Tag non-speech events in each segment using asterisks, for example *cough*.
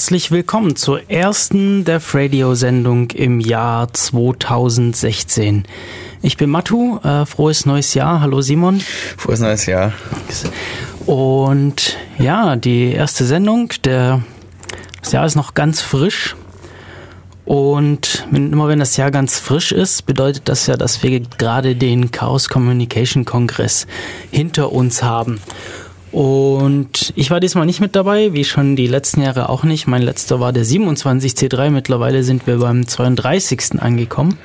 herzlich willkommen zur ersten Def Radio Sendung im Jahr 2016. Ich bin Matu, äh, frohes neues Jahr. Hallo Simon. Frohes neues Jahr. Und ja, die erste Sendung, der, das Jahr ist noch ganz frisch. Und immer wenn das Jahr ganz frisch ist, bedeutet das ja, dass wir gerade den Chaos Communication Kongress hinter uns haben. Und ich war diesmal nicht mit dabei, wie schon die letzten Jahre auch nicht. Mein letzter war der 27C3. Mittlerweile sind wir beim 32. angekommen.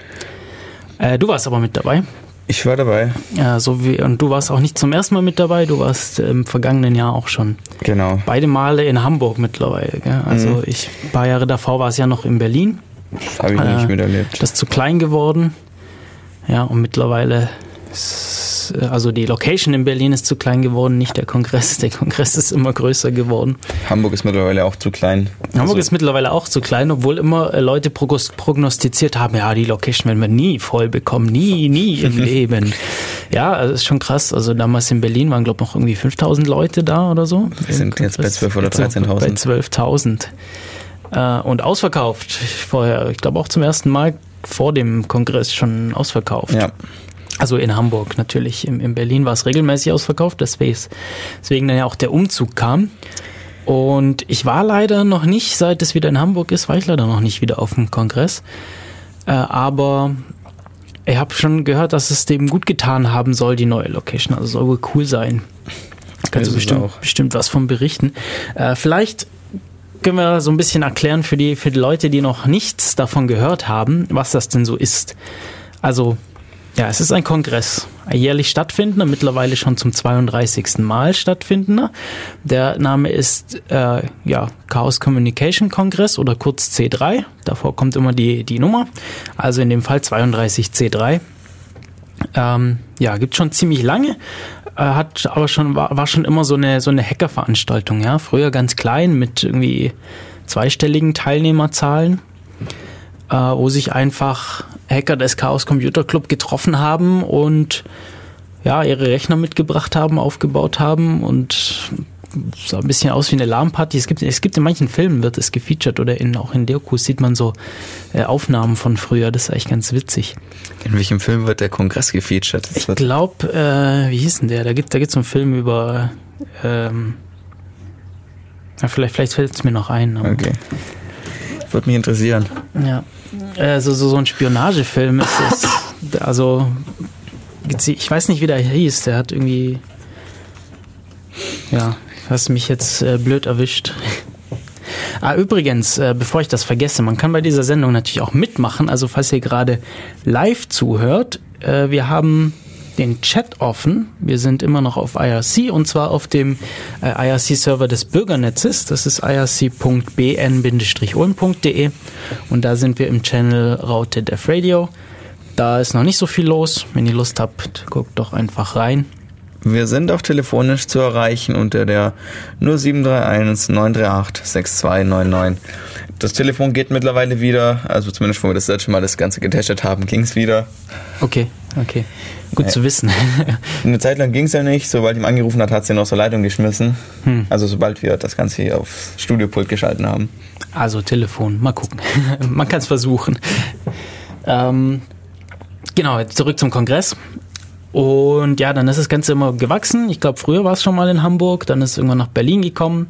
Äh, du warst aber mit dabei. Ich war dabei. Ja, so wie, und du warst auch nicht zum ersten Mal mit dabei, du warst im vergangenen Jahr auch schon. Genau. Beide Male in Hamburg mittlerweile. Gell? Also Mhm. ich, ein paar Jahre davor war es ja noch in Berlin. Das habe ich noch nicht Äh, miterlebt. Das ist zu klein geworden. Ja, und mittlerweile ist, äh, also die Location in Berlin ist zu klein geworden, nicht der Kongress. Der Kongress ist immer größer geworden. Hamburg ist mittlerweile auch zu klein. Hamburg Also, ist mittlerweile auch zu klein, obwohl immer äh, Leute prognos- prognostiziert haben, ja, die Location werden wir nie voll bekommen, nie, nie im *laughs* Leben. Ja, also ist schon krass. Also damals in Berlin waren, glaube ich, noch irgendwie 5000 Leute da oder so. Wir sind jetzt bei 12.000 oder Jetzt sind wir 13.000. Bei 12.000. Äh, und ausverkauft. Vorher, ich glaube auch zum ersten Mal vor dem Kongress schon ausverkauft. ja, Also in Hamburg natürlich. In, in Berlin war es regelmäßig ausverkauft, deswegen, deswegen dann ja auch der Umzug kam. Und ich war leider noch nicht, seit es wieder in Hamburg ist, war ich leider noch nicht wieder auf dem Kongress. Äh, aber ich habe schon gehört, dass es dem gut getan haben soll, die neue Location. Also soll wohl cool sein. Kannst du bestimmt, auch. bestimmt was von berichten. Äh, vielleicht können wir so ein bisschen erklären für die, für die Leute, die noch nichts davon gehört haben, was das denn so ist. Also, ja, es ist ein Kongress, ein jährlich stattfindender, mittlerweile schon zum 32. Mal stattfindender. Der Name ist äh, ja, Chaos Communication Kongress oder kurz C3. Davor kommt immer die, die Nummer. Also in dem Fall 32 C3. Ähm, ja, gibt schon ziemlich lange, äh, hat aber schon war, war schon immer so eine so eine Hackerveranstaltung, ja. Früher ganz klein mit irgendwie zweistelligen Teilnehmerzahlen, äh, wo sich einfach Hacker des Chaos Computer Club getroffen haben und ja ihre Rechner mitgebracht haben, aufgebaut haben und sah ein bisschen aus wie eine LAN-Party. Es gibt, es gibt in manchen Filmen wird es gefeatured oder in, auch in Dokus sieht man so äh, Aufnahmen von früher. Das ist eigentlich ganz witzig. in welchem Film wird der Kongress gefeatured? Das Ich glaube, äh, wie hieß denn der? Da gibt da gibt's einen Film über. Ähm, ja, vielleicht vielleicht fällt es mir noch ein. okay. Würde mich interessieren. Ja. Äh, so, so, so ein Spionagefilm ist es. Also, ich weiß nicht, wie der hieß. Der hat irgendwie. Ja, hast mich jetzt äh, blöd erwischt. Ah, übrigens, äh, bevor ich das vergesse, man kann bei dieser Sendung natürlich auch mitmachen. Also, falls ihr gerade live zuhört, äh, wir haben den Chat offen. Wir sind immer noch auf IRC und zwar auf dem äh, IRC-Server des Bürgernetzes. Das ist irc.bn-ulm.de und da sind wir im Channel Raute Def Radio. Da ist noch nicht so viel los. Wenn ihr Lust habt, guckt doch einfach rein. Wir sind auch telefonisch zu erreichen unter der 0731 938 6299. Das Telefon geht mittlerweile wieder, also zumindest, wo wir das letzte Mal das Ganze getestet haben, ging es wieder. Okay, okay. Gut zu wissen. *laughs* Eine Zeit lang ging es ja nicht, sobald ihm angerufen hat, hat sie ihn aus der Leitung geschmissen. Hm. Also sobald wir das Ganze hier aufs Studiopult geschalten haben. Also Telefon, mal gucken. *laughs* Man kann es versuchen. Ähm, genau, jetzt zurück zum Kongress. Und ja, dann ist das Ganze immer gewachsen. Ich glaube, früher war es schon mal in Hamburg, dann ist es irgendwann nach Berlin gekommen.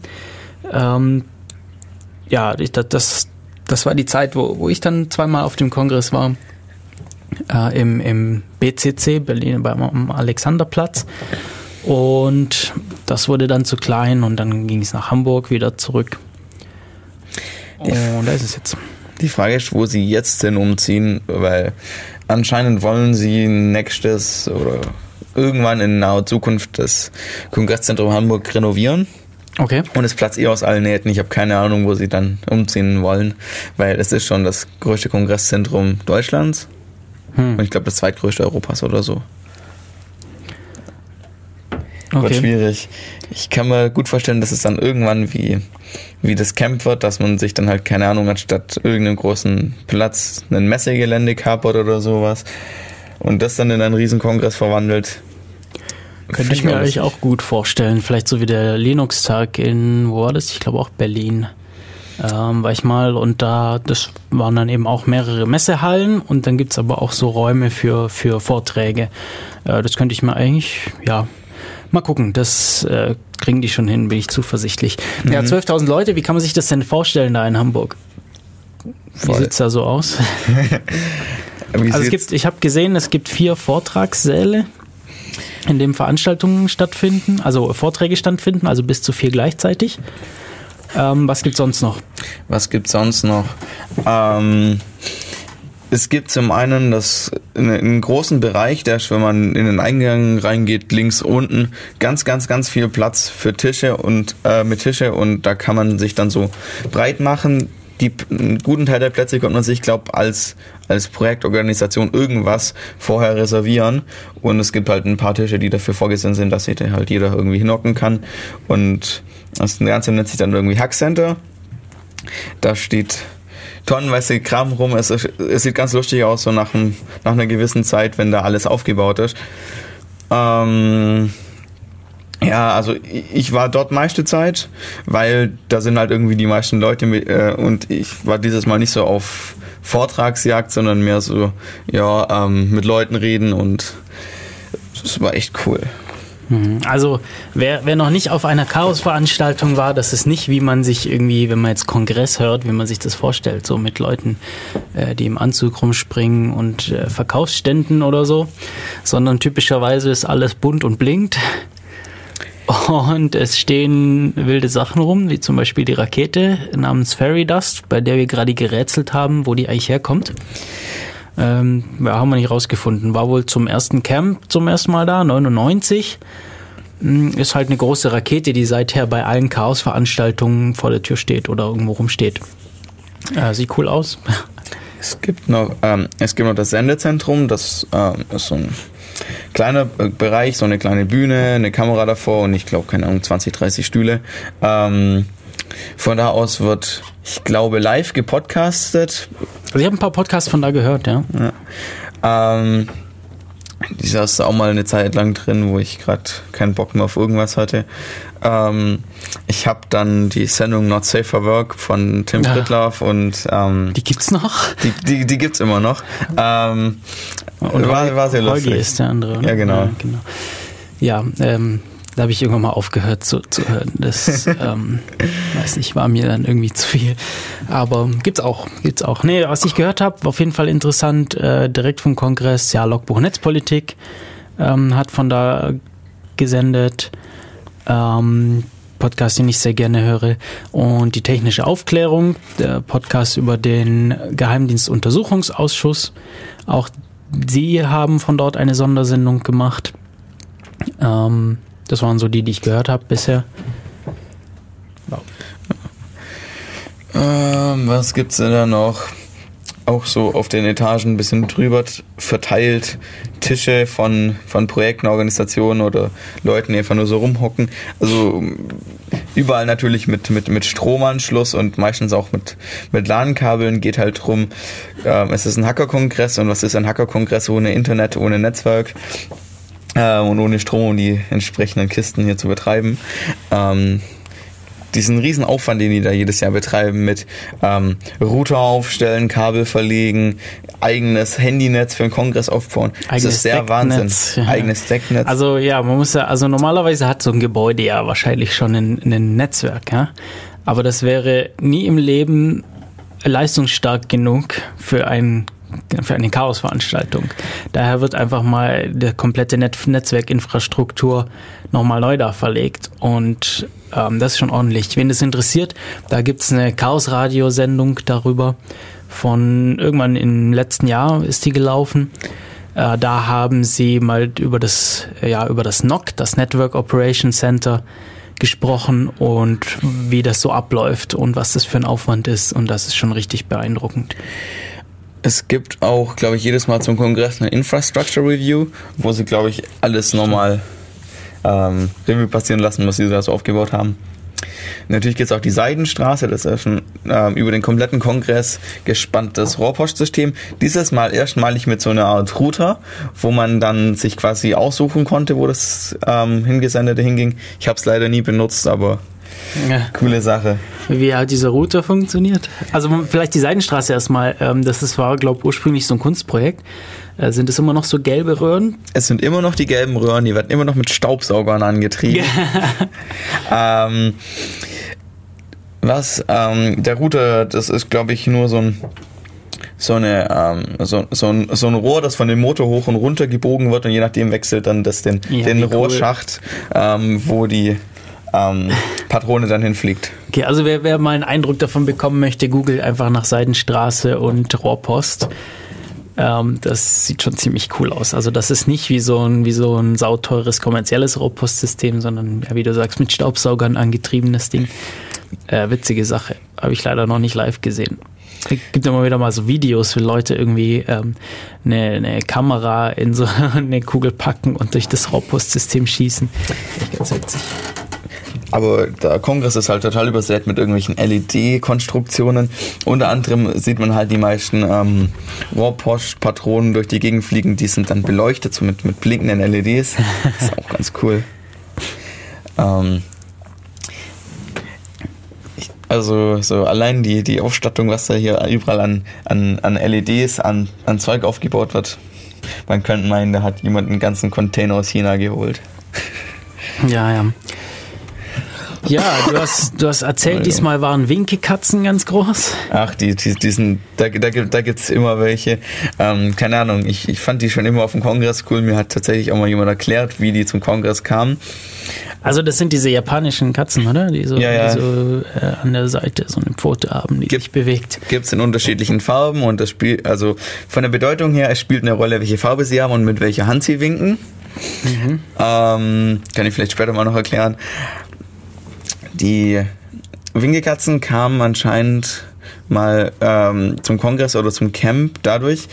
Ähm, ja, ich, das, das, das war die Zeit, wo, wo ich dann zweimal auf dem Kongress war. Äh, im, Im BCC, Berlin, beim am Alexanderplatz. Und das wurde dann zu klein und dann ging es nach Hamburg wieder zurück. Und da ist es jetzt. Die Frage ist, wo sie jetzt hin umziehen, weil anscheinend wollen sie nächstes oder irgendwann in naher Zukunft das Kongresszentrum Hamburg renovieren Okay. und es platzt eh aus allen Nähten. Ich habe keine Ahnung, wo sie dann umziehen wollen, weil es ist schon das größte Kongresszentrum Deutschlands Hm. und ich glaube das zweitgrößte Europas oder so. wird Okay. schwierig. Ich kann mir gut vorstellen, dass es dann irgendwann wie, wie das Camp wird, dass man sich dann halt, keine Ahnung, anstatt irgendeinem großen Platz ein Messegelände kapert oder sowas und das dann in einen Riesenkongress verwandelt. Könnte ich mir eigentlich auch gut vorstellen. Vielleicht so wie der Linux-Tag in, wo war das? Ich glaube auch Berlin. Ähm, war ich mal und da, das waren dann eben auch mehrere Messehallen und dann gibt's aber auch so Räume für, für Vorträge. Äh, das könnte ich mir eigentlich, ja, mal gucken. Das äh, kriegen die schon hin, bin ich zuversichtlich. Ja, 12.000 Leute, wie kann man sich das denn vorstellen da in Hamburg? Wie Voll. sieht's da so aus? *laughs* Wie Also es gibt, ich habe gesehen, es gibt vier Vortragssäle, in denen Veranstaltungen stattfinden, also Vorträge stattfinden, also bis zu vier gleichzeitig. Ähm, was gibt's sonst noch? Was gibt's sonst noch? Ähm, es gibt zum einen das einen, großen Bereich, der wenn man in den Eingang reingeht, links unten ganz, ganz, ganz viel Platz für Tische und äh, mit Tische und da kann man sich dann so breit machen. Die, einen guten Teil der Plätze konnte man sich, glaube als als Projektorganisation irgendwas vorher reservieren und es gibt halt ein paar Tische, die dafür vorgesehen sind, dass sich da halt jeder irgendwie hinhocken kann und das Ganze nennt sich dann irgendwie Hack Center. Da steht tonnenweise Kram rum. Es, es sieht ganz lustig aus, so nach, einem, nach einer gewissen Zeit, wenn da alles aufgebaut ist. Ähm, ja, also ich war dort meiste Zeit, weil da sind halt irgendwie die meisten Leute mit, äh, und ich war dieses Mal nicht so auf Vortragsjagd, sondern mehr so, ja, ähm, mit Leuten reden und das war echt cool. Also wer, wer noch nicht auf einer Chaos-Veranstaltung war, das ist nicht, wie man sich irgendwie, wenn man jetzt Kongress hört, wie man sich das vorstellt, so mit Leuten, äh, die im Anzug rumspringen und äh, Verkaufsständen oder so, sondern typischerweise ist alles bunt und blinkt. Und es stehen wilde Sachen rum, wie zum Beispiel die Rakete namens Fairy Dust, bei der wir gerade gerätselt haben, wo die eigentlich herkommt. Ähm, ja, haben wir nicht rausgefunden. War wohl zum ersten Camp zum ersten Mal da, 99. Mm, Ist halt eine große Rakete, die seither bei allen Chaos-Veranstaltungen vor der Tür steht oder irgendwo rumsteht. Äh, sieht cool aus. *laughs* Es gibt noch, ähm, es gibt noch das Sendezentrum, das ähm, ist so ein kleiner äh, Bereich, so eine kleine Bühne, eine Kamera davor und ich glaube, keine Ahnung, 20, 30 Stühle. Ähm, von da aus wird, ich glaube, live gepodcastet. Also ich habe ein paar Podcasts von da gehört, ja. Ähm, die saß auch mal eine Zeit lang drin, wo ich gerade keinen Bock mehr auf irgendwas hatte. Ähm, ich habe dann die Sendung Not Safe for Work von Tim Ja. Pritloff und ähm, Die gibt's noch. die, die, die gibt's immer noch. Ähm, Und war, war sehr Holgi lustig. ist der andere. oder? Ja, genau. Ja, genau. ja ähm, da habe ich irgendwann mal aufgehört zu, zu hören. Das, *laughs* ähm, weiß nicht, war mir dann irgendwie zu viel. Aber gibt's auch, gibt's auch. Nee, was ich gehört habe, auf jeden Fall interessant, äh, direkt vom Kongress, ja, Logbuch Netzpolitik ähm, hat von da gesendet. Ähm, Podcast, den ich sehr gerne höre. Und die technische Aufklärung, der Podcast über den Geheimdienstuntersuchungsausschuss. Auch sie haben von dort eine Sondersendung gemacht. Ähm, das waren so die, die ich gehört habe bisher. Ähm, was gibt's denn da noch? Auch so auf den Etagen ein bisschen drüber verteilt Tische von, von Projekten, Organisationen oder Leuten, die einfach nur so rumhocken. Also überall natürlich mit, mit, mit Stromanschluss und meistens auch mit, mit LAN-Kabeln geht halt drum. Ähm, es ist ein Hackerkongress und was ist ein Hackerkongress ohne Internet, ohne Netzwerk? äh, und ohne Strom, um die entsprechenden Kisten hier zu betreiben. Ähm, diesen riesen Aufwand, den die da jedes Jahr betreiben mit ähm, Router aufstellen, Kabel verlegen, eigenes Handynetz für den Kongress aufbauen. das Eigenes ist der Decknetz, Wahnsinn. ja. Eigenes Decknetz. Also ja, man muss ja, also normalerweise hat so ein Gebäude ja wahrscheinlich schon ein, ein Netzwerk, ja. Aber das wäre nie im Leben leistungsstark genug für ein für eine Chaosveranstaltung. Daher wird einfach mal der komplette Net Netzwerkinfrastruktur nochmal neu da verlegt und ähm, das ist schon ordentlich. Wen das interessiert, da gibt's eine Chaos-Radio-Sendung darüber von irgendwann im letzten Jahr ist die gelaufen. Äh, da haben sie mal über das, ja, über das NOC, das Network Operation Center, gesprochen und wie das so abläuft und was das für ein Aufwand ist. Und das ist schon richtig beeindruckend. Es gibt auch, glaube ich, jedes Mal zum Kongress eine Infrastructure Review, wo sie, glaube ich, alles nochmal ähm, Revue passieren lassen, was sie da so aufgebaut haben. Natürlich gibt es auch die Seidenstraße, das ist schon ähm, über den kompletten Kongress gespanntes Rohrpostsystem. Dieses Mal erstmalig mit so einer Art Router, wo man dann sich quasi aussuchen konnte, wo das ähm, Hingesendete hinging. Ich habe es leider nie benutzt, aber Ja. coole Sache. Wie hat dieser Router funktioniert? Also vielleicht die Seidenstraße erstmal. Ähm, das ist, war, glaube ich, ursprünglich so ein Kunstprojekt. Äh, sind es immer noch so gelbe Röhren? Es sind immer noch die gelben Röhren, die werden immer noch mit Staubsaugern angetrieben. *laughs* ähm, was, ähm, der Router, das ist, glaube ich, nur so ein so eine ähm, so, so, ein, so ein Rohr, das von dem Motor hoch und runter gebogen wird und je nachdem wechselt dann das den, Ja, den wie cool. Rohrschacht, ähm, wo die ähm, Patrone dann hinfliegt. Okay, also wer, wer mal einen Eindruck davon bekommen möchte, googelt einfach nach Seidenstraße und Rohrpost. Ähm, das sieht schon ziemlich cool aus. Also das ist nicht wie so ein, wie so ein sauteures kommerzielles Rohrpostsystem, sondern ja, wie du sagst, mit Staubsaugern angetriebenes Ding. Äh, witzige Sache. Habe ich leider noch nicht live gesehen. Es gibt immer wieder mal so Videos, wie Leute irgendwie ähm, eine, eine Kamera in so *laughs* eine Kugel packen und durch das Rohrpostsystem schießen. Echt ganz witzig. Aber der Kongress ist halt total übersät mit irgendwelchen LED-Konstruktionen. Unter anderem sieht man halt die meisten ähm, Rohrpost-Patronen durch die Gegend fliegen. Die sind dann beleuchtet, so mit, mit blinkenden LEDs. Das *laughs* ist auch ganz cool. Ähm, ich, also so allein die, die Ausstattung, was da hier überall an, an, an LEDs, an, an Zeug aufgebaut wird. Man könnte meinen, da hat jemand einen ganzen Container aus China geholt. Ja, ja. Ja, du hast, du hast erzählt, Entschuldigung. diesmal waren Winkekatzen ganz groß. Ach, die, die, die sind, da, da, gibt- da gibt's immer welche. Ähm, keine Ahnung, ich, ich fand die schon immer auf dem Kongress cool. Mir hat tatsächlich auch mal jemand erklärt, wie die zum Kongress kamen. Also das sind diese japanischen Katzen, oder? Die so, Ja, ja. Die so äh, an der Seite so eine Pfote haben, die Gibt- sich bewegt. Gibt's in unterschiedlichen Farben und das spielt, also von der Bedeutung her, es spielt eine Rolle, welche Farbe sie haben und mit welcher Hand sie winken. Ähm, kann ich vielleicht später mal noch erklären. Die Winkekatzen kamen anscheinend mal ähm, zum Kongress oder zum Camp dadurch,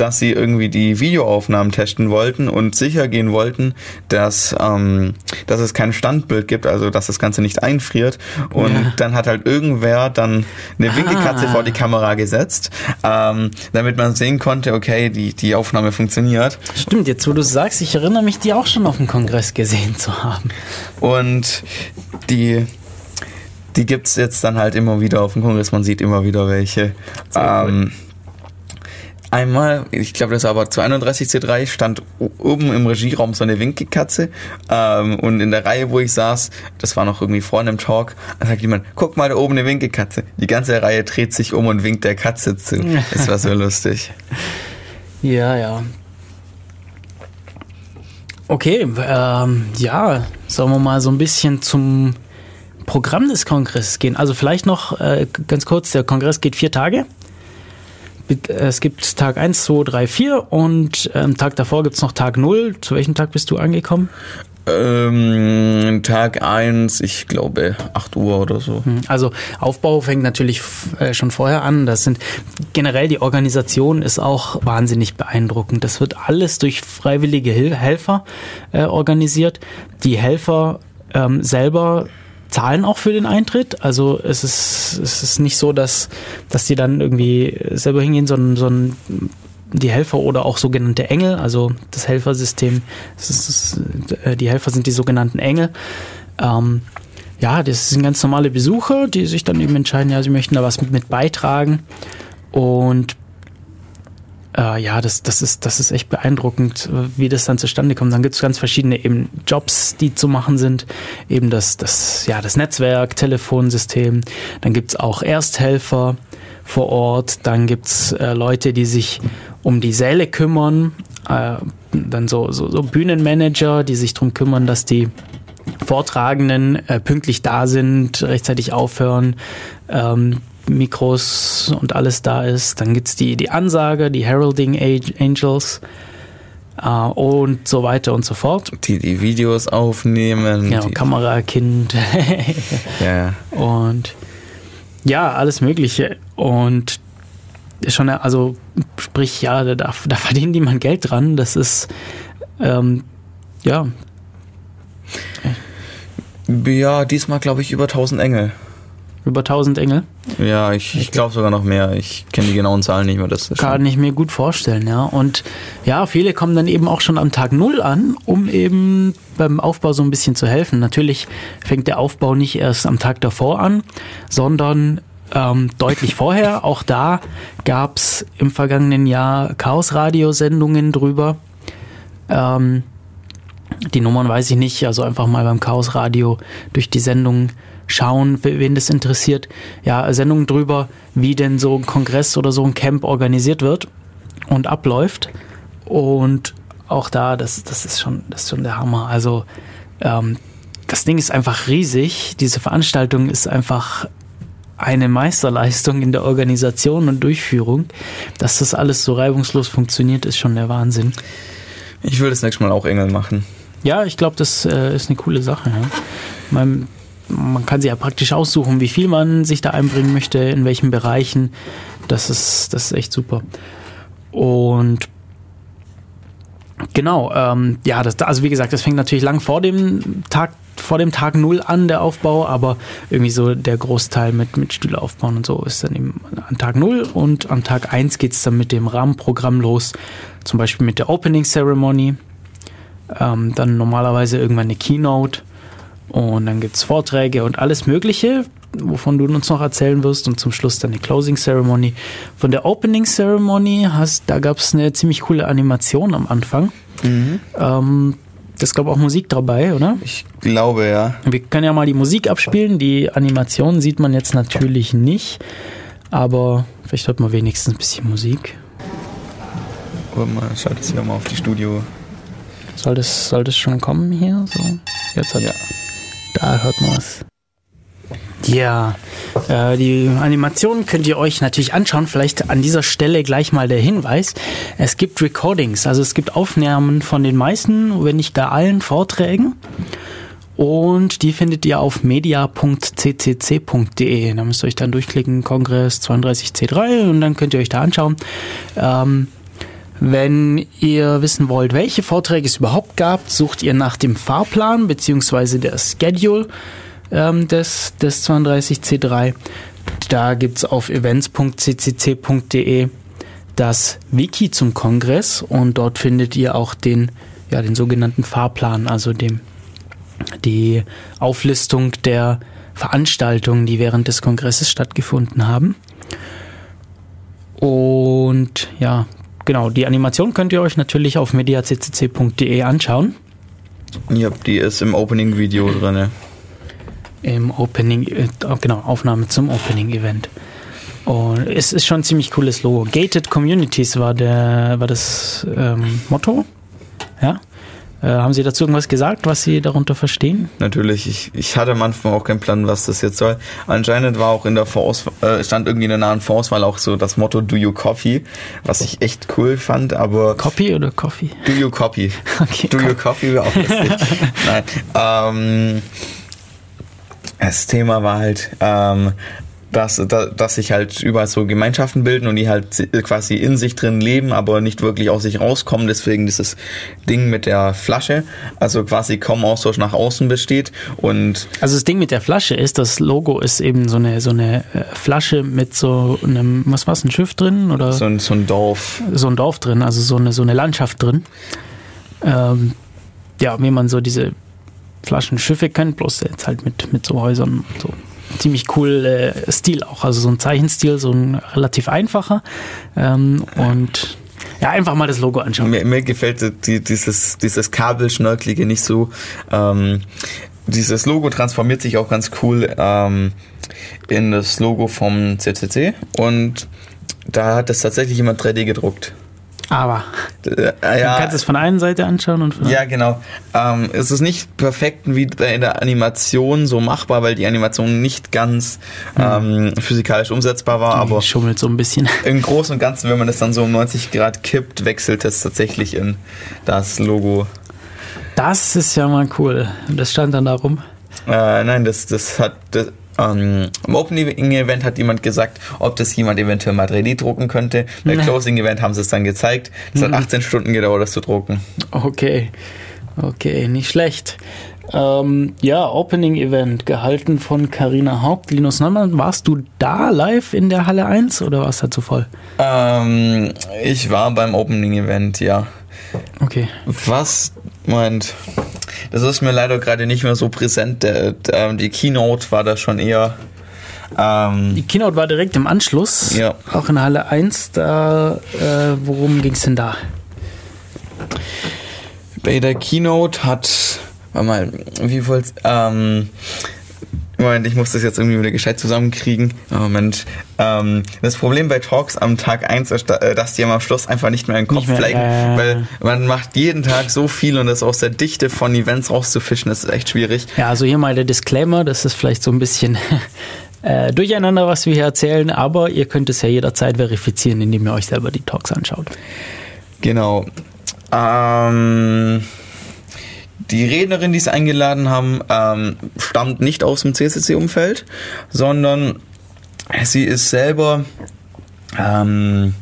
dass sie irgendwie die Videoaufnahmen testen wollten und sicher gehen wollten, dass, ähm, dass es kein Standbild gibt, also dass das Ganze nicht einfriert. Und Ja. dann hat halt irgendwer dann eine Ah. vor die Kamera gesetzt, ähm, damit man sehen konnte, okay, die, die Aufnahme funktioniert. Stimmt, jetzt wo du es sagst, ich erinnere mich, die auch schon auf dem Kongress gesehen zu haben. Und die, die gibt's jetzt dann halt immer wieder auf dem Kongress. Man sieht immer wieder welche. Sehr cool. Einmal, ich glaube, das war aber zu 31C3, stand oben im Regieraum so eine Winkekatze. Ähm, und in der Reihe, wo ich saß, das war noch irgendwie vorne im Talk, da sagt jemand, guck mal da oben eine Winkekatze. Die ganze Reihe dreht sich um und winkt der Katze zu. *laughs* Das war so lustig. Ja, ja. Okay, ähm, ja, sollen wir mal so ein bisschen zum Programm des Kongresses gehen. Also vielleicht noch äh, ganz kurz, der Kongress geht vier Tage. Äh, Es gibt Tag 1, 2, 3, 4 und ähm, Tag davor gibt es noch Tag 0. Zu welchem Tag bist du angekommen? Ähm, Tag 1, ich glaube 8 Uhr oder so. Also Aufbau fängt natürlich äh, schon vorher an. Das sind generell die Organisation ist auch wahnsinnig beeindruckend. Das wird alles durch freiwillige Hil Helfer äh, organisiert. Die Helfer ähm, selber zahlen auch für den Eintritt. Also es ist, es ist nicht so, dass, dass die dann irgendwie selber hingehen, sondern, sondern die Helfer oder auch sogenannte Engel, also das Helfersystem, das ist, äh, die Helfer sind die sogenannten Engel. Ähm, ja, das sind ganz normale Besucher, die sich dann eben entscheiden, ja, sie möchten da was mit, mit beitragen. Und äh, ja, das, das, ist, das ist echt beeindruckend, wie das dann zustande kommt. Dann gibt es ganz verschiedene eben Jobs, die zu machen sind. Eben das, das, ja, das Netzwerk, Telefonsystem. Dann gibt es auch Ersthelfer vor Ort. Dann gibt es äh, Leute, die sich um die Säle kümmern. Äh, dann so, so, so Bühnenmanager, die sich darum kümmern, dass die Vortragenden äh, pünktlich da sind, rechtzeitig aufhören, ähm, Mikros und alles da ist. Dann gibt's die, die Ansage, die Heralding Angels äh, und so weiter und so fort. Die die Videos aufnehmen. Genau, die, Kamerakind *laughs* ja. und ja, alles Mögliche. Und schon, also sprich, ja, da, da verdienen die mal Geld dran. Das ist, ähm, ja, Ja, diesmal glaube ich über 1000 Engel. Über 1000 Engel? Ja, ich, ich glaube sogar noch mehr. Ich kenne die genauen Zahlen nicht mehr. Das Kann ich mir gut vorstellen, ja. Und ja, viele kommen dann eben auch schon am Tag Null an, um eben beim Aufbau so ein bisschen zu helfen. Natürlich fängt der Aufbau nicht erst am Tag davor an, sondern ähm, deutlich *laughs* vorher. Auch da gab es im vergangenen Jahr Chaos-Radio-Sendungen drüber. Ähm, die Nummern weiß ich nicht, also einfach mal beim Chaos Radio durch die Sendung schauen, wen das interessiert. Ja, Sendungen drüber, wie denn so ein Kongress oder so ein Camp organisiert wird und abläuft. Und auch da, das, das, ist, schon, das ist schon der Hammer. Also ähm, das Ding ist einfach riesig. Diese Veranstaltung ist einfach eine Meisterleistung in der Organisation und Durchführung. Dass das alles so reibungslos funktioniert, ist schon der Wahnsinn. Ich will das nächste Mal auch Engel machen. Ja, ich glaube, das äh, ist eine coole Sache. Ja. Man, man kann sich ja praktisch aussuchen, wie viel man sich da einbringen möchte, in welchen Bereichen. Das ist, das ist echt super. Und genau, ähm, ja, das, also wie gesagt, das fängt natürlich lang vor dem Tag vor dem Tag Null an, der Aufbau, aber irgendwie so der Großteil mit, mit Stühle aufbauen und so ist dann eben an Tag Null und an Tag eins geht es dann mit dem Rahmenprogramm los, zum Beispiel mit der Opening Ceremony, ähm, dann normalerweise irgendwann eine Keynote und dann gibt es Vorträge und alles Mögliche, wovon du uns noch erzählen wirst und zum Schluss dann eine Closing Ceremony. Von der Opening Ceremony hast, da gab es eine ziemlich coole Animation am Anfang. Mhm. Ähm, das glaube auch Musik dabei, oder? Ich glaube, ja. Wir können ja mal die Musik abspielen. Die Animation sieht man jetzt natürlich nicht, aber vielleicht hört man wenigstens ein bisschen Musik. Aber man schaut jetzt hier mal auf die Studio. Soll das, soll das schon kommen hier? So, jetzt hat, ja. Da hört man was. Ja, äh, die Animation könnt ihr euch natürlich anschauen. Vielleicht an dieser Stelle gleich mal der Hinweis. Es gibt Recordings, also es gibt Aufnahmen von den meisten, wenn nicht gar allen Vorträgen. Und die findet ihr auf media.ccc.de. Da müsst ihr euch dann durchklicken, Kongress 32C3 und dann könnt ihr euch da anschauen. Ähm, wenn ihr wissen wollt, welche Vorträge es überhaupt gab, sucht ihr nach dem Fahrplan bzw. der Schedule ähm, des, des 32C3. Da gibt es auf events.ccc.de das Wiki zum Kongress und dort findet ihr auch den, ja, den sogenannten Fahrplan, also dem, die Auflistung der Veranstaltungen, die während des Kongresses stattgefunden haben. Und ja, genau, die Animation könnt ihr euch natürlich auf mediaccc.de anschauen. Ja, die ist im Opening-Video drin im Opening, äh, genau, Aufnahme zum Opening-Event. Und es ist schon ein ziemlich cooles Logo. Gated Communities war der, war das ähm, Motto. Ja. Äh, haben Sie dazu irgendwas gesagt, was Sie darunter verstehen? Natürlich, ich, ich hatte Anfang auch keinen Plan, was das jetzt soll. Anscheinend war auch in der Vorauswahl, äh, stand irgendwie in der nahen Vorauswahl auch so das Motto Do You Coffee, was ich echt cool fand, aber. Copy oder Coffee? Do You Copy. *laughs* Okay, Do You Coffee wäre auch lustig. *laughs* Nein. Ähm, das Thema war halt, ähm, dass, dass sich halt überall so Gemeinschaften bilden und die halt quasi in sich drin leben, aber nicht wirklich aus sich rauskommen. Deswegen dieses Ding mit der Flasche, also quasi kaum Austausch nach außen besteht. Und also das Ding mit der Flasche ist, das Logo ist eben so eine so eine äh, Flasche mit so einem, was war ein Schiff drin oder so ein, so ein Dorf, so ein Dorf drin, also so eine so eine Landschaft drin. Ähm, ja, wie man so diese Flaschenschiffe kennt, bloß jetzt halt mit, mit so Häusern und so. Ziemlich cool äh, Stil auch, also so ein Zeichenstil, so ein relativ einfacher. Ähm, und ja, einfach mal das Logo anschauen. Mir, mir gefällt die, dieses, dieses Kabelschnörkelige nicht so. Ähm, dieses Logo transformiert sich auch ganz cool ähm, in das Logo vom CCC und da hat es tatsächlich jemand 3D gedruckt. Aber äh, ja, du kannst es von einer Seite anschauen und von Ja, genau. Ähm, es ist nicht perfekt wie in der Animation so machbar, weil die Animation nicht ganz mhm. ähm, physikalisch umsetzbar war. Die aber schummelt so ein bisschen. *laughs* Im Großen und Ganzen, wenn man das dann so um 90 Grad kippt, wechselt es tatsächlich in das Logo. Das ist ja mal cool. Und das stand dann da rum? Äh, nein, das, das hat. Das, ähm, Im Opening-Event hat jemand gesagt, ob das jemand eventuell mal 3D drucken könnte. Bei Closing-Event haben sie es dann gezeigt. Es mhm. hat 18 Stunden gedauert, das zu drucken. Okay, okay, nicht schlecht. Ähm, ja, Opening Event, gehalten von Karina Haupt. Linus Neumann, warst du da live in der Halle 1 oder warst du da zu voll? Ähm, ich war beim Opening Event, ja. Okay. Was, Moment, das ist mir leider gerade nicht mehr so präsent. Die Keynote war da schon eher. Ähm, Die Keynote war direkt im Anschluss, Ja. auch in Halle 1. Da, äh, worum ging es denn da? bei der Keynote hat, warte mal, wie wollt's, ähm, Moment, ich muss das jetzt irgendwie wieder gescheit zusammenkriegen. Oh, Moment. Ähm, das Problem bei Talks am Tag 1 ist, äh, dass die am Schluss einfach nicht mehr in den Kopf bleiben, äh. weil man macht jeden Tag so viel und das aus der Dichte von Events rauszufischen, das ist echt schwierig. Ja, also hier mal der Disclaimer, das ist vielleicht so ein bisschen *laughs* äh, durcheinander, was wir hier erzählen, aber ihr könnt es ja jederzeit verifizieren, indem ihr euch selber die Talks anschaut. Genau. Ähm, die Rednerin, die sie eingeladen haben, ähm, stammt nicht aus dem CCC-Umfeld, sondern sie ist selber ähm,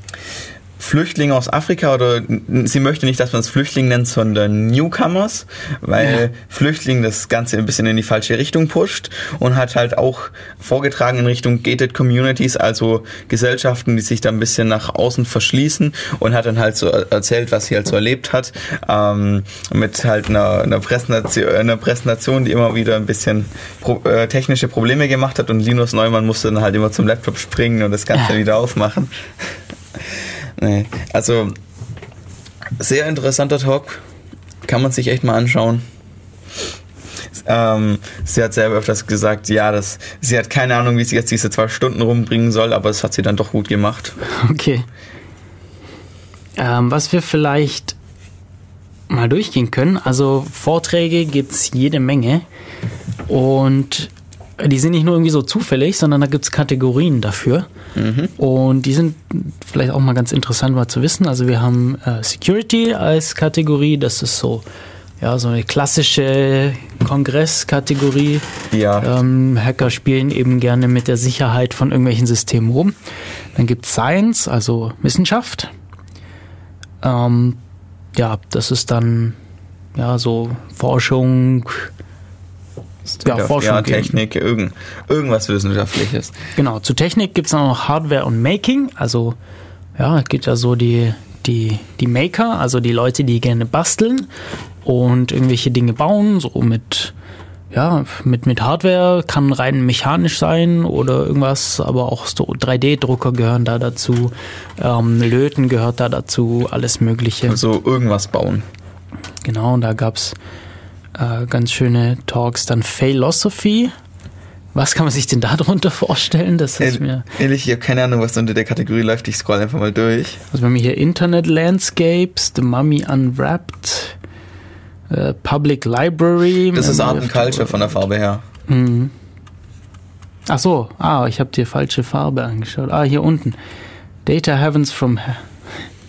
Flüchtling aus Afrika oder sie möchte nicht, dass man es Flüchtling nennt, sondern Newcomers, weil Flüchtling das Ganze ein bisschen in die falsche Richtung pusht und hat halt auch vorgetragen in Richtung Gated Communities, also Gesellschaften, die sich da ein bisschen nach außen verschließen und hat dann halt so erzählt, was sie halt so erlebt hat, ähm, mit halt einer, einer, Präsentation, einer Präsentation, die immer wieder ein bisschen pro, äh, technische Probleme gemacht hat und Linus Neumann musste dann halt immer zum Laptop springen und das Ganze wieder aufmachen. Nee, also sehr interessanter Talk. Kann man sich echt mal anschauen. Ähm, sie hat selber öfters gesagt, ja, das, sie hat keine Ahnung, wie sie jetzt diese zwei Stunden rumbringen soll, aber es hat sie dann doch gut gemacht. *laughs* Okay. Ähm, was wir vielleicht mal durchgehen können, also Vorträge gibt es jede Menge und die sind nicht nur irgendwie so zufällig, sondern da gibt es Kategorien dafür. Und die sind vielleicht auch mal ganz interessant mal zu wissen. Also wir haben äh, Security als Kategorie, das ist so, ja, so eine klassische Kongresskategorie. Ja, Ähm, Hacker spielen eben gerne mit der Sicherheit von irgendwelchen Systemen rum. Dann gibt es Science, also Wissenschaft. Ähm, ja, das ist dann ja so Forschung. Ja, Forschung. ja. Technik, irgend, irgendwas Wissenschaftliches. Genau, zu Technik gibt es noch Hardware und Making. Also ja, es gibt ja so die, die, die Maker, also die Leute, die gerne basteln und irgendwelche Dinge bauen, so mit ja, mit, mit Hardware kann rein mechanisch sein oder irgendwas, aber auch so 3D-Drucker gehören da dazu, ähm, Löten gehört da dazu, alles Mögliche. Also irgendwas bauen. Genau, und da gab's äh, ganz schöne Talks. Dann Philosophy. Was kann man sich denn darunter vorstellen? Das ist mir, Ehrlich, ich habe keine Ahnung, was unter der Kategorie läuft. Ich scroll einfach mal durch. also wir haben hier Internet Landscapes, The Mummy Unwrapped, äh, Public Library. Das ist Art Memory and Culture von der Farbe her. Mhm. Ach so, ah, ich habe dir falsche Farbe angeschaut. Ah, hier unten. Data Heavens from Ha-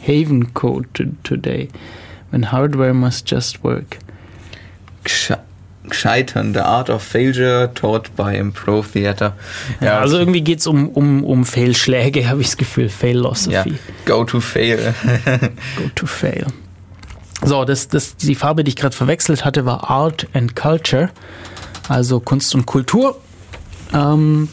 Haven Code to today. When hardware must just work. Scheitern, The Art of Failure taught by Improv Theater. Ja, also irgendwie geht's um, um, um Fehlschläge, *laughs* habe ich das Gefühl. ja, Philosophy. Go to Fail. *laughs* Go to fail. So, das, das, die Farbe, die ich gerade verwechselt hatte, war Art and Culture. Also Kunst und Kultur. Ähm,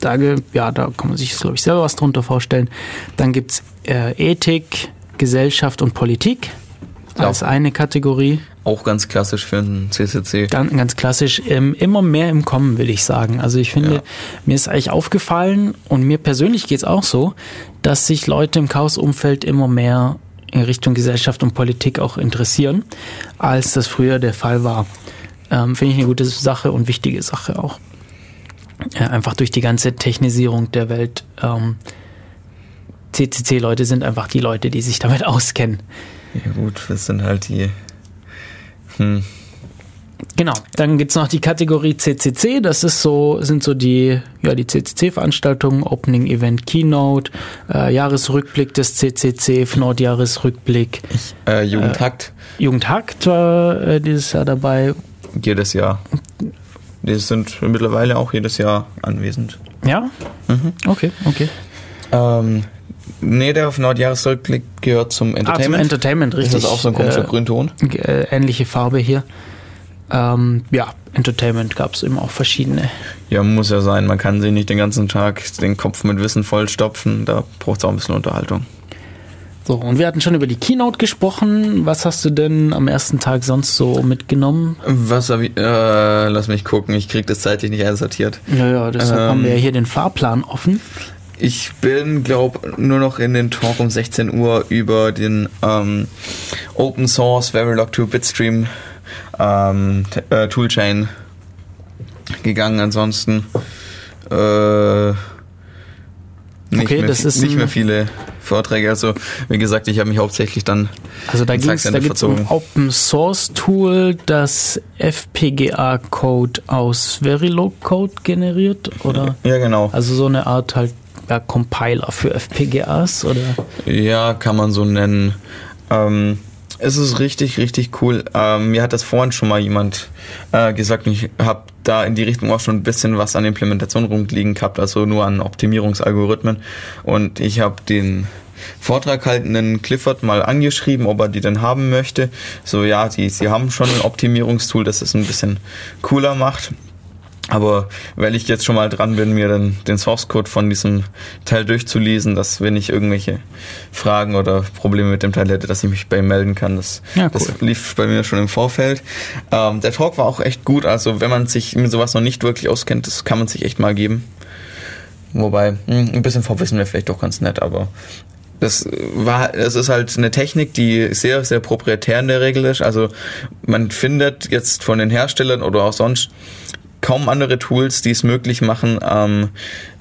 da, ja, da kann man sich, glaube ich, selber was drunter vorstellen. Dann gibt's äh, Ethik, Gesellschaft und Politik Ja. als eine Kategorie. Auch ganz klassisch für einen CCC. Ganz, ganz klassisch. Ähm, immer mehr im Kommen, will ich sagen. Also ich finde, Ja. mir ist eigentlich aufgefallen und mir persönlich geht's auch so, dass sich Leute im Chaos-Umfeld immer mehr in Richtung Gesellschaft und Politik auch interessieren, als das früher der Fall war. Ähm, finde ich eine gute Sache und wichtige Sache auch. Ja, einfach durch die ganze Technisierung der Welt. Ähm, CCC-Leute sind einfach die Leute, die sich damit *laughs* auskennen. Ja gut, das sind halt die... Hm. Genau, dann gibt's noch die Kategorie CCC, das ist so, sind so die, ja, die CCC-Veranstaltungen, Opening Event Keynote, äh, Jahresrückblick des CCC, Nordjahresrückblick, Äh, Jugendhakt, Jugendhakt war äh, dieses Jahr dabei. jedes Jahr. Die sind mittlerweile auch jedes Jahr anwesend. Ja? Mhm. Okay, okay. Ähm, nee, der auf Nordjahresrückblick gehört zum Ah, zum Entertainment. Entertainment, richtig. Ist das auch so ein komischer äh, Grünton? äh, ähnliche Farbe hier. Ähm, ja, Entertainment gab es eben auch verschiedene. Ja, muss ja sein. Man kann sich nicht den ganzen Tag den Kopf mit Wissen vollstopfen. Da braucht es auch ein bisschen Unterhaltung. So, und wir hatten schon über die Keynote gesprochen. Was hast du denn am ersten Tag sonst so mitgenommen? Was hab ich, äh, lass mich gucken, ich krieg das zeitlich nicht einsortiert. Ja, ja, deshalb Ähm, haben wir ja hier den Fahrplan offen. Ich bin, glaube nur noch in den Talk um 16 Uhr über den ähm, Open Source Verilog 2 Bitstream ähm, äh, Toolchain gegangen. Ansonsten äh, nicht, Okay, mehr, das vi- ist nicht mehr viele Vorträge. Also wie gesagt, ich habe mich hauptsächlich dann Also da ging es da gibt's ein. Open Source Tool, das FPGA-Code aus Verilog-Code generiert, oder? Ja, genau. Also so eine Art halt ja, Compiler für FPGAs, oder? Ja, kann man so nennen. Ähm, es ist richtig, richtig cool. Ähm, mir hat das vorhin schon mal jemand äh, gesagt und ich habe da in die Richtung auch schon ein bisschen was an Implementation rumliegen gehabt, also nur an Optimierungsalgorithmen. Und ich habe den Vortrag haltenden Clifford mal angeschrieben, ob er die denn haben möchte. So, ja, die, sie haben schon ein Optimierungstool, das es ein bisschen cooler macht. Aber weil ich jetzt schon mal dran bin, mir dann den Source Code von diesem Teil durchzulesen, dass wenn ich irgendwelche Fragen oder Probleme mit dem Teil hätte, dass ich mich bei ihm melden kann. Das, Ja, cool. das lief bei mir schon im Vorfeld. Ähm, der Talk war auch echt gut. Also wenn man sich mit sowas noch nicht wirklich auskennt, das kann man sich echt mal geben. Wobei, mh, ein bisschen Vorwissen wäre vielleicht doch ganz nett, aber das war, es ist halt eine Technik, die sehr, sehr proprietär in der Regel ist. Also man findet jetzt von den Herstellern oder auch sonst kaum andere Tools, die es möglich machen, ähm,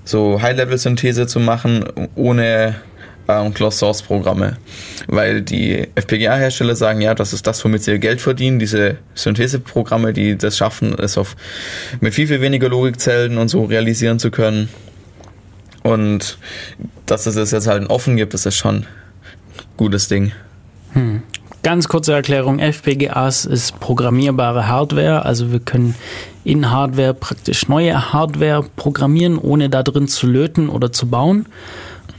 so High-Level-Synthese zu machen, ohne ähm, Closed-Source-Programme. Weil die FPGA-Hersteller sagen, ja, das ist das, womit sie ihr Geld verdienen. Diese Syntheseprogramme, die das schaffen, es auf, mit viel, viel weniger Logikzellen und so realisieren zu können. Und dass es es jetzt halt offen gibt, ist schon ein gutes Ding. Ganz kurze Erklärung, FPGAs ist programmierbare Hardware, also wir können in Hardware praktisch neue Hardware programmieren, ohne da drin zu löten oder zu bauen.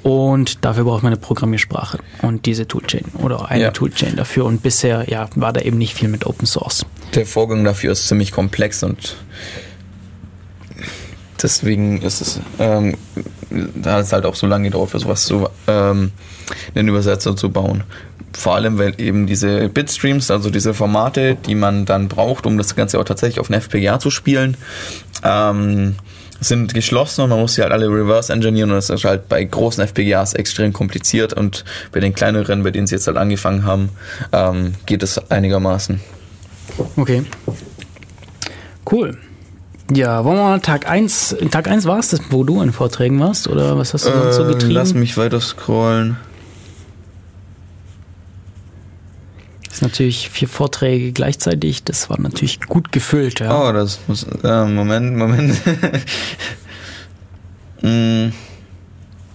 Und dafür braucht man eine Programmiersprache und diese Toolchain oder eine Ja. Toolchain dafür. Und bisher ja, war da eben nicht viel mit Open Source. Der Vorgang dafür ist ziemlich komplex und deswegen ist es, ähm, da hat es halt auch so lange gedauert, für sowas zu, ähm, einen Übersetzer zu bauen. Vor allem, weil eben diese Bitstreams, also diese Formate, die man dann braucht, um das Ganze auch tatsächlich auf eine FPGA zu spielen, ähm, sind geschlossen und man muss sie halt alle reverse engineeren und das ist halt bei großen FPGAs extrem kompliziert und bei den kleineren, bei denen sie jetzt halt angefangen haben, ähm, geht es einigermaßen. Okay. Cool. Ja, wollen wir mal Tag 1, Tag 1 war es das, wo du in Vorträgen warst? Oder was hast du sonst so Äh, getrieben? Lass mich weiter scrollen. Das ist natürlich vier Vorträge gleichzeitig, das war natürlich gut gefüllt, ja. Oh, das muss. Äh, Moment, Moment. Hm.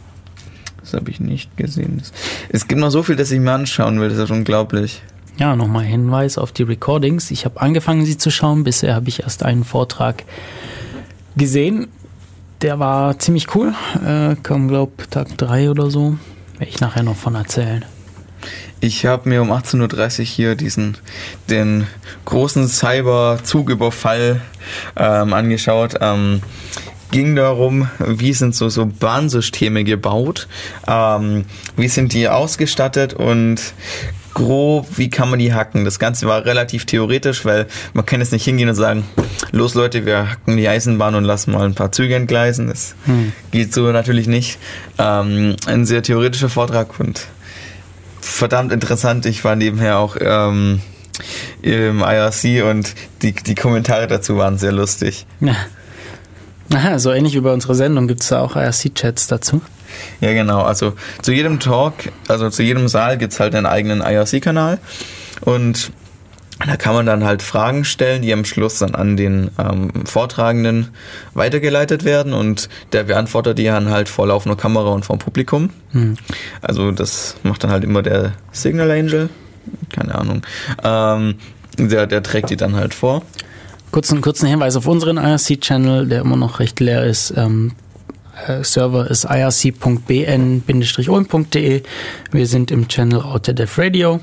*laughs* das habe ich nicht gesehen. Es gibt noch so viel, das ich mir anschauen will, das ist unglaublich. Ja, nochmal Hinweis auf die Recordings. Ich habe angefangen, sie zu schauen. Bisher habe ich erst einen Vortrag gesehen. Der war ziemlich cool. Äh, kam, glaub, Tag 3 oder so. Werde ich nachher noch von erzählen. Ich habe mir um 18.30 Uhr hier diesen, den großen Cyber-Zugüberfall ähm, angeschaut. Ähm, ging darum, wie sind so, so Bahnsysteme gebaut, ähm, wie sind die ausgestattet und grob, wie kann man die hacken. Das Ganze war relativ theoretisch, weil man kann jetzt nicht hingehen und sagen, los Leute, wir hacken die Eisenbahn und lassen mal ein paar Züge entgleisen. Das geht so natürlich nicht. Ähm, ein sehr theoretischer Vortrag und verdammt interessant. Ich war nebenher auch ähm, im IRC und die, die Kommentare dazu waren sehr lustig. Ja. Aha, so ähnlich wie bei unserer Sendung gibt es da auch IRC-Chats dazu. Ja, genau. Also zu jedem Talk, also zu jedem Saal gibt's halt einen eigenen IRC-Kanal und da kann man dann halt Fragen stellen, die am Schluss dann an den ähm, Vortragenden weitergeleitet werden und der beantwortet die dann halt vor laufender Kamera und vom Publikum. Also das macht dann halt immer der Signal Angel, keine Ahnung. Ähm, der, der trägt die dann halt vor. Kurzen, kurzen Hinweis auf unseren IRC-Channel, der immer noch recht leer ist. Ähm, äh, Server ist irc.bn-ulm.de. Wir sind im Channel Autodev Radio.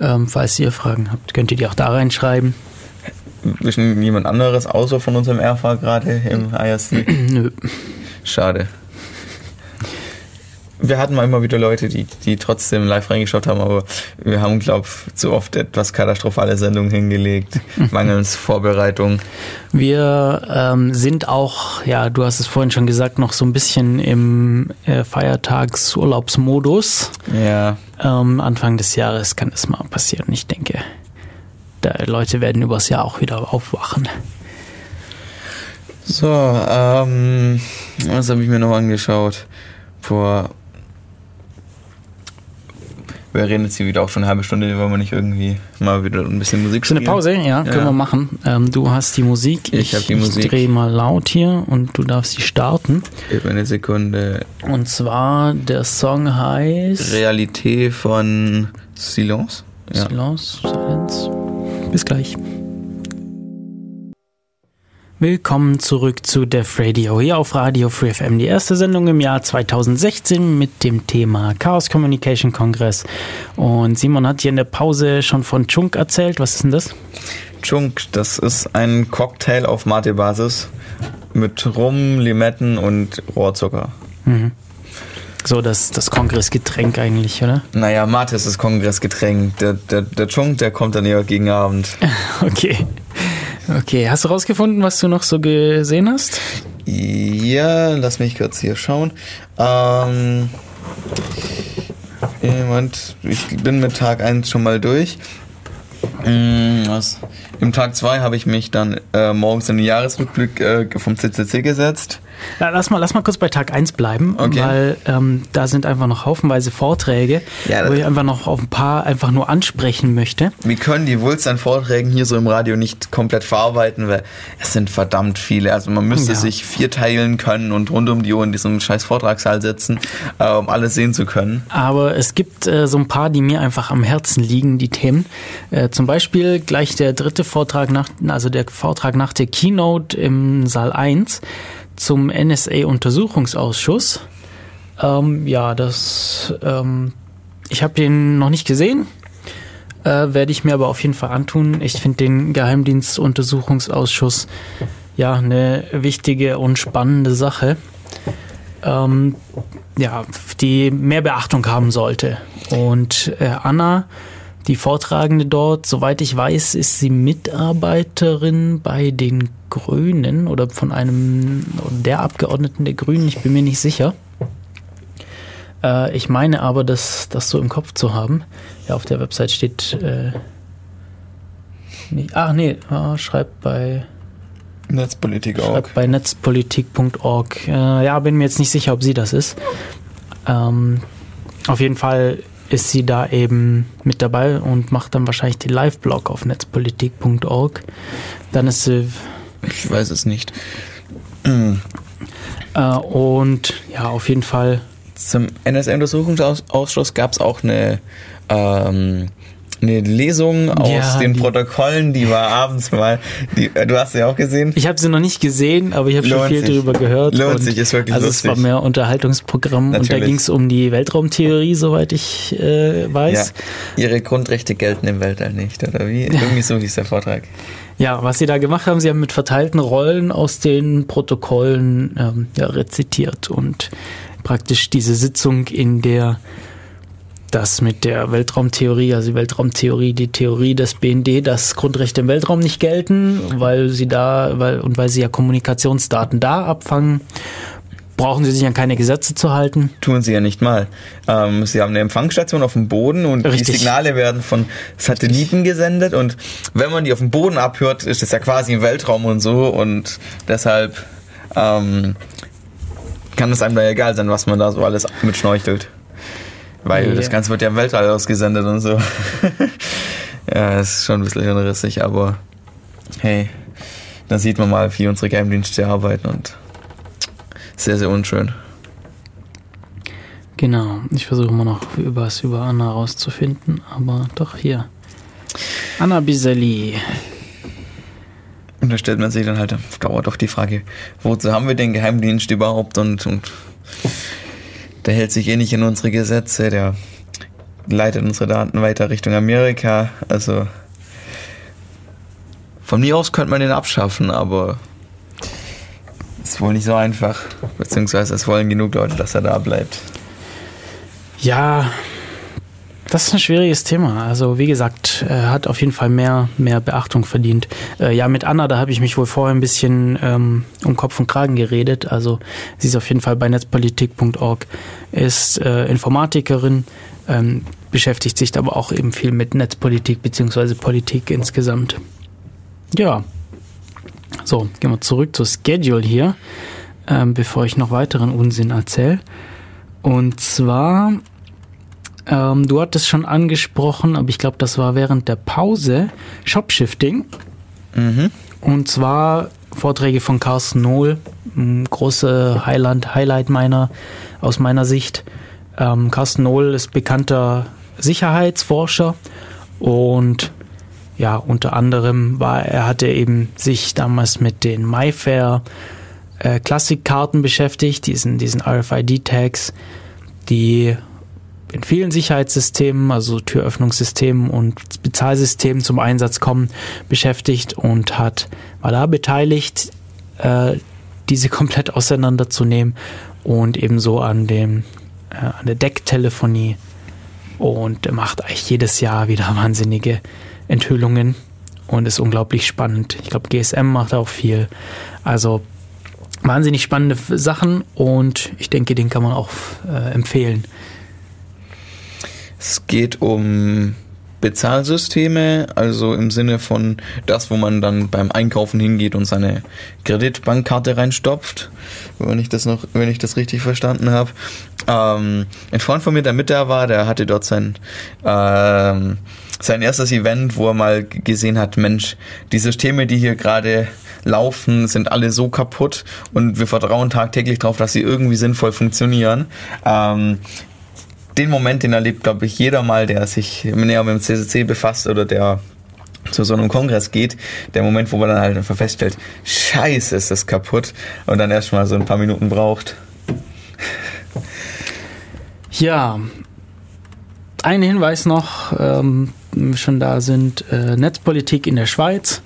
Ähm, falls ihr Fragen habt, könnt ihr die auch da reinschreiben. Zwischen jemand anderes außer von unserem RV gerade im IRC? *clears throat* Nö. Schade. Wir hatten mal immer wieder Leute, die, die trotzdem live reingeschaut haben, aber wir haben, glaube ich, zu oft etwas katastrophale Sendungen hingelegt, *laughs* mangels Vorbereitung. Wir ähm, sind auch, ja, du hast es vorhin schon gesagt, noch so ein bisschen im äh, Feiertagsurlaubsmodus. Ja, Ähm, Anfang des Jahres kann das mal passieren. Ich denke, Leute werden übers Jahr auch wieder aufwachen. So, ähm, was habe ich mir noch angeschaut? Vor. Wir reden jetzt hier wieder auch schon eine halbe Stunde, wollen wir nicht irgendwie mal wieder ein bisschen Musik So eine spielen? Pause, ja, können Ja. wir machen. Ähm, du hast die Musik, Ich hab die Musik. Ich drehe mal laut hier und du darfst sie starten. Gib mir eine Sekunde. Und zwar, der Song heißt Realität von Silence? Ja. Silence, Silence. Bis gleich. Willkommen zurück zu Def Radio hier auf Radio Free FM. Die erste Sendung im Jahr 2016 mit dem Thema Chaos Communication Kongress. Und Simon hat hier in der Pause schon von Chunk erzählt. Was ist denn das? Chunk, das ist ein Cocktail auf Mate-Basis mit Rum, Limetten und Rohrzucker. So das, das Kongressgetränk eigentlich, oder? Naja, Mate ist das Kongressgetränk. Der, der, der Chunk, der kommt dann eher gegen Abend. *laughs* Okay. Okay, hast du rausgefunden, was du noch so gesehen hast? Ja, lass mich kurz hier schauen. Ähm, jemand, ich bin mit Tag 1 schon mal durch. Mm, Was? Im Tag 2 habe ich mich dann äh, morgens in den Jahresrückblick äh, vom CCC gesetzt. Lass, mal, lass mal kurz bei Tag 1 bleiben, Okay. weil ähm, da sind einfach noch haufenweise Vorträge, Ja, wo ich einfach noch auf ein paar einfach nur ansprechen möchte. Wir können die Wulst an Vorträgen hier so im Radio nicht komplett verarbeiten, weil es sind verdammt viele. Also man müsste Ja. sich vier teilen können und rund um die Uhr in diesem scheiß Vortragssaal sitzen, äh, um alles sehen zu können. Aber es gibt äh, so ein paar, die mir einfach am Herzen liegen, die Themen. Äh, zum Beispiel gleich der dritte Vortrag nach, also der Vortrag nach der Keynote im Saal 1 zum NSA-Untersuchungsausschuss. Ähm, ja, das, ähm, ich habe den noch nicht gesehen. Äh, Werde ich mir aber auf jeden Fall antun. Ich finde den Geheimdienstuntersuchungsausschuss ja eine wichtige und spannende Sache. Ähm, ja, die mehr Beachtung haben sollte. Und äh, Anna, die Vortragende dort, soweit ich weiß, ist sie Mitarbeiterin bei den Grünen oder von einem der Abgeordneten der Grünen, ich bin mir nicht sicher. Äh, ich meine aber, das, das so im Kopf zu haben. Ja, auf der Website steht. Äh, nicht, ach nee, ah, schreibt bei Netzpolitik auch. Schreibt bei netzpolitik.org. Äh, ja, bin mir jetzt nicht sicher, ob sie das ist. Ähm, auf jeden Fall ist sie da eben mit dabei und macht dann wahrscheinlich den Live-Blog auf netzpolitik.org. Dann ist sie Ich weiß es nicht. äh, und ja, auf jeden Fall Zum NSA-Untersuchungsausschuss gab es auch eine, ähm, eine Lesung aus Ja, den die- Protokollen, die war abends mal. Die, äh, du hast sie auch gesehen? Ich habe sie noch nicht gesehen, aber ich habe schon viel sich. darüber gehört. Lohnt sich, ist wirklich Also lustig. es war mehr Unterhaltungsprogramm und da Natürlich. ging es um die Weltraumtheorie, soweit ich äh, weiß. Ja. Ihre Grundrechte gelten im Weltall nicht, oder wie? *laughs* Irgendwie so hieß der Vortrag. Ja, was sie da gemacht haben, sie haben mit verteilten Rollen aus den Protokollen ähm, ja, rezitiert und praktisch diese Sitzung, in der das mit der Weltraumtheorie, also die Weltraumtheorie, die Theorie des BND, dass Grundrechte im Weltraum nicht gelten, weil sie da, weil, und weil sie ja Kommunikationsdaten da abfangen, brauchen sie sich an keine Gesetze zu halten. Tun sie ja nicht mal. Ähm, sie haben eine Empfangsstation auf dem Boden und die Richtig. Signale werden von Satelliten gesendet und wenn man die auf dem Boden abhört, ist es ja quasi im Weltraum und so und deshalb ähm, kann es einem da egal sein, was man da so alles mitschnorchelt. Weil Ja. das Ganze wird ja im Weltall ausgesendet und so. *laughs* ja, ist schon ein bisschen hirnrissig, aber hey, da sieht man mal, wie unsere Geheimdienste arbeiten und sehr, sehr unschön. Genau, ich versuche immer noch was über Anna rauszufinden, aber doch hier. Anna Biselli. Und da stellt man sich dann halt auf Dauer doch die Frage, wozu haben wir den Geheimdienst überhaupt und, und der hält sich eh nicht in unsere Gesetze, der leitet unsere Daten weiter Richtung Amerika, also von mir aus könnte man den abschaffen, aber ist wohl nicht so einfach. Beziehungsweise es wollen genug Leute, dass er da bleibt. Ja, das ist ein schwieriges Thema. Also wie gesagt, er hat auf jeden Fall mehr, mehr Beachtung verdient. Äh, ja, mit Anna, da habe ich mich wohl vorher ein bisschen ähm, um Kopf und Kragen geredet. Also sie ist auf jeden Fall bei netzpolitik.org, ist äh, Informatikerin, ähm, beschäftigt sich aber auch eben viel mit Netzpolitik beziehungsweise Politik insgesamt. Ja, so, gehen wir zurück zur Schedule hier, ähm, bevor ich noch weiteren Unsinn erzähle. Und zwar ähm, du hattest schon angesprochen, aber ich glaube, das war während der Pause, Shopshifting. Mhm. Und zwar Vorträge von Carsten Nohl, große Highland, Highlight meiner, aus meiner Sicht. Ähm, Carsten Nohl ist bekannter Sicherheitsforscher und ja, unter anderem war er hatte eben sich damals mit den MyFair äh, Klassikkarten beschäftigt, diesen, diesen RFID-Tags, die in vielen Sicherheitssystemen, also Türöffnungssystemen und Bezahlsystemen zum Einsatz kommen, beschäftigt und hat, war da beteiligt, äh, diese *laughs* komplett auseinanderzunehmen und ebenso an dem äh, an der Decktelefonie und macht eigentlich jedes Jahr wieder *laughs* wahnsinnige Enthüllungen und ist unglaublich spannend. Ich glaube, GSM macht auch viel. Also wahnsinnig spannende Sachen und ich denke, den kann man auch äh, empfehlen. Es geht um Bezahlsysteme, also im Sinne von das, wo man dann beim Einkaufen hingeht und seine Kreditbankkarte reinstopft, wenn ich das noch, wenn ich das richtig verstanden habe. Ähm, ein Freund von mir, der mit da war, der hatte dort sein ähm, sein erstes Event, wo er mal gesehen hat, Mensch, die Systeme, die hier gerade laufen, sind alle so kaputt und wir vertrauen tagtäglich darauf, dass sie irgendwie sinnvoll funktionieren. Ähm, den Moment, den erlebt, glaube ich, jeder mal, der sich näher mit dem CCC befasst oder der zu so einem Kongress geht, der Moment, wo man dann halt einfach feststellt, scheiße, ist das kaputt und dann erstmal so ein paar Minuten braucht. Ja, ein Hinweis noch, ähm, schon da sind, äh, Netzpolitik in der Schweiz.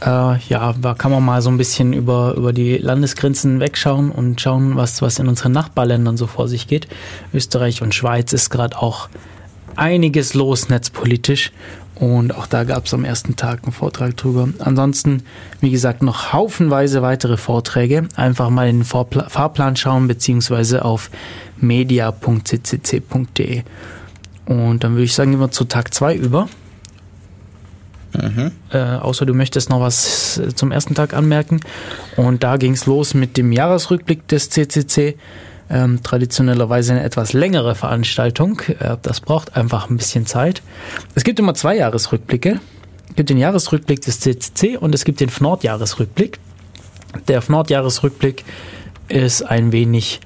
Äh, ja, da kann man mal so ein bisschen über, über die Landesgrenzen wegschauen und schauen, was, was in unseren Nachbarländern so vor sich geht. Österreich und Schweiz ist gerade auch einiges los netzpolitisch und auch da gab es am ersten Tag einen Vortrag drüber. Ansonsten, wie gesagt, noch haufenweise weitere Vorträge. Einfach mal in den Fahrplan schauen, beziehungsweise auf media.ccc.de. Und dann würde ich sagen, gehen wir zu Tag 2 über. Äh, außer du möchtest noch was zum ersten Tag anmerken. Und da ging es los mit dem Jahresrückblick des CCC. Ähm, traditionellerweise eine etwas längere Veranstaltung. Äh, das braucht einfach ein bisschen Zeit. Es gibt immer zwei Jahresrückblicke. Es gibt den Jahresrückblick des CCC und es gibt den FNORD-Jahresrückblick. Der FNORD-Jahresrückblick ist ein wenig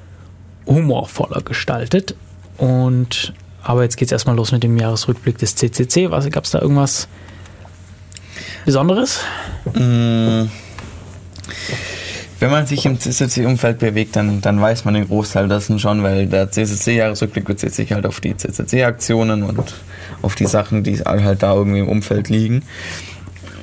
humorvoller gestaltet. Und aber jetzt geht es erstmal los mit dem Jahresrückblick des CCC. Gab es da irgendwas Besonderes? Mm. Wenn man sich im CCC-Umfeld bewegt, dann, dann weiß man den Großteil dessen schon, weil der CCC-Jahresrückblick bezieht sich halt auf die CCC-Aktionen und auf die Sachen, die halt da irgendwie im Umfeld liegen.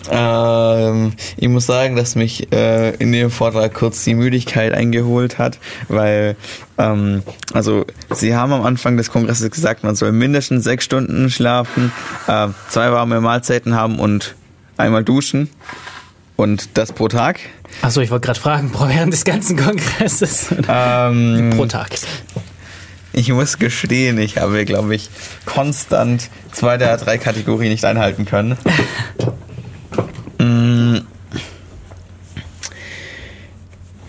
Ähm, ich muss sagen, dass mich äh, in dem Vortrag kurz die Müdigkeit eingeholt hat, weil ähm, also sie haben am Anfang des Kongresses gesagt, man soll mindestens sechs Stunden schlafen, äh, zwei warme Mahlzeiten haben und einmal duschen und das pro Tag. Achso, ich wollte gerade fragen, während des ganzen Kongresses. Ähm, pro Tag. Ich muss gestehen, ich habe, glaube ich, konstant zwei der drei Kategorien nicht einhalten können. *laughs* Mm.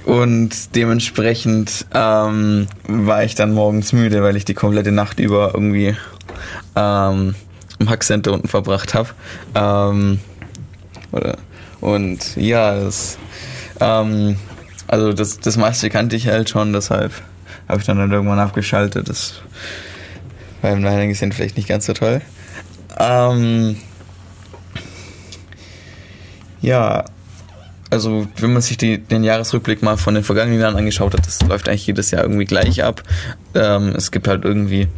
Und dementsprechend ähm, war ich dann morgens müde, weil ich die komplette Nacht über irgendwie ähm, im Hackcenter unten verbracht habe. Ähm, und ja, das, ähm, also das, das meiste kannte ich halt schon, deshalb habe ich dann halt irgendwann abgeschaltet. Das war im Nachhinein gesehen vielleicht nicht ganz so toll. Ähm, ja, also wenn man sich die, den Jahresrückblick mal von den vergangenen Jahren angeschaut hat, das läuft eigentlich jedes Jahr irgendwie gleich ab. Ähm, es gibt halt irgendwie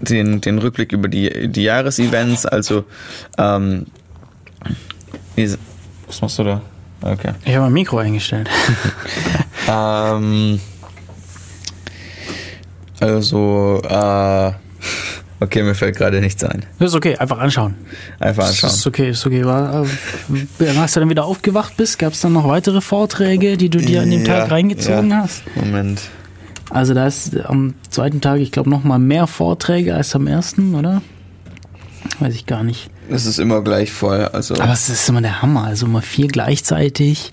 den, den Rückblick über die, die Jahresevents, also ähm, Was machst du da? Okay. Ich habe mein Mikro eingestellt. *laughs* Ähm, also, äh, okay, mir fällt gerade nichts ein. Das ist okay, einfach anschauen. Einfach Das anschauen. ist okay, ist okay. War, äh, als du dann wieder aufgewacht bist, gab es dann noch weitere Vorträge, die du dir an dem Ja, Tag reingezogen ja. hast? Moment. Also da ist am zweiten Tag, ich glaube, noch mal mehr Vorträge als am ersten, oder? Weiß ich gar nicht. Es ist immer gleich voll. Also, Aber es ist immer der Hammer. Also immer vier gleichzeitig.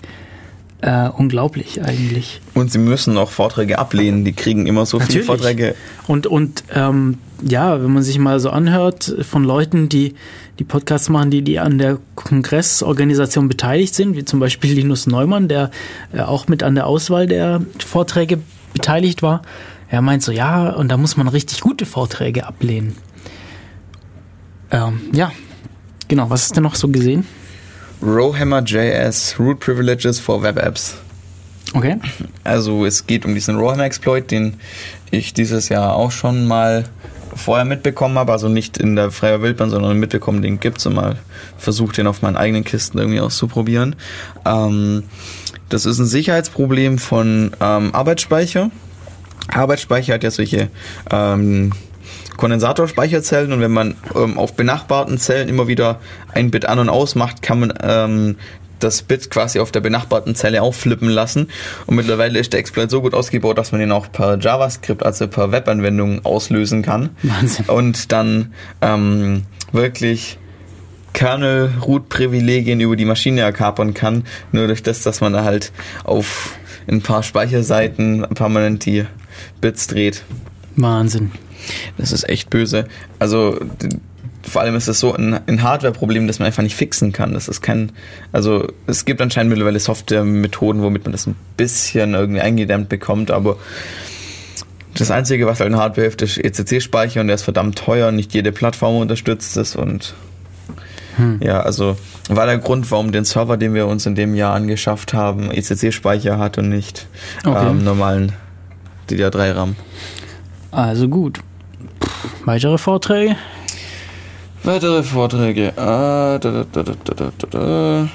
Äh, unglaublich eigentlich. und sie müssen auch Vorträge ablehnen. Die kriegen immer so viele Natürlich. Vorträge. Und, und ähm, ja, wenn man sich mal so anhört von Leuten, die die Podcasts machen, die, die an der Kongressorganisation beteiligt sind, wie zum Beispiel Linus Neumann, der äh, auch mit an der Auswahl der Vorträge beteiligt war. Er meint so, ja, und da muss man richtig gute Vorträge ablehnen. Ähm, ja, genau. Was hast du noch so gesehen? Rowhammer.js, Root Privileges for Web Apps. Okay. Also es geht um diesen Rowhammer-Exploit, den ich dieses Jahr auch schon mal vorher mitbekommen habe, also nicht in der freier Wildbahn, sondern mitbekommen, den gibt's und mal versucht, den auf meinen eigenen Kisten irgendwie auszuprobieren. Ähm, das ist ein Sicherheitsproblem von ähm, Arbeitsspeicher. Arbeitsspeicher hat ja solche ähm, Kondensatorspeicherzellen und wenn man ähm, auf benachbarten Zellen immer wieder ein Bit an und aus macht, kann man ähm, das Bit quasi auf der benachbarten Zelle aufflippen lassen. Und mittlerweile ist der Exploit so gut ausgebaut, dass man ihn auch per JavaScript, also per Webanwendung auslösen kann. Wahnsinn. Und dann ähm, wirklich Kernel-Root-Privilegien über die Maschine erkapern kann, nur durch das, dass man da halt auf ein paar Speicherseiten permanent die Bits dreht. Wahnsinn. Das ist echt böse. Also vor allem ist es so ein, ein Hardware-Problem, das man einfach nicht fixen kann. Das ist kein, also es gibt anscheinend mittlerweile Software-Methoden, womit man das ein bisschen irgendwie eingedämmt bekommt, aber das Einzige, was halt in Hardware hilft, ist ECC-Speicher und der ist verdammt teuer. Nicht jede Plattform unterstützt es und ja, also war der Grund, warum den Server, den wir uns in dem Jahr angeschafft haben, ECC-Speicher hat und nicht Okay. ähm, normalen DDR3-RAM. Also gut. Weitere Vorträge? Weitere Vorträge. Ah, da, da, da,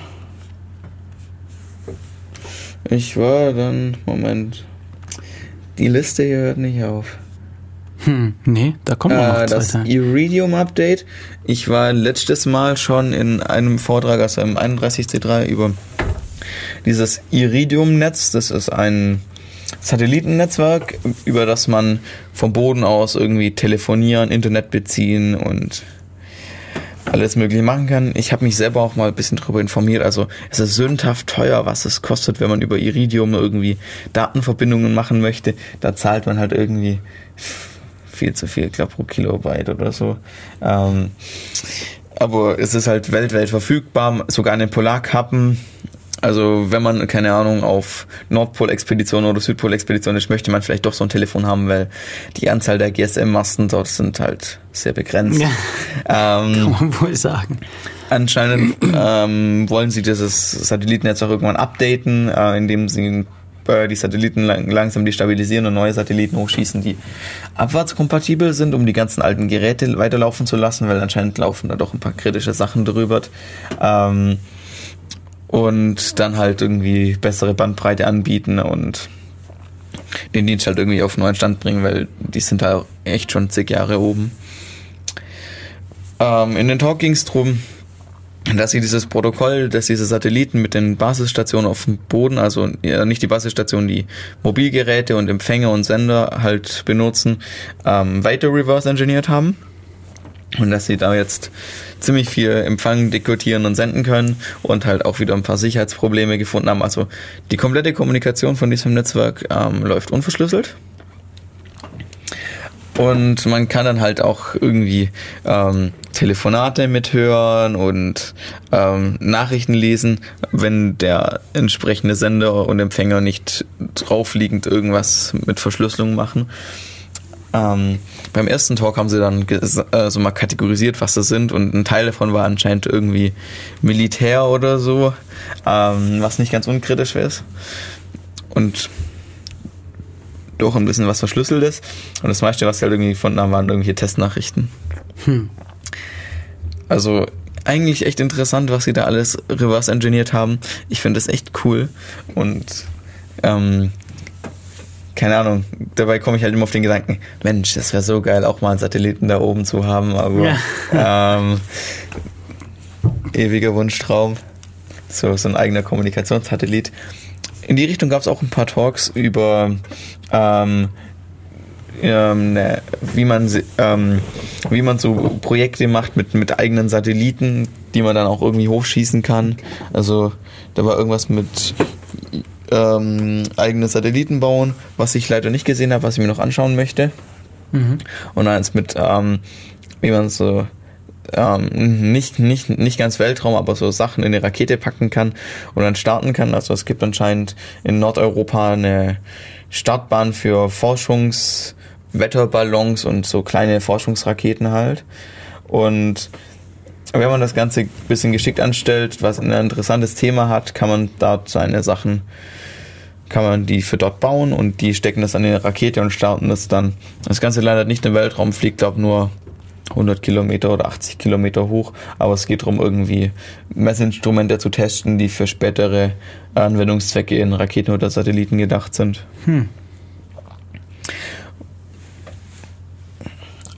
ich war dann. Moment. Die Liste hier hört nicht auf. Hm, nee, da kommen wir äh, noch ah, Das weiter. Iridium Update. Ich war letztes Mal schon in einem Vortrag aus also einem 31C3 über dieses Iridium Netz. Das ist ein Satellitennetzwerk, über das man vom Boden aus irgendwie telefonieren, Internet beziehen und alles Mögliche machen kann. Ich habe mich selber auch mal ein bisschen darüber informiert. Also es ist sündhaft teuer, was es kostet, wenn man über Iridium irgendwie Datenverbindungen machen möchte. Da zahlt man halt irgendwie viel zu viel, ich glaube pro Kilobyte oder so. Ähm, aber es ist halt weltweit verfügbar, sogar in den Polarkappen. Also wenn man, keine Ahnung, auf Nordpol-Expedition oder Südpol-Expedition ist, möchte man vielleicht doch so ein Telefon haben, weil die Anzahl der GSM-Masten dort sind halt sehr begrenzt. Ja. *laughs* Ähm, Kann man wohl sagen. Anscheinend ähm, wollen sie dieses Satellitennetz auch irgendwann updaten, äh, indem sie äh, die Satelliten lang langsam destabilisieren und neue Satelliten hochschießen, die abwärtskompatibel sind, um die ganzen alten Geräte weiterlaufen zu lassen, weil anscheinend laufen da doch ein paar kritische Sachen drüber. Ähm, und dann halt irgendwie bessere Bandbreite anbieten und den Dienst halt irgendwie auf neuen Stand bringen, weil die sind da echt schon zig Jahre oben. Ähm, in den Talk ging es darum, dass sie dieses Protokoll, dass diese Satelliten mit den Basisstationen auf dem Boden, also ja, nicht die Basisstationen, die Mobilgeräte und Empfänger und Sender halt benutzen, ähm, weiter reverse engineert haben. Und dass sie da jetzt ziemlich viel empfangen, dekodieren und senden können und halt auch wieder ein paar Sicherheitsprobleme gefunden haben. Also die komplette Kommunikation von diesem Netzwerk ähm, läuft unverschlüsselt. Und man kann dann halt auch irgendwie ähm, Telefonate mithören und ähm, Nachrichten lesen, wenn der entsprechende Sender und Empfänger nicht draufliegend irgendwas mit Verschlüsselung machen. Ähm, beim ersten Talk haben sie dann äh, so mal kategorisiert, was das sind und ein Teil davon war anscheinend irgendwie Militär oder so, ähm, was nicht ganz unkritisch ist. Und doch ein bisschen was Verschlüsseltes. Und das meiste, was sie halt irgendwie gefunden haben, waren irgendwelche Testnachrichten. Hm. Also eigentlich echt interessant, was sie da alles reverse engineert haben. Ich finde das echt cool und ähm, keine Ahnung, dabei komme ich halt immer auf den Gedanken, Mensch, das wäre so geil, auch mal einen Satelliten da oben zu haben, aber ja. ähm, ewiger Wunschtraum. So, so ein eigener Kommunikationssatellit. In die Richtung gab es auch ein paar Talks über ähm, ähm, ne, wie man ähm, wie man so Projekte macht mit, mit eigenen Satelliten, die man dann auch irgendwie hochschießen kann. Also da war irgendwas mit ähm, eigene Satelliten bauen, was ich leider nicht gesehen habe, was ich mir noch anschauen möchte. Mhm. Und eins mit, ähm, wie man so ähm, nicht, nicht, nicht ganz Weltraum, aber so Sachen in eine Rakete packen kann und dann starten kann. Also es gibt anscheinend in Nordeuropa eine Startbahn für Forschungswetterballons und so kleine Forschungsraketen halt. Und wenn man das Ganze ein bisschen geschickt anstellt, was ein interessantes Thema hat, kann man dort seine Sachen, kann man die für dort bauen und die stecken das an eine Rakete und starten das dann. Das Ganze landet nicht im Weltraum, fliegt glaube nur 100 Kilometer oder 80 Kilometer hoch, aber es geht darum, irgendwie Messinstrumente zu testen, die für spätere Anwendungszwecke in Raketen oder Satelliten gedacht sind. Hm.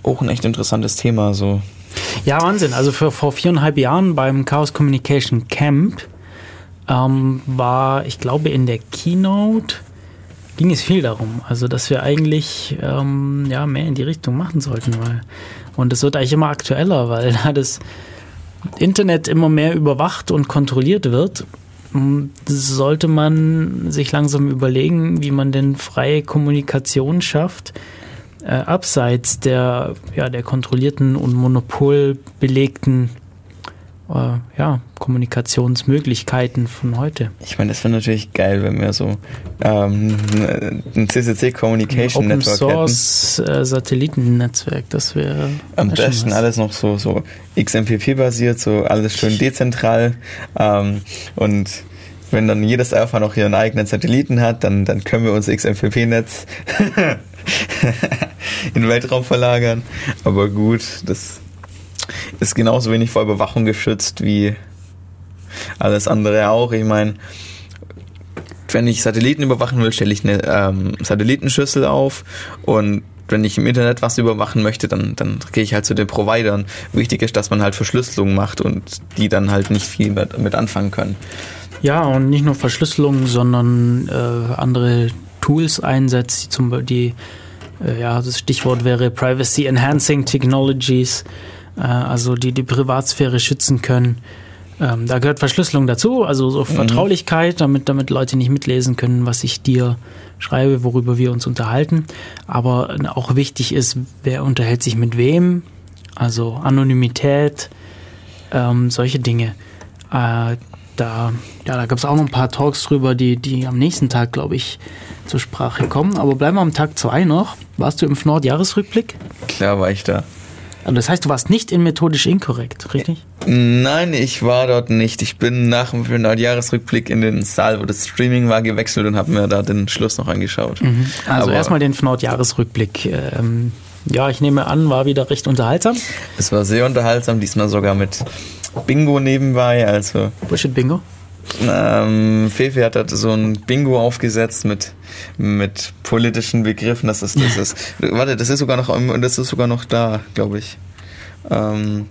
Auch ein echt interessantes Thema, so. Ja, Wahnsinn. Also für, vor viereinhalb Jahren beim Chaos Communication Camp ähm, war, ich glaube, in der Keynote ging es viel darum. Also, dass wir eigentlich ähm, ja, mehr in die Richtung machen sollten, weil und es wird eigentlich immer aktueller, weil *laughs* da das Internet immer mehr überwacht und kontrolliert wird, sollte man sich langsam überlegen, wie man denn freie Kommunikation schafft, äh, abseits der, ja, der kontrollierten und monopolbelegten äh, ja, Kommunikationsmöglichkeiten von heute. Ich meine, das wäre natürlich geil, wenn wir so ähm, ein CCC Communication Open Network Source hätten. Äh, Satellitennetzwerk, das wäre am besten alles noch so so XMPP basiert, so alles schön *laughs* dezentral ähm, und wenn dann jedes Alpha noch ihren eigenen Satelliten hat, dann, dann können wir unser XMPP-Netz *laughs* in den Weltraum verlagern. Aber gut, das ist genauso wenig vor Überwachung geschützt wie alles andere auch. Ich meine, wenn ich Satelliten überwachen will, stelle ich eine ähm, Satellitenschüssel auf und wenn ich im Internet was überwachen möchte, dann, dann gehe ich halt zu den Providern. Wichtig ist, dass man halt Verschlüsselung macht und die dann halt nicht viel mit, mit anfangen können. Ja, und nicht nur Verschlüsselung, sondern äh, andere Tools einsetzt, die zum Beispiel, äh, ja, das Stichwort wäre Privacy Enhancing Technologies, also die die Privatsphäre schützen können. Ähm, da gehört Verschlüsselung dazu, also so mhm. Vertraulichkeit, damit, damit Leute nicht mitlesen können, was ich dir schreibe, worüber wir uns unterhalten. Aber auch wichtig ist, wer unterhält sich mit wem, also Anonymität, ähm, solche Dinge. Äh, da, ja, da gab es auch noch ein paar Talks drüber, die, die am nächsten Tag, glaube ich, zur Sprache kommen. Aber bleiben wir am Tag 2 noch. Warst du im Nord-Jahresrückblick? Klar war ich da. Also das heißt, du warst nicht in methodisch inkorrekt, richtig? Nein, ich war dort nicht. Ich bin nach dem Nord-Jahresrückblick in den Saal, wo das Streaming war, gewechselt und habe mir da den Schluss noch angeschaut. Mhm. Also erstmal den Nord-Jahresrückblick. Ähm, ja, ich nehme an, war wieder recht unterhaltsam. Es war sehr unterhaltsam, diesmal sogar mit Bingo nebenbei. Also Bullshit Bingo? Ähm, Fefe hat so ein Bingo aufgesetzt mit, mit politischen Begriffen. Das ist, das ist, *laughs* warte, das ist sogar noch, das ist sogar noch da, glaube ich. Ähm,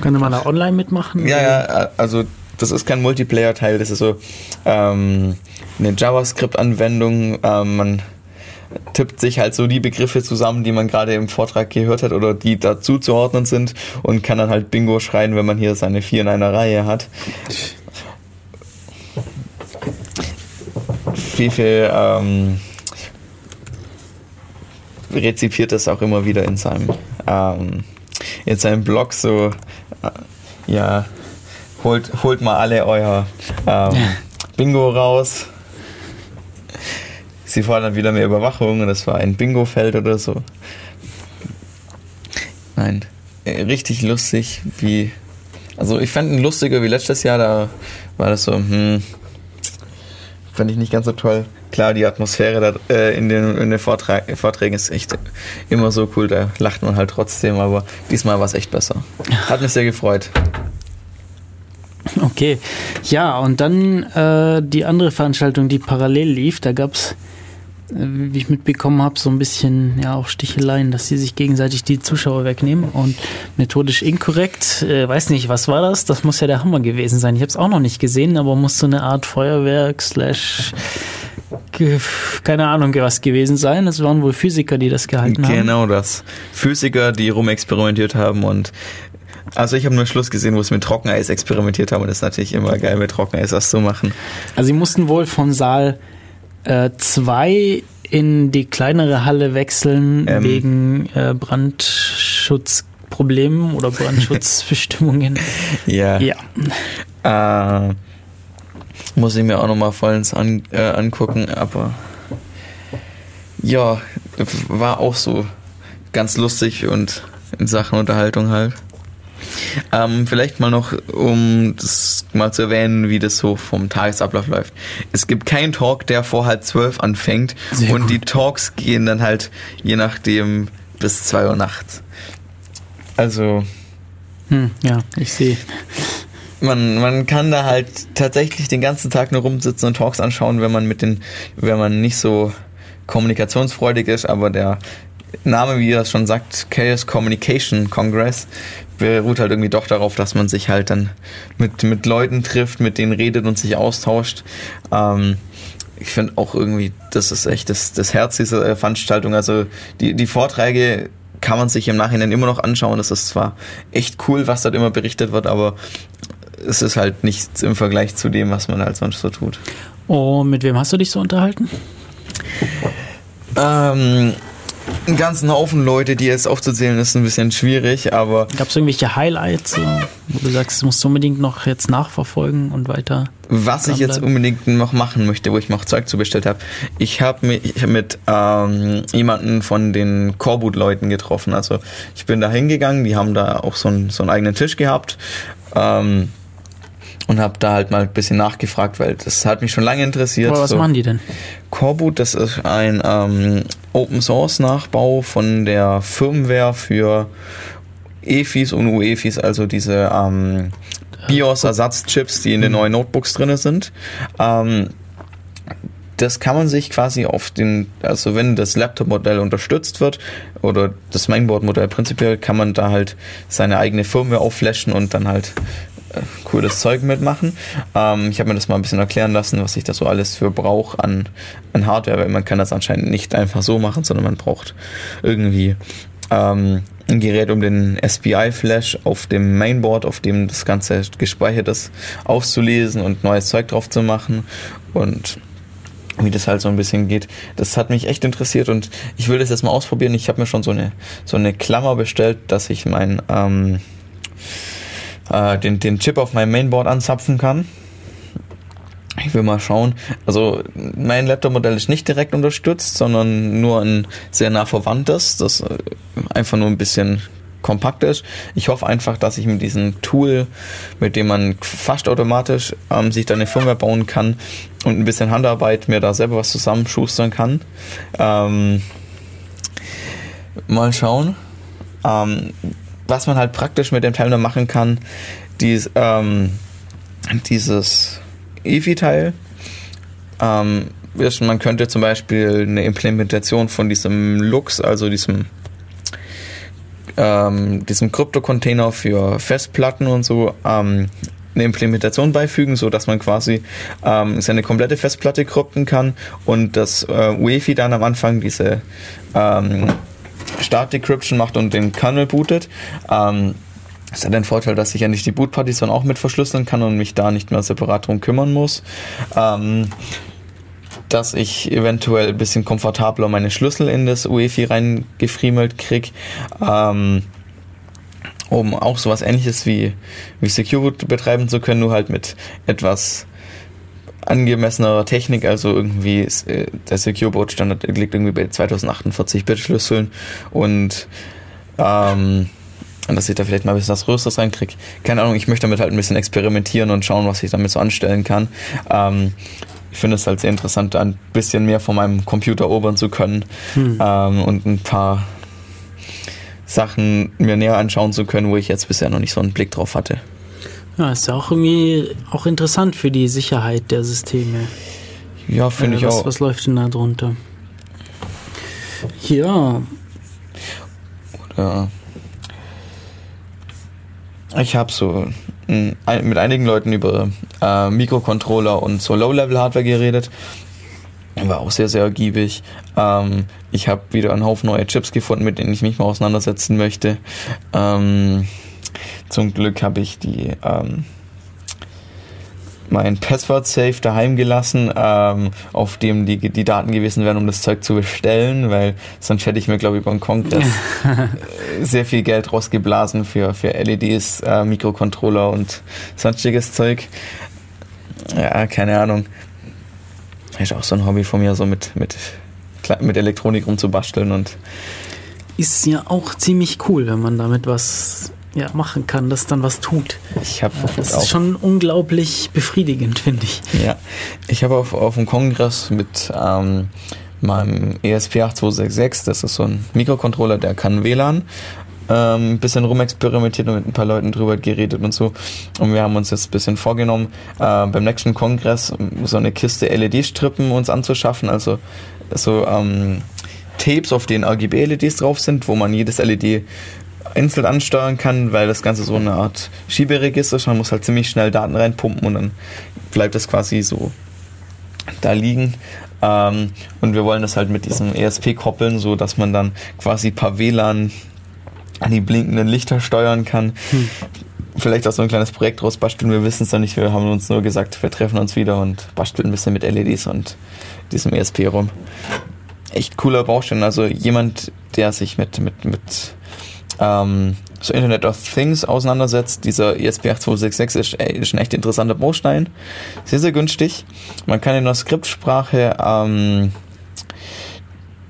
Könnte man da online mitmachen? Ja, ja, also das ist kein Multiplayer-Teil, das ist so ähm, eine JavaScript-Anwendung. Ähm, man tippt sich halt so die Begriffe zusammen, die man gerade im Vortrag gehört hat oder die dazu zu ordnen sind und kann dann halt Bingo schreien, wenn man hier seine vier in einer Reihe hat. Fefe ähm, rezipiert das auch immer wieder in seinem, ähm, in seinem Blog so, äh, ja, holt, holt mal alle euer ähm, Bingo raus sie fordern wieder mehr Überwachung und das war ein Bingo-Feld oder so. Nein, äh, richtig lustig, wie. Also ich fand ihn lustiger wie letztes Jahr, da war das so, hm, fand ich nicht ganz so toll. klar, die Atmosphäre da, äh, in, den, in den Vortrag, Vorträgen ist echt immer so cool, da lacht man halt trotzdem, aber diesmal war es echt besser. Hat mich sehr gefreut. Okay. Ja, und dann äh, die andere Veranstaltung, die parallel lief, da gab es, wie ich mitbekommen habe, so ein bisschen ja auch Sticheleien, dass sie sich gegenseitig die Zuschauer wegnehmen und methodisch inkorrekt. Äh, weiß nicht, was war das? Das muss ja der Hammer gewesen sein. Ich habe es auch noch nicht gesehen, aber muss so eine Art Feuerwerk slash keine Ahnung, was gewesen sein. Es waren wohl Physiker, die das gehalten genau haben. Genau das. Physiker, die rumexperimentiert haben und also ich habe nur Schluss gesehen, wo sie mit Trockeneis experimentiert haben und das ist natürlich immer geil, mit Trockeneis was zu machen. Also sie mussten wohl von Saal 2 äh, in die kleinere Halle wechseln ähm, wegen äh, Brandschutzproblemen oder Brandschutzbestimmungen. *laughs* ja. ja. Äh, muss ich mir auch nochmal vollends an, äh, angucken, aber ja, war auch so ganz lustig und in Sachen Unterhaltung halt. Ähm, vielleicht mal noch, um das mal zu erwähnen, wie das so vom Tagesablauf läuft. Es gibt keinen Talk, der vor halb zwölf anfängt Sehr und gut. die Talks gehen dann halt je nachdem bis zwei Uhr nachts. Also. Hm, ja, ich sehe. Man, man kann da halt tatsächlich den ganzen Tag nur rumsitzen und Talks anschauen, wenn man mit den, wenn man nicht so kommunikationsfreudig ist, aber der Name, wie er das schon sagt, Chaos Communication Congress, beruht halt irgendwie doch darauf, dass man sich halt dann mit, mit Leuten trifft, mit denen redet und sich austauscht. Ähm, ich finde auch irgendwie, das ist echt das, das Herz dieser äh, Veranstaltung. Also die, die Vorträge kann man sich im Nachhinein immer noch anschauen. Das ist zwar echt cool, was dort immer berichtet wird, aber es ist halt nichts im Vergleich zu dem, was man halt sonst so tut. Oh, mit wem hast du dich so unterhalten? Ähm, einen ganzen Haufen Leute, die jetzt aufzuzählen, ist ein bisschen schwierig, aber. Gab es irgendwelche Highlights, wo du sagst, das musst du unbedingt noch jetzt nachverfolgen und weiter? Was ich jetzt unbedingt noch machen möchte, wo ich auch Zeug zubestellt habe, ich habe mich mit ähm, jemanden von den Korbut-Leuten getroffen. Also ich bin da hingegangen, die haben da auch so, ein, so einen eigenen Tisch gehabt. Ähm, und habe da halt mal ein bisschen nachgefragt, weil das hat mich schon lange interessiert. Aber was so. machen die denn? Coreboot, das ist ein ähm, Open Source Nachbau von der Firmware für EFIs und UEFIs, also diese ähm, BIOS-Ersatzchips, die in den neuen Notebooks drin sind. Ähm, das kann man sich quasi auf den, also wenn das Laptop-Modell unterstützt wird oder das Mainboard-Modell prinzipiell, kann man da halt seine eigene Firmware aufflashen und dann halt cooles Zeug mitmachen. Ähm, ich habe mir das mal ein bisschen erklären lassen, was ich da so alles für brauche an, an Hardware, weil man kann das anscheinend nicht einfach so machen, sondern man braucht irgendwie ähm, ein Gerät, um den SPI-Flash auf dem Mainboard, auf dem das Ganze gespeichert ist, auszulesen und neues Zeug drauf zu machen und wie das halt so ein bisschen geht. Das hat mich echt interessiert und ich will das jetzt mal ausprobieren. Ich habe mir schon so eine, so eine Klammer bestellt, dass ich mein ähm, äh, den, den Chip auf meinem Mainboard anzapfen kann. Ich will mal schauen. Also mein Laptop-Modell ist nicht direkt unterstützt, sondern nur ein sehr nah verwandtes, das äh, einfach nur ein bisschen kompakt ist. Ich hoffe einfach, dass ich mit diesem Tool, mit dem man fast automatisch ähm, sich da eine Firmware bauen kann und ein bisschen Handarbeit mir da selber was zusammenschustern kann. Ähm, mal schauen. Ähm, was man halt praktisch mit dem Teil machen kann, dies, ähm, dieses EFI-Teil. Ähm, man könnte zum Beispiel eine Implementation von diesem Lux, also diesem ähm, diesem Krypto-Container für Festplatten und so ähm, eine Implementation beifügen, so dass man quasi ähm, seine komplette Festplatte krypten kann und das äh, UEFI dann am Anfang diese ähm, Start Decryption macht und den Kernel bootet. Ähm, das hat den Vorteil, dass ich ja nicht die Bootpartition auch mit verschlüsseln kann und mich da nicht mehr separat drum kümmern muss. Ähm, dass ich eventuell ein bisschen komfortabler meine Schlüssel in das UEFI reingefriemelt kriege. Ähm, um auch sowas ähnliches wie, wie Secure betreiben zu können, nur halt mit etwas angemessener Technik, also irgendwie äh, der Secure Boot Standard liegt irgendwie bei 2048 Bit Schlüsseln und ähm, dass ich da vielleicht mal ein bisschen was Größeres reinkriege. Keine Ahnung, ich möchte damit halt ein bisschen experimentieren und schauen, was ich damit so anstellen kann. Ähm, ich finde es halt sehr interessant, ein bisschen mehr von meinem Computer erobern zu können hm. ähm, und ein paar Sachen mir näher anschauen zu können, wo ich jetzt bisher noch nicht so einen Blick drauf hatte. Ja, ist ja auch irgendwie auch interessant für die Sicherheit der Systeme. Ja, finde äh, ich was, auch. Was läuft denn da drunter? Ja. Oder ich habe so mit einigen Leuten über äh, Mikrocontroller und so Low-Level-Hardware geredet. War auch sehr, sehr ergiebig. Ähm, ich habe wieder einen Haufen neue Chips gefunden, mit denen ich mich mal auseinandersetzen möchte. Ähm, zum Glück habe ich die ähm, mein Password-Safe daheim gelassen, ähm, auf dem die, die Daten gewesen wären, um das Zeug zu bestellen, weil sonst hätte ich mir, glaube ich, über den Kongress *laughs* sehr viel Geld rausgeblasen für, für LEDs, äh, Mikrocontroller und sonstiges Zeug. Ja, keine Ahnung. Ist auch so ein Hobby von mir, so mit, mit, mit Elektronik rumzubasteln und ist ja auch ziemlich cool, wenn man damit was ja, machen kann, das dann was tut. Ich habe das ist schon unglaublich befriedigend, finde ich. Ja, ich habe auf, auf dem Kongress mit ähm, meinem ESP8266, das ist so ein Mikrocontroller, der kann WLAN, ein ähm, bisschen rumexperimentiert und mit ein paar Leuten drüber geredet und so. Und wir haben uns jetzt ein bisschen vorgenommen, äh, beim nächsten Kongress so eine Kiste LED-Strippen uns anzuschaffen, also so ähm, Tapes, auf denen RGB-LEDs drauf sind, wo man jedes LED einzeln ansteuern kann, weil das Ganze so eine Art Schieberegister ist. Man muss halt ziemlich schnell Daten reinpumpen und dann bleibt das quasi so da liegen. Ähm, und wir wollen das halt mit diesem ESP koppeln, so dass man dann quasi per WLAN an die blinkenden Lichter steuern kann. Hm. Vielleicht auch so ein kleines Projekt draus basteln. Wir wissen es noch nicht. Wir haben uns nur gesagt, wir treffen uns wieder und basteln ein bisschen mit LEDs und diesem ESP rum. Echt cooler Baustein. Also jemand, der sich mit, mit, mit ähm, so Internet of Things auseinandersetzt. Dieser ESP8266 ist, ist ein echt interessanter Baustein. Sehr, sehr günstig. Man kann in der Skriptsprache ähm,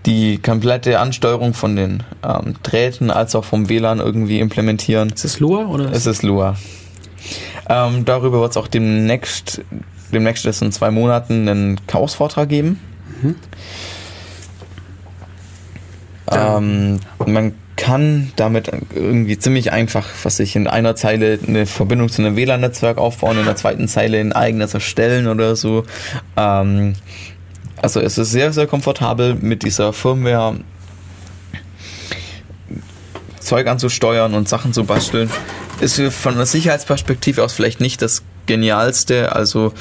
die komplette Ansteuerung von den ähm, Drähten als auch vom WLAN irgendwie implementieren. Ist es Lua oder? Es ist Lua. Ähm, darüber wird es auch demnächst, demnächst ist in zwei Monaten einen Chaos-Vortrag geben. Mhm. Ähm, man kann damit irgendwie ziemlich einfach, was ich in einer Zeile eine Verbindung zu einem WLAN-Netzwerk aufbauen, in der zweiten Zeile ein eigenes erstellen oder so. Ähm, also es ist sehr, sehr komfortabel mit dieser Firmware Zeug anzusteuern und Sachen zu basteln. Ist von der Sicherheitsperspektive aus vielleicht nicht das genialste, also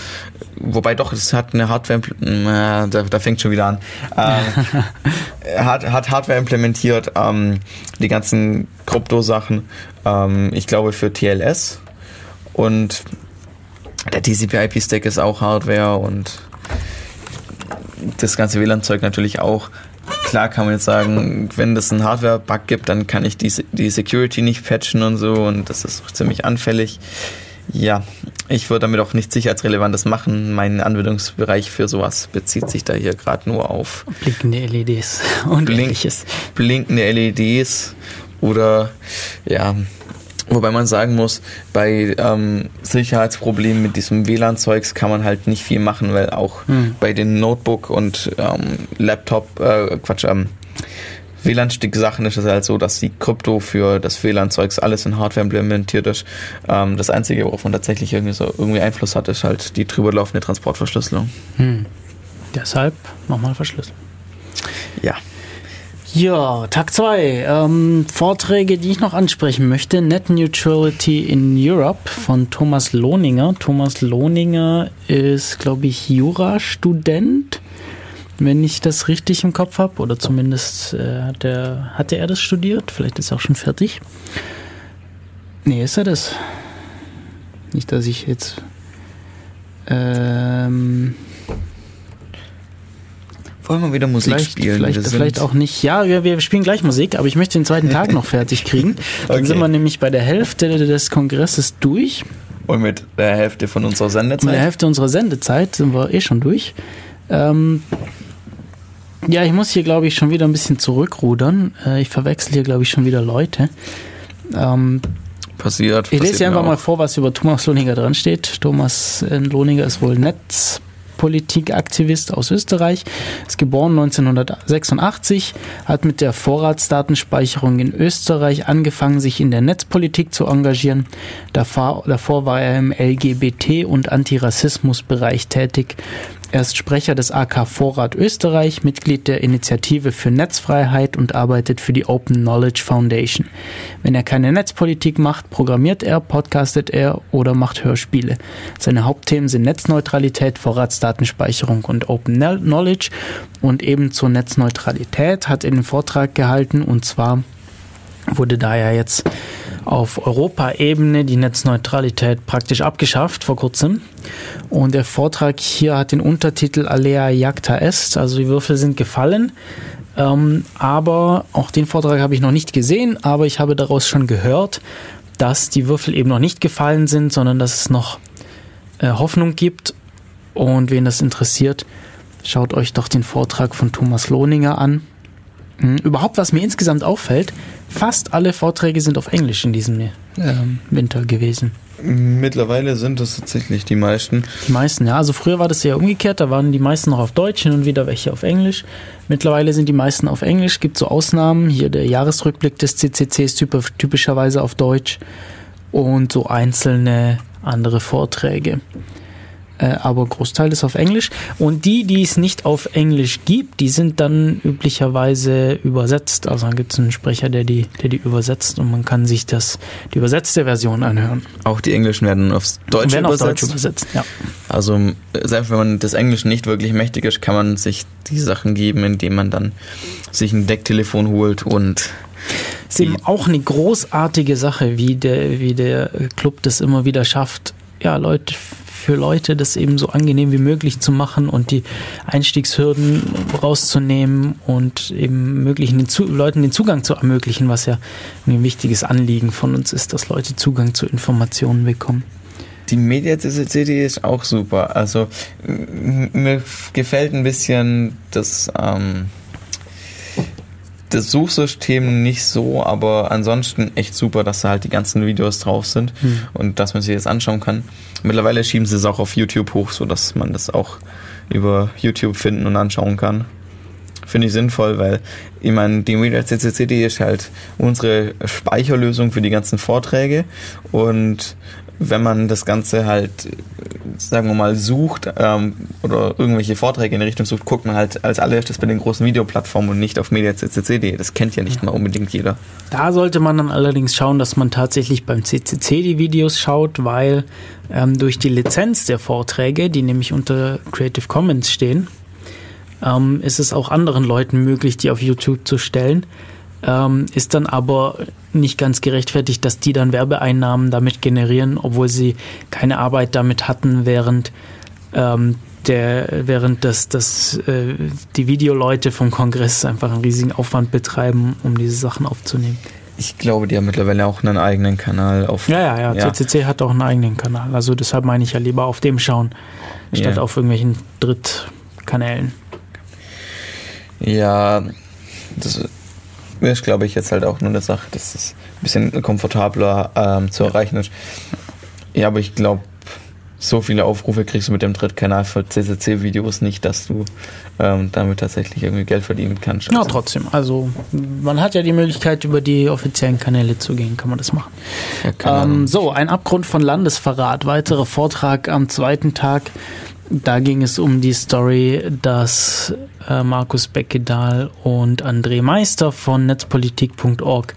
wobei doch, es hat eine Hardware, äh, da, da fängt schon wieder an, *laughs* ähm, hat, hat Hardware implementiert, ähm, die ganzen Krypto-Sachen, ähm, ich glaube für TLS und der TCP-IP-Stack ist auch Hardware und das ganze WLAN-Zeug natürlich auch. Klar kann man jetzt sagen, wenn das einen Hardware-Bug gibt, dann kann ich die, die Security nicht patchen und so und das ist ziemlich anfällig. Ja, ich würde damit auch nichts Sicherheitsrelevantes machen. Mein Anwendungsbereich für sowas bezieht sich da hier gerade nur auf blinkende LEDs und blink, ähnliches. Blinkende LEDs oder ja, wobei man sagen muss, bei ähm, Sicherheitsproblemen mit diesem WLAN-Zeugs kann man halt nicht viel machen, weil auch hm. bei den Notebook und ähm, Laptop, äh, Quatsch, ähm, WLAN-Stick-Sachen ist es halt so, dass die Krypto für das WLAN-Zeugs alles in Hardware implementiert ist. Ähm, das Einzige, worauf man tatsächlich irgendwie, so irgendwie Einfluss hat, ist halt die drüber laufende Transportverschlüsselung. Hm. Deshalb nochmal verschlüsseln. Ja. Ja, Tag 2. Ähm, Vorträge, die ich noch ansprechen möchte. Net Neutrality in Europe von Thomas Lohninger. Thomas Lohninger ist, glaube ich, Jurastudent wenn ich das richtig im Kopf habe, oder zumindest äh, der, hatte er das studiert, vielleicht ist er auch schon fertig. Nee, ist er das? Nicht, dass ich jetzt. Ähm, wollen wir wieder Musik vielleicht, spielen? Vielleicht, vielleicht auch nicht. Ja, wir, wir spielen gleich Musik, aber ich möchte den zweiten Tag noch fertig kriegen. Dann okay. sind wir nämlich bei der Hälfte des Kongresses durch. Und mit der Hälfte von unserer Sendezeit? Mit der Hälfte unserer Sendezeit sind wir eh schon durch. Ähm, ja, ich muss hier, glaube ich, schon wieder ein bisschen zurückrudern. Äh, ich verwechsel hier, glaube ich, schon wieder Leute. Ähm, passiert. Ich lese dir einfach mal vor, was über Thomas Lohninger dran steht. Thomas äh, Lohninger ist wohl Netz, Netzpolitikaktivist aus Österreich, ist geboren 1986, hat mit der Vorratsdatenspeicherung in Österreich angefangen, sich in der Netzpolitik zu engagieren. Davor, davor war er im LGBT- und Antirassismusbereich tätig. Er ist Sprecher des AK Vorrat Österreich, Mitglied der Initiative für Netzfreiheit und arbeitet für die Open Knowledge Foundation. Wenn er keine Netzpolitik macht, programmiert er, podcastet er oder macht Hörspiele. Seine Hauptthemen sind Netzneutralität, Vorratsdatenspeicherung und Open Knowledge und eben zur Netzneutralität hat er den Vortrag gehalten und zwar wurde da ja jetzt auf Europaebene die Netzneutralität praktisch abgeschafft vor kurzem. Und der Vortrag hier hat den Untertitel Alea Jacta Est, also die Würfel sind gefallen. Ähm, aber auch den Vortrag habe ich noch nicht gesehen, aber ich habe daraus schon gehört, dass die Würfel eben noch nicht gefallen sind, sondern dass es noch äh, Hoffnung gibt. Und wen das interessiert, schaut euch doch den Vortrag von Thomas Lohninger an. Mhm. Überhaupt, was mir insgesamt auffällt, fast alle Vorträge sind auf Englisch in diesem ähm, Winter gewesen. Mittlerweile sind es tatsächlich die meisten. Die meisten, ja. Also früher war das ja umgekehrt, da waren die meisten noch auf Deutsch hin und wieder welche auf Englisch. Mittlerweile sind die meisten auf Englisch, gibt so Ausnahmen. Hier der Jahresrückblick des CCC ist typischerweise auf Deutsch und so einzelne andere Vorträge äh, aber Großteil ist auf Englisch. Und die, die es nicht auf Englisch gibt, die sind dann üblicherweise übersetzt. Also dann gibt es einen Sprecher, der die, der die übersetzt und man kann sich das, die übersetzte Version anhören. Auch die Englischen werden aufs Deutsche werden übersetzt. Auf Deutsch übersetzt ja. Also selbst wenn man das Englischen nicht wirklich mächtig ist, kann man sich die Sachen geben, indem man dann sich ein Decktelefon holt und ist eben auch eine großartige Sache, wie der, wie der Club das immer wieder schafft, ja, Leute für Leute, das eben so angenehm wie möglich zu machen und die Einstiegshürden rauszunehmen und eben möglichen den Leuten den Zugang zu ermöglichen, was ja ein wichtiges Anliegen von uns ist, dass Leute Zugang zu Informationen bekommen. Die Media CCC, ist auch super. Also mir gefällt ein bisschen das ähm, das Suchsystem nicht so, aber ansonsten echt super, dass da halt die ganzen Videos drauf sind hm. und dass man sich das anschauen kann. Mittlerweile schieben sie es auch auf YouTube hoch, sodass man das auch über YouTube finden und anschauen kann. Finde ich sinnvoll, weil ich meine, die Media CCCD ist halt unsere Speicherlösung für die ganzen Vorträge und wenn man das Ganze halt, sagen wir mal, sucht ähm, oder irgendwelche Vorträge in die Richtung sucht, guckt man halt als allererstes bei den großen Videoplattformen und nicht auf mediaccc.de. Das kennt ja nicht mal unbedingt jeder. Da sollte man dann allerdings schauen, dass man tatsächlich beim CCC die Videos schaut, weil ähm, durch die Lizenz der Vorträge, die nämlich unter Creative Commons stehen, ähm, ist es auch anderen Leuten möglich, die auf YouTube zu stellen ähm, ist dann aber nicht ganz gerechtfertigt, dass die dann Werbeeinnahmen damit generieren, obwohl sie keine Arbeit damit hatten, während ähm, der, während das, das, äh, die Videoleute vom Kongress einfach einen riesigen Aufwand betreiben, um diese Sachen aufzunehmen. Ich glaube, die haben mittlerweile auch einen eigenen Kanal auf. Ja, ja, ja. ja. CCC hat auch einen eigenen Kanal. Also deshalb meine ich ja lieber auf dem schauen, statt ja. auf irgendwelchen Drittkanälen. Ja, das ist, glaube ich, jetzt halt auch nur eine Sache, dass es ein bisschen komfortabler ähm, zu erreichen ist. Ja, aber ich glaube, so viele Aufrufe kriegst du mit dem Drittkanal für CCC-Videos nicht, dass du ähm, damit tatsächlich irgendwie Geld verdienen kannst. Ja, trotzdem. Also man hat ja die Möglichkeit, über die offiziellen Kanäle zu gehen, kann man das machen. Ja, ähm, so, ein Abgrund von Landesverrat. Weiterer Vortrag am zweiten Tag. Da ging es um die Story, dass äh, Markus Beckedahl und André Meister von netzpolitik.org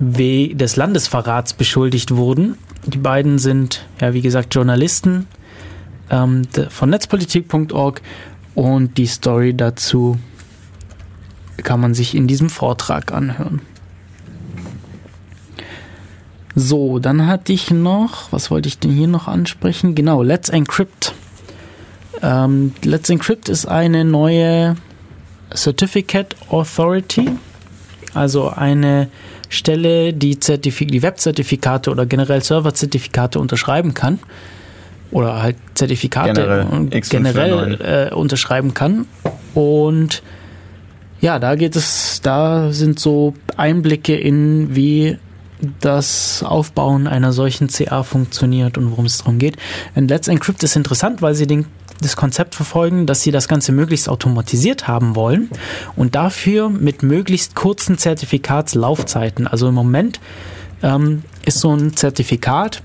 des Landesverrats beschuldigt wurden. Die beiden sind, ja, wie gesagt, Journalisten ähm, von netzpolitik.org und die Story dazu kann man sich in diesem Vortrag anhören. So, dann hatte ich noch, was wollte ich denn hier noch ansprechen? Genau, Let's Encrypt ähm, Let's Encrypt ist eine neue Certificate Authority, also eine Stelle, die, Zertifik die Webzertifikate oder generell Serverzertifikate unterschreiben kann oder halt Zertifikate generell, generell äh, unterschreiben kann. Und ja, da geht es, da sind so Einblicke in, wie das Aufbauen einer solchen CA funktioniert und worum es darum geht. Und Let's Encrypt ist interessant, weil sie den das Konzept verfolgen, dass sie das Ganze möglichst automatisiert haben wollen und dafür mit möglichst kurzen Zertifikatslaufzeiten. Also im Moment ähm, ist so ein Zertifikat,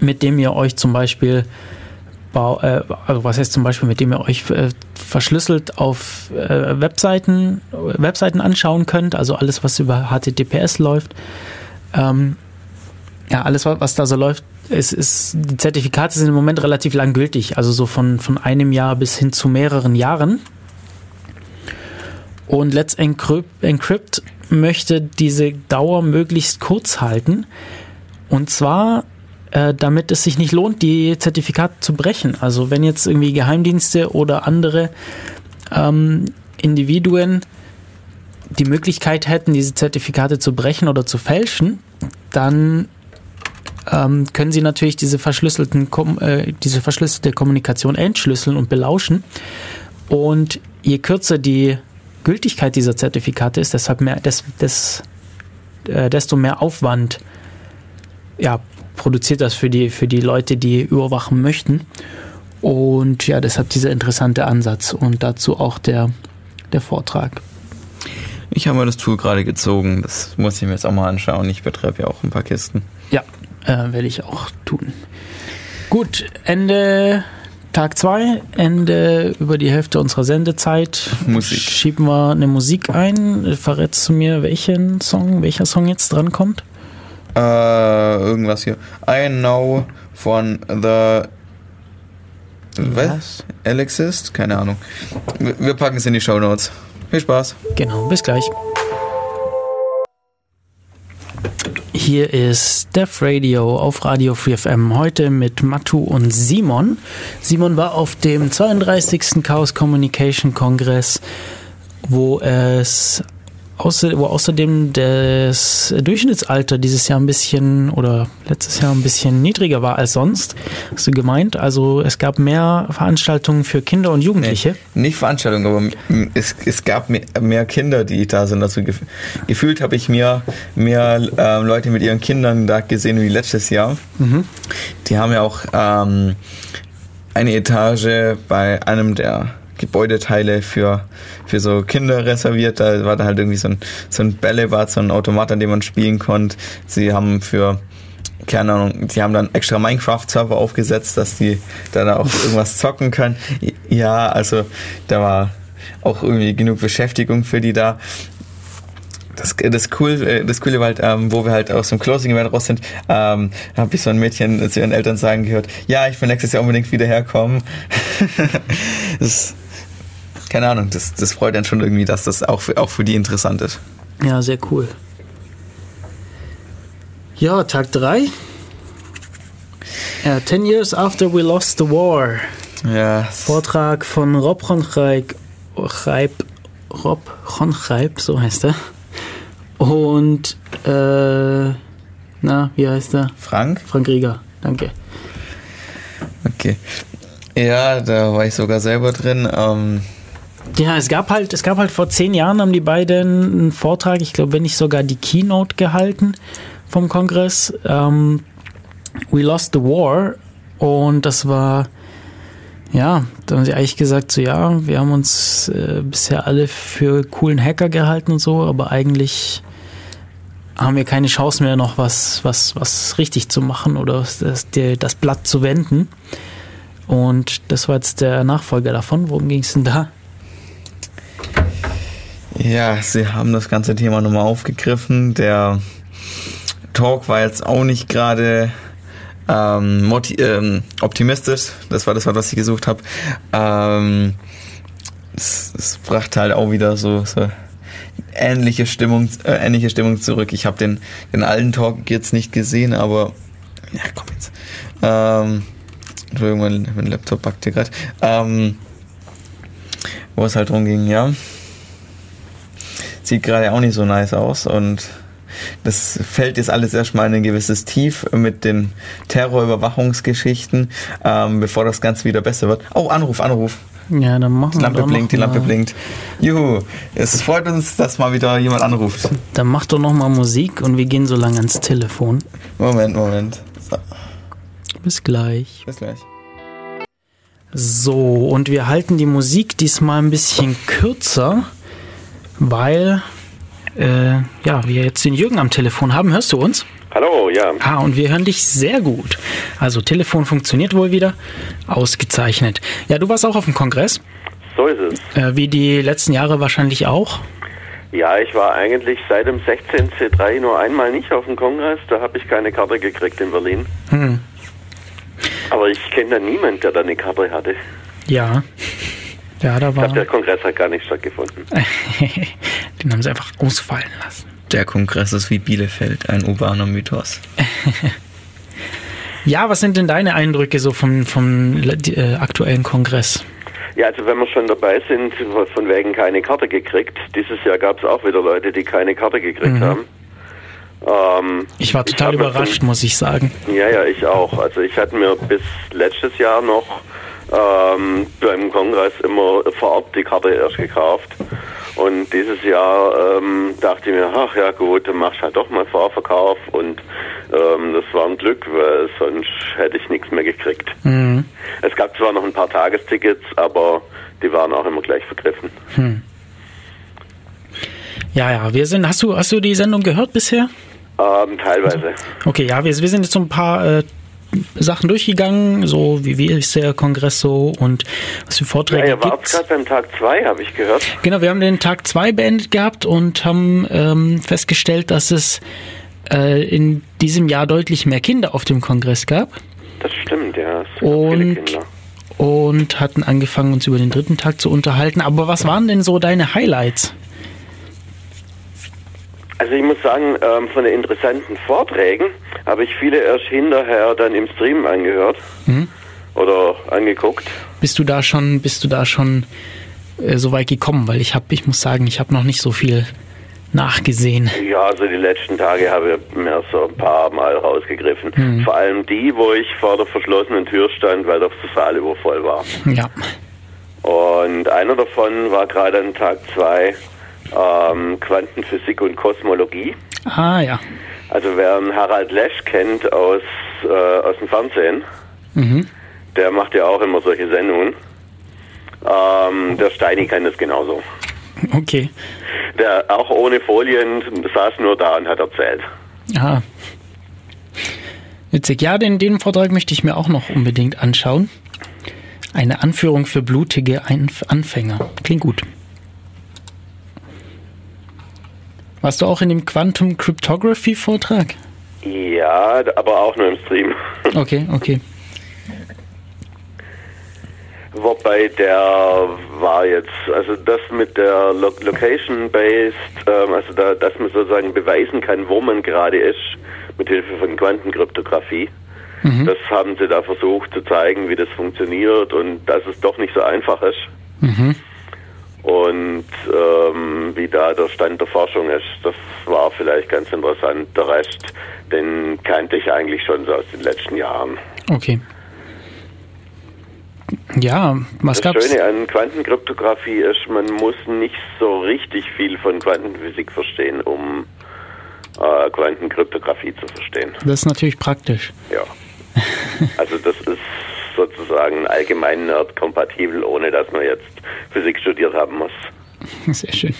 mit dem ihr euch zum Beispiel äh, also was heißt zum Beispiel, mit dem ihr euch äh, verschlüsselt auf äh, Webseiten, Webseiten anschauen könnt, also alles, was über HTTPS läuft. Ähm, ja, alles, was da so läuft, ist, ist, die Zertifikate sind im Moment relativ lang gültig, also so von, von einem Jahr bis hin zu mehreren Jahren. Und Let's Encrypt, Encrypt möchte diese Dauer möglichst kurz halten. Und zwar äh, damit es sich nicht lohnt, die Zertifikate zu brechen. Also wenn jetzt irgendwie Geheimdienste oder andere ähm, Individuen die Möglichkeit hätten, diese Zertifikate zu brechen oder zu fälschen, dann ähm, können sie natürlich diese, verschlüsselten, äh, diese verschlüsselte Kommunikation entschlüsseln und belauschen. Und je kürzer die Gültigkeit dieser Zertifikate ist, deshalb mehr, des, des, äh, desto mehr Aufwand ja, produziert das für die, für die Leute, die überwachen möchten. Und ja, deshalb dieser interessante Ansatz und dazu auch der, der Vortrag. Ich habe mir das Tool gerade gezogen. Das muss ich mir jetzt auch mal anschauen. Ich betreibe ja auch ein paar Kisten. Ja, äh, werde ich auch tun. Gut, Ende Tag 2, Ende über die Hälfte unserer Sendezeit. Musik. Schieben wir eine Musik ein. Verrätst du mir, welchen Song, welcher Song jetzt drankommt? Äh, irgendwas hier. I know von The. Was? Alexist? Keine Ahnung. Wir packen es in die Show Notes. Viel Spaß. Genau, bis gleich. Hier ist Def Radio auf Radio 4FM heute mit Matu und Simon. Simon war auf dem 32. Chaos Communication Kongress, wo es außer, wo außerdem das Durchschnittsalter dieses Jahr ein bisschen oder letztes Jahr ein bisschen niedriger war als sonst, hast du gemeint. Also es gab mehr Veranstaltungen für Kinder und Jugendliche. Nee, nicht Veranstaltungen, aber es, es gab mehr Kinder, die da sind. Also gef gefühlt habe ich mehr, mehr äh, Leute mit ihren Kindern da gesehen wie letztes Jahr. Mhm. Die haben ja auch ähm, eine Etage bei einem der Gebäudeteile für, für so Kinder reserviert. Da war da halt irgendwie so ein, so ein Bällebad, so ein Automat, an dem man spielen konnte. Sie haben für, keine Ahnung, sie haben dann extra Minecraft-Server aufgesetzt, dass die da auch irgendwas *laughs* zocken können. Ja, also da war auch irgendwie genug Beschäftigung für die da. Das, das, cool, das Coole war halt, ähm, wo wir halt aus dem Closing-Event raus sind, ähm, habe ich so ein Mädchen zu ihren Eltern sagen gehört, ja, ich will nächstes Jahr unbedingt wieder herkommen. *laughs* das keine Ahnung, das, das freut dann schon irgendwie, dass das auch für, auch für die interessant ist. Ja, sehr cool. Ja, Tag 3. Ja, 10 Years After We Lost the War. Ja. Vortrag von Rob Roncheib, Rob Roncheib, so heißt er. Und, äh, na, wie heißt er? Frank? Frank Rieger, danke. Okay. Ja, da war ich sogar selber drin. Ähm, ja, es gab halt, es gab halt vor zehn Jahren haben die beiden einen Vortrag, ich glaube, wenn nicht sogar die Keynote gehalten vom Kongress. Ähm, We Lost the War und das war ja, da haben sie eigentlich gesagt, so ja, wir haben uns äh, bisher alle für coolen Hacker gehalten und so, aber eigentlich haben wir keine Chance mehr, noch was, was, was richtig zu machen oder das, das Blatt zu wenden. Und das war jetzt der Nachfolger davon. Worum ging es denn da? Ja, sie haben das ganze Thema nochmal aufgegriffen. Der Talk war jetzt auch nicht gerade ähm, ähm, optimistisch. Das war das was ich gesucht habe. Ähm, es, es brachte halt auch wieder so, so ähnliche Stimmung, äh, ähnliche Stimmung zurück. Ich habe den, den alten Talk jetzt nicht gesehen, aber ja, komm jetzt. Ähm, Entschuldigung, mein, mein Laptop backt hier gerade. Ähm, wo es halt drum ging, ja sieht gerade auch nicht so nice aus und das fällt jetzt alles erstmal in ein gewisses Tief mit den Terrorüberwachungsgeschichten, ähm, bevor das Ganze wieder besser wird. Oh, Anruf, Anruf. Ja, dann machen die Lampe wir blinkt, die Lampe blinkt. Juhu, es freut uns, dass mal wieder jemand anruft. Dann mach doch nochmal Musik und wir gehen so lange ans Telefon. Moment, Moment. So. Bis gleich. Bis gleich. So, und wir halten die Musik diesmal ein bisschen kürzer, weil äh, ja, wir jetzt den Jürgen am Telefon haben. Hörst du uns? Hallo, ja. Ah, und wir hören dich sehr gut. Also Telefon funktioniert wohl wieder. Ausgezeichnet. Ja, du warst auch auf dem Kongress, So ist es. äh, wie die letzten Jahre wahrscheinlich auch. Ja, ich war eigentlich seit dem 16. C3 nur einmal nicht auf dem Kongress. Da habe ich keine Karte gekriegt in Berlin. Hm. Aber ich kenne da niemanden, der da eine Karte hatte. Ja. Ja, da Ich war. glaube, der Kongress hat gar nicht stattgefunden. *laughs* Den haben sie einfach ausfallen lassen. Der Kongress ist wie Bielefeld, ein urbaner Mythos. *laughs* Ja, was sind denn deine Eindrücke so vom, vom äh, aktuellen Kongress? Ja, also wenn wir schon dabei sind, von wegen keine Karte gekriegt. Dieses Jahr gab es auch wieder Leute, die keine Karte gekriegt Mhm. haben. Ähm, Ich war total mir überrascht, muss ich sagen. Ja, ja, ich auch. Also ich hatte mir bis letztes Jahr noch ähm, beim Kongress immer vor Ort die Karte erst gekauft. Und dieses Jahr ähm, dachte ich mir, ach ja gut, dann machst halt doch mal Vorverkauf. Und ähm, das war ein Glück, weil sonst hätte ich nichts mehr gekriegt. Mhm. Es gab zwar noch ein paar Tagestickets, aber die waren auch immer gleich vergriffen. Ja, ja, wir sind. Hast du, hast du die Sendung gehört bisher? Ähm, teilweise. Okay, ja, wir, wir sind jetzt so ein paar äh, Sachen durchgegangen, so wie, wie ist der Kongress so und was für Ja, Vorträge wart gibt's. gerade beim Tag zwei, habe ich gehört. Genau, wir haben den Tag 2 beendet gehabt und haben ähm, festgestellt, dass es äh, in diesem Jahr deutlich mehr Kinder auf dem Kongress gab Das stimmt, ja. Es gab viele und, Kinder. und hatten angefangen, uns über den dritten Tag zu unterhalten. Aber was waren denn so deine Highlights? Also ich muss sagen, ähm, von den interessanten Vorträgen habe ich viele erst hinterher dann im Stream angehört Mhm. oder angeguckt. Bist du da schon, bist du da schon äh, so weit gekommen? Weil ich habe, ich muss sagen, ich habe noch nicht so viel nachgesehen. Ja, also die letzten Tage habe ich mir so ein paar Mal rausgegriffen. Mhm. Vor allem die, wo ich vor der verschlossenen Tür stand, weil der Saal übervoll war. Ja. Und einer davon war gerade an Tag zwei ähm, Quantenphysik und Kosmologie. Ah ja. Also wer einen Harald Lesch kennt aus, äh, aus dem Fernsehen, Mhm. der macht ja auch immer solche Sendungen. Ähm, der Steini kann das genauso. Okay. Der auch ohne Folien saß nur da und hat erzählt. Aha. Witzig. Ja, den, den Vortrag möchte ich mir auch noch unbedingt anschauen. Eine Anführung für blutige Einf Anfänger. Klingt gut. Warst du auch in dem Quantum Cryptography Vortrag? Ja, aber auch nur im Stream. *laughs* Okay, okay. Wobei der war jetzt, also das mit der Lo Location-Based, ähm, also da, dass man sozusagen beweisen kann, wo man gerade ist, mit Hilfe von Quantenkryptographie. Das haben sie da versucht zu zeigen, wie das funktioniert und dass es doch nicht so einfach ist. Mhm. Und ähm, wie da der Stand der Forschung ist, das war vielleicht ganz interessant. Der Rest, den kannte ich eigentlich schon so aus den letzten Jahren. Okay. Ja, was Das gab's? Schöne an Quantenkryptographie ist, man muss nicht so richtig viel von Quantenphysik verstehen, um äh, Quantenkryptographie zu verstehen. Das ist natürlich praktisch. Ja. *laughs* Also das ist sozusagen allgemein nerd-kompatibel, ohne dass man jetzt Physik studiert haben muss. *laughs* Sehr schön.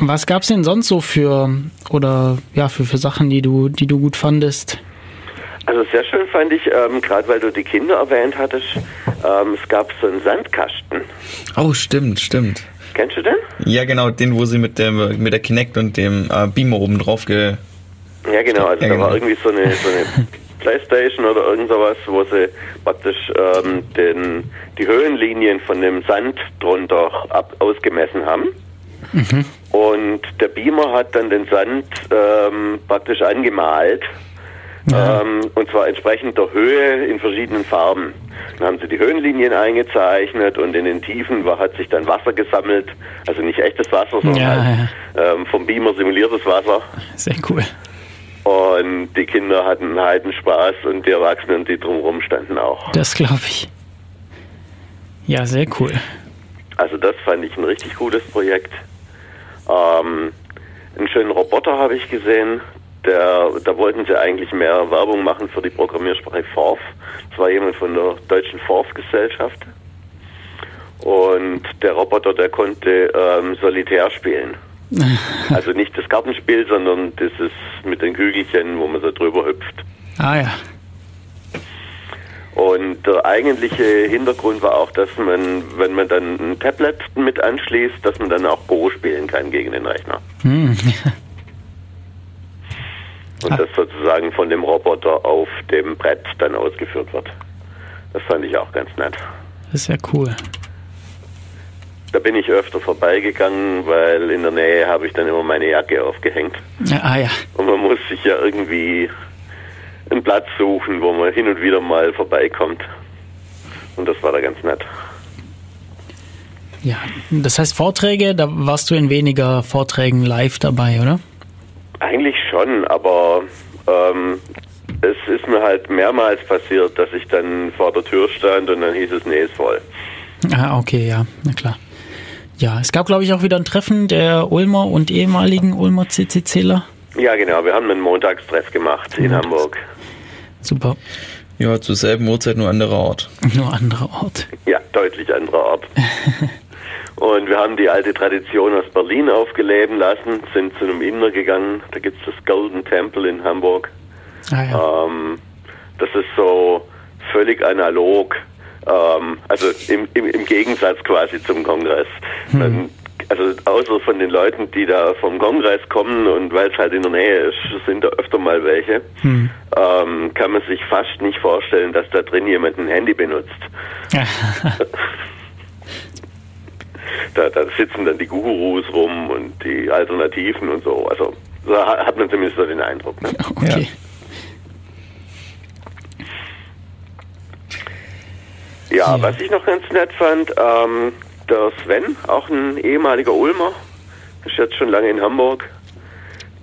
Was gab's denn sonst so für oder ja für, für Sachen, die du die du gut fandest? Also sehr schön fand ich, ähm, gerade weil du die Kinder erwähnt hattest, ähm, es gab so einen Sandkasten. Oh, stimmt, stimmt. Kennst du den? Ja, genau, den, wo sie mit, dem, mit der Kinect und dem äh, Beamer oben drauf ge... Ja, genau. Also Ja, da genau. war irgendwie so eine, so eine *laughs* Playstation oder irgend sowas, wo sie praktisch ähm, den, die Höhenlinien von dem Sand drunter ab, ausgemessen haben. Und der Beamer hat dann den Sand ähm, praktisch angemalt. Ja. Ähm, und zwar entsprechend der Höhe in verschiedenen Farben. Dann haben sie die Höhenlinien eingezeichnet und in den Tiefen war, hat sich dann Wasser gesammelt. Also nicht echtes Wasser, sondern Ja, halt, ähm, vom Beamer simuliertes Wasser. Sehr cool. Und die Kinder hatten einen Spaß und die Erwachsenen, die drumherum standen auch. Das glaube ich. Ja, sehr cool. Also das fand ich ein richtig gutes Projekt. Ähm, einen schönen Roboter habe ich gesehen, der, da wollten sie eigentlich mehr Werbung machen für die Programmiersprache Forth. Das war jemand von der deutschen Forth-Gesellschaft. Und der Roboter, der konnte ähm, Solitär spielen. *laughs* Also nicht das Kartenspiel, sondern dieses mit den Kügelchen, wo man so drüber hüpft. Ah ja. Und der eigentliche Hintergrund war auch, dass man, wenn man dann ein Tablet mit anschließt, dass man dann auch Go spielen kann gegen den Rechner. Hm. *laughs* Und das sozusagen von dem Roboter auf dem Brett dann ausgeführt wird. Das fand ich auch ganz nett. Das ist ja cool. Da bin ich öfter vorbeigegangen, weil in der Nähe habe ich dann immer meine Jacke aufgehängt. Ja, ah ja. Und man muss sich ja irgendwie einen Platz suchen, wo man hin und wieder mal vorbeikommt. Und das war da ganz nett. Ja, das heißt Vorträge, da warst du in weniger Vorträgen live dabei, oder? Eigentlich schon, aber ähm, es ist mir halt mehrmals passiert, dass ich dann vor der Tür stand und dann hieß es, nee, ist voll. Ah, okay, ja, na klar. Ja, es gab, glaube ich, auch wieder ein Treffen der Ulmer und ehemaligen Ulmer CCCler. Ja, genau, wir haben einen Montagstreff gemacht in Montags. Hamburg. Super. Ja, zur selben Uhrzeit, nur anderer Ort. Nur anderer Ort. Ja, deutlich anderer Ort. *laughs* Und wir haben die alte Tradition aus Berlin aufgeleben lassen, sind zu einem Inder gegangen. Da gibt's das Golden Temple in Hamburg. Ah ja. Ähm, das ist so völlig analog. Ähm, also im, im, im Gegensatz quasi zum Kongress. Man, also außer von den Leuten, die da vom Kongress kommen und weil es halt in der Nähe ist, sind da öfter mal welche, Hm. ähm, kann man sich fast nicht vorstellen, dass da drin jemand ein Handy benutzt. *laughs* Da, da sitzen dann die Gurus rum und die Alternativen und so. Also da ha- hat man zumindest so den Eindruck. Ne? okay. Ja, Ja. was ich noch ganz nett fand, ähm, der Sven, auch ein ehemaliger Ulmer, ist jetzt schon lange in Hamburg,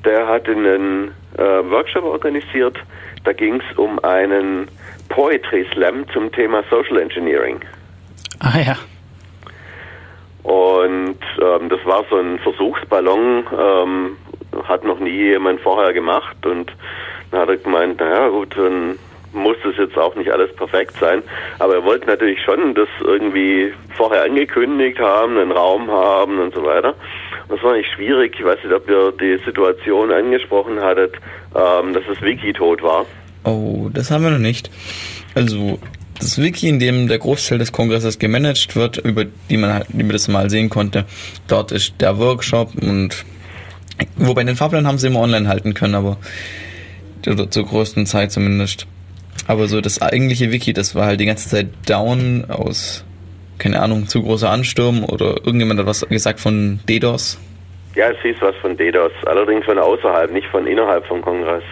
der hat einen äh, Workshop organisiert. Da ging es um einen Poetry Slam zum Thema Social Engineering. Ah ja. Und ähm, das war so ein Versuchsballon, ähm, hat noch nie jemand vorher gemacht und dann hat er gemeint, naja gut, dann muss das jetzt auch nicht alles perfekt sein. Aber er wollte natürlich schon das irgendwie vorher angekündigt haben, einen Raum haben und so weiter. Das war nicht schwierig. Ich weiß nicht, ob ihr die Situation angesprochen hattet, ähm, dass das Wiki tot war. Oh, das haben wir noch nicht. Also, das Wiki, in dem der Großteil des Kongresses gemanagt wird, über die man halt, man das mal sehen konnte, dort ist der Workshop und wobei den Fahrplan haben sie immer online halten können, aber zur größten Zeit zumindest. Aber so das eigentliche Wiki, das war halt die ganze Zeit down aus, keine Ahnung, zu großer Ansturm oder irgendjemand hat was gesagt von DDoS. Ja, es hieß was von DDoS, allerdings von außerhalb, nicht von innerhalb vom Kongress.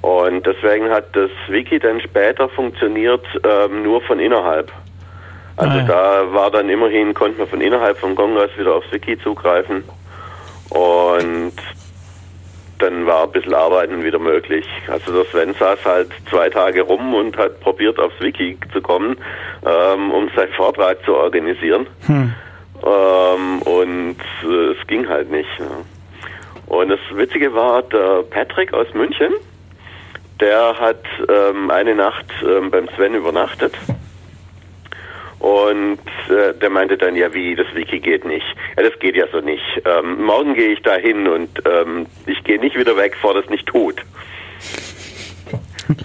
Und deswegen hat das Wiki dann später funktioniert ähm, nur von innerhalb. Also Ah, ja. da war dann immerhin, konnte man von innerhalb vom Kongress wieder aufs Wiki zugreifen. Und dann war ein bisschen Arbeiten wieder möglich. Also der Sven saß halt zwei Tage rum und hat probiert aufs Wiki zu kommen, ähm, um seinen Vortrag zu organisieren. Hm. Ähm, und äh, es ging halt nicht. Ja. Und das Witzige war, der Patrick aus München, der hat ähm, eine Nacht ähm, beim Sven übernachtet. Und äh, der meinte dann, ja wie, das Wiki geht nicht. Ja, das geht ja so nicht. Ähm, morgen gehe ich da hin und ähm, ich gehe nicht wieder weg, bevor das nicht tut. *laughs*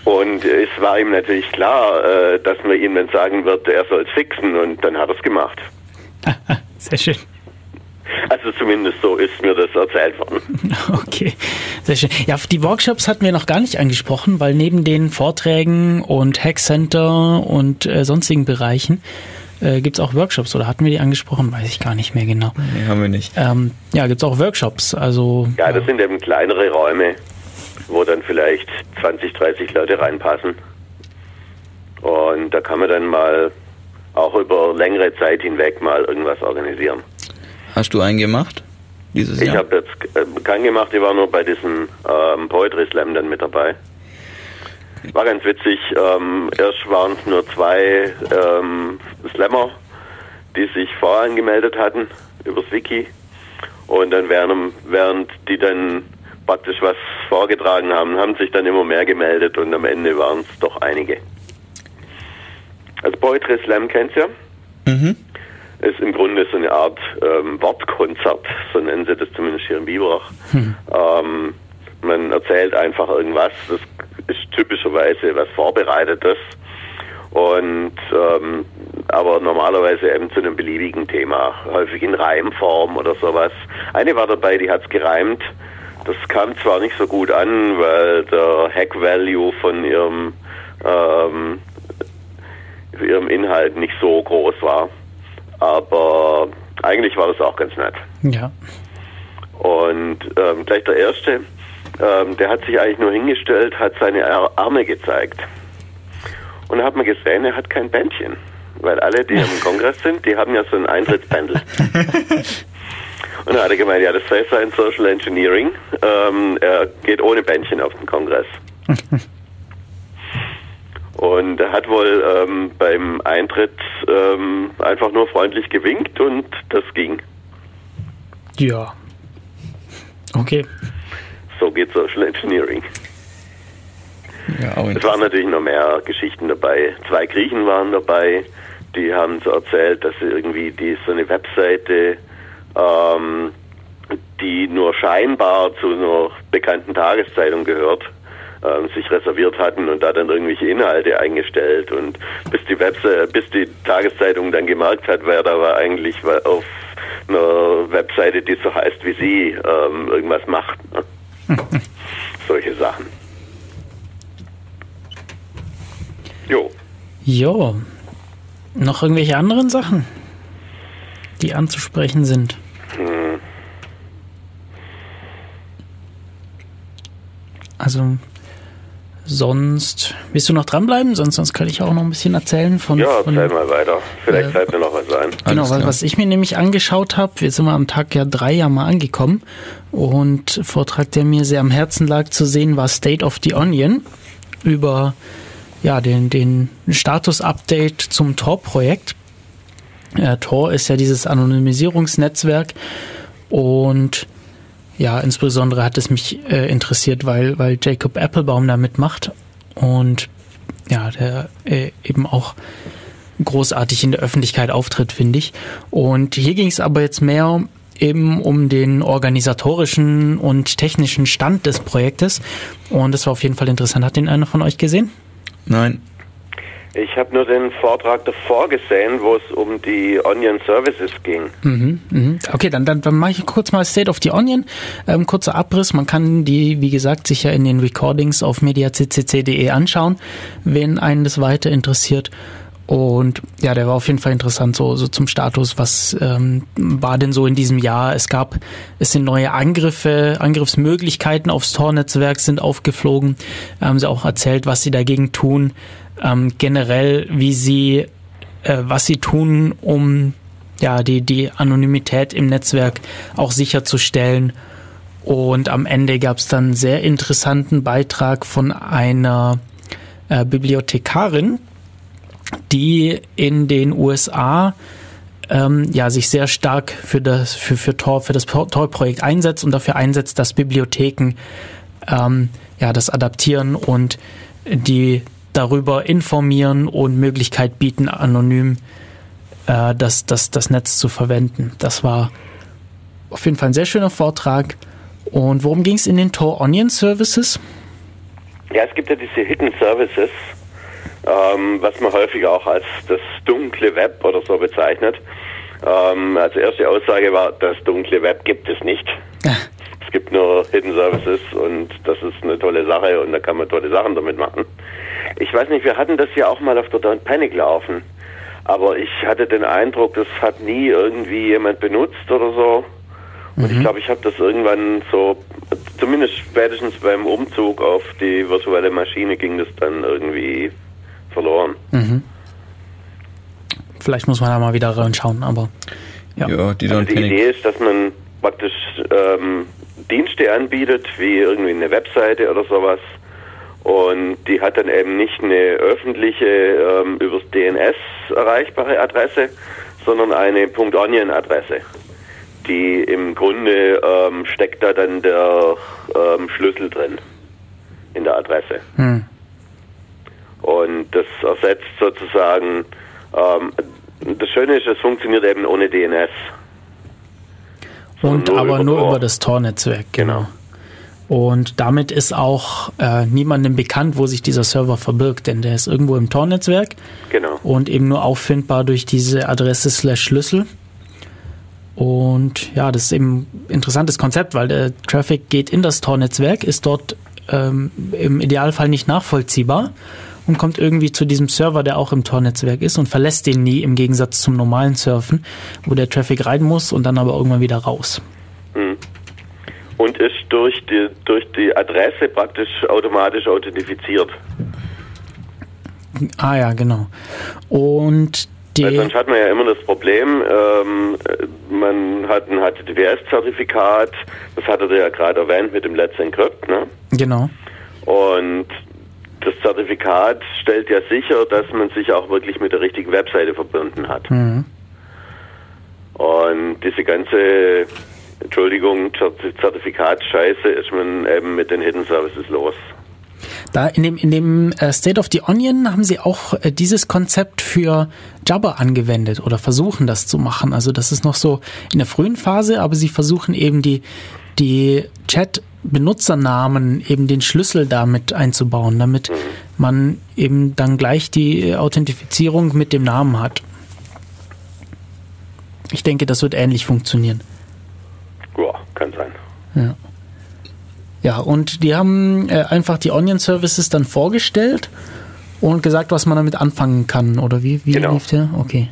Und es war ihm natürlich klar, äh, dass man ihm dann sagen wird, er soll es fixen und dann hat er es gemacht. *laughs* Sehr schön. Also zumindest so ist mir das erzählt worden. *laughs* Okay, sehr schön. Ja, die Workshops hatten wir noch gar nicht angesprochen, weil neben den Vorträgen und Hackcenter und äh, sonstigen Bereichen äh, gibt es auch Workshops oder hatten wir die angesprochen? Weiß ich gar nicht mehr genau. Nee, haben wir nicht. Ähm, ja, gibt es auch Workshops. Also Ja, das sind eben kleinere Räume, wo dann vielleicht 20, 30 Leute reinpassen. Und da kann man dann mal auch über längere Zeit hinweg mal irgendwas organisieren. Hast du einen gemacht? Dieses Ich habe jetzt äh, keinen gemacht, ich war nur bei diesem ähm, Poetry Slam dann mit dabei. War ganz witzig. Ähm, erst waren es nur zwei ähm, Slammer, die sich vorangemeldet hatten übers Wiki. Und dann während, während die dann praktisch was vorgetragen haben, haben sich dann immer mehr gemeldet und am Ende waren es doch einige. Also Poetry Slam kennt ihr? Mhm. Ist im Grunde so eine Art ähm, Wortkonzert, so nennen sie das zumindest hier in Biberach. Ähm, man erzählt einfach irgendwas, das ist typischerweise was Vorbereitetes und ähm, aber normalerweise eben zu einem beliebigen Thema, häufig in Reimform oder sowas. Eine war dabei, die hat's gereimt. Das kam zwar nicht so gut an, weil der Hack-Value von ihrem ähm, ihrem Inhalt nicht so groß war, aber eigentlich war das auch ganz nett. Ja. Und ähm, gleich der erste, ähm, der hat sich eigentlich nur hingestellt, hat seine Ar- Arme gezeigt. Und da hat man gesehen, er hat kein Bändchen. Weil alle, die im *laughs* Kongress sind, die haben ja so ein Eintrittsbändel. *laughs* Und da hat er gemeint, ja, das sei sein Social Engineering. Ähm, er geht ohne Bändchen auf den Kongress. *laughs* Und er hat wohl ähm, beim Eintritt ähm, einfach nur freundlich gewinkt und das ging. Ja. Okay. So geht Social Engineering. Ja, auch Es waren natürlich noch mehr Geschichten dabei. Zwei Griechen waren dabei, die haben so erzählt, dass sie irgendwie die so eine Webseite, ähm, die nur scheinbar zu einer bekannten Tageszeitung gehört, ähm, sich reserviert hatten und da dann irgendwelche Inhalte eingestellt und bis die Webseite, bis die Tageszeitung dann gemerkt hat, wer da war eigentlich auf einer Webseite, die so heißt wie sie, ähm, irgendwas macht. Ne? *laughs* Solche Sachen. Jo. Jo. Noch irgendwelche anderen Sachen, die anzusprechen sind? Hm. Also sonst, willst du noch dranbleiben? Sonst, sonst kann ich auch noch ein bisschen erzählen von. Ja, von erzähl mal weiter. Vielleicht äh, fällt mir noch was ein. Genau, weil was ich mir nämlich angeschaut habe, wir sind wir am Tag ja drei ja mal angekommen und Vortrag, der mir sehr am Herzen lag zu sehen, war State of the Onion über ja den den Status-Update zum Tor-Projekt. Äh, Tor ist ja dieses Anonymisierungsnetzwerk und ja, insbesondere hat es mich äh, interessiert, weil, weil Jacob Applebaum da mitmacht und ja, der äh, eben auch großartig in der Öffentlichkeit auftritt, finde ich. Und hier ging es aber jetzt mehr eben um den organisatorischen und technischen Stand des Projektes. Und das war auf jeden Fall interessant. Hat den einer von euch gesehen? Nein. Ich habe nur den Vortrag davor gesehen, wo es um die Onion Services ging. Mhm, mhm. Okay, dann, dann, dann mache ich kurz mal State of the Onion. Ähm, kurzer Abriss. Man kann die, wie gesagt, sich ja in den Recordings auf mediaccc.de anschauen, wenn einen das weiter interessiert. Und ja, der war auf jeden Fall interessant, so, so zum Status. Was ähm, war denn so in diesem Jahr? Es gab, es sind neue Angriffe, Angriffsmöglichkeiten aufs Tor-Netzwerk sind aufgeflogen. Haben sie auch erzählt, was sie dagegen tun. Ähm, generell, wie sie, äh, was sie tun, um ja, die, die Anonymität im Netzwerk auch sicherzustellen. Und am Ende gab es dann einen sehr interessanten Beitrag von einer äh, Bibliothekarin, die in den USA ähm, ja, sich sehr stark für das, für, für Tor, für das Tor-Projekt einsetzt und dafür einsetzt, dass Bibliotheken ähm, ja, das adaptieren und die darüber informieren und Möglichkeit bieten, anonym äh, das, das, das Netz zu verwenden. Das war auf jeden Fall ein sehr schöner Vortrag. Und worum ging es in den Tor Onion Services? Ja, es gibt ja diese Hidden Services, ähm, was man häufig auch als das dunkle Web oder so bezeichnet. Ähm, als erste Aussage war, das dunkle Web gibt es nicht. *laughs* Es gibt nur Hidden Services und das ist eine tolle Sache und da kann man tolle Sachen damit machen. Ich weiß nicht, wir hatten das ja auch mal auf der Don't Panic laufen, aber ich hatte den Eindruck, das hat nie irgendwie jemand benutzt oder so. Und ich glaube, ich habe das irgendwann so, zumindest spätestens beim Umzug auf die virtuelle Maschine ging das dann irgendwie verloren. Vielleicht muss man da mal wieder reinschauen, aber Ja, ja. die Also die. Idee ist, dass man praktisch ähm, Dienste anbietet, wie irgendwie eine Webseite oder sowas. Und die hat dann eben nicht eine öffentliche, ähm, übers DNS erreichbare Adresse, sondern eine .onion-Adresse, die im Grunde ähm, steckt da dann der ähm, Schlüssel drin in der Adresse. Hm. Und das ersetzt sozusagen, ähm, das Schöne ist, es funktioniert eben ohne DNS. Und aber nur Tor. über das Tor-Netzwerk, genau. Genau. Und damit ist auch äh, niemandem bekannt, wo sich dieser Server verbirgt, denn der ist irgendwo im Tor-Netzwerk Genau. und eben nur auffindbar durch diese Adresse slash Schlüssel. Und ja, das ist eben ein interessantes Konzept, weil der Traffic geht in das Tor-Netzwerk, ist dort ähm, im Idealfall nicht nachvollziehbar und kommt irgendwie zu diesem Server, der auch im Tor-Netzwerk ist und verlässt den nie im Gegensatz zum normalen Surfen, wo der Traffic rein muss und dann aber irgendwann wieder raus. Und ist durch die, Adresse praktisch automatisch authentifiziert. Ah ja, genau. Und Weil die, sonst hat man ja immer das Problem, ähm, äh, man hat ein HTTPS-Zertifikat, das hattet ihr ja gerade erwähnt mit dem Let's Encrypt, ne? genau. Und das Zertifikat stellt ja sicher, dass man sich auch wirklich mit der richtigen Webseite verbunden hat. Mhm. Und diese ganze, Entschuldigung, Zert- Zertifikat-Scheiße ist man eben mit den Hidden Services los. Da in dem, in dem äh, State of the Onion haben sie auch äh, dieses Konzept für Jabber angewendet oder versuchen das zu machen. Also das ist noch so in der frühen Phase, aber sie versuchen eben die, die Chat-Benutzernamen eben den Schlüssel damit einzubauen, damit man eben dann gleich die äh, Authentifizierung mit dem Namen hat. Ich denke, das wird ähnlich funktionieren. Ja, kann sein. Ja. Ja, und die haben äh, einfach die Onion Services dann vorgestellt und gesagt, was man damit anfangen kann. Oder wie, wie Genau. lief der? Okay.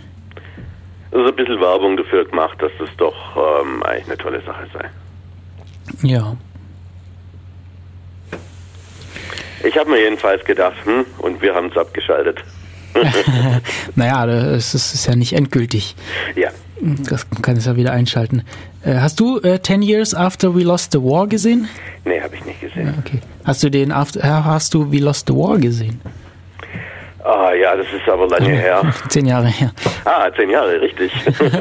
Also ein bisschen Werbung dafür gemacht, dass das doch ähm, eigentlich eine tolle Sache sei. Ja. Ich habe mir jedenfalls gedacht, hm, und wir haben es abgeschaltet. *laughs* *laughs* Naja, das ist, ist ja nicht endgültig. Ja. Das kann es ja wieder einschalten. Äh, hast du äh, 10 Years After We Lost the War gesehen? Nee, habe ich nicht gesehen. Okay. Hast du den After, äh, hast du We Lost the War gesehen? Ah ja, das ist aber lange her. *laughs* Zehn Jahre her. Ah, zehn Jahre, richtig. *laughs*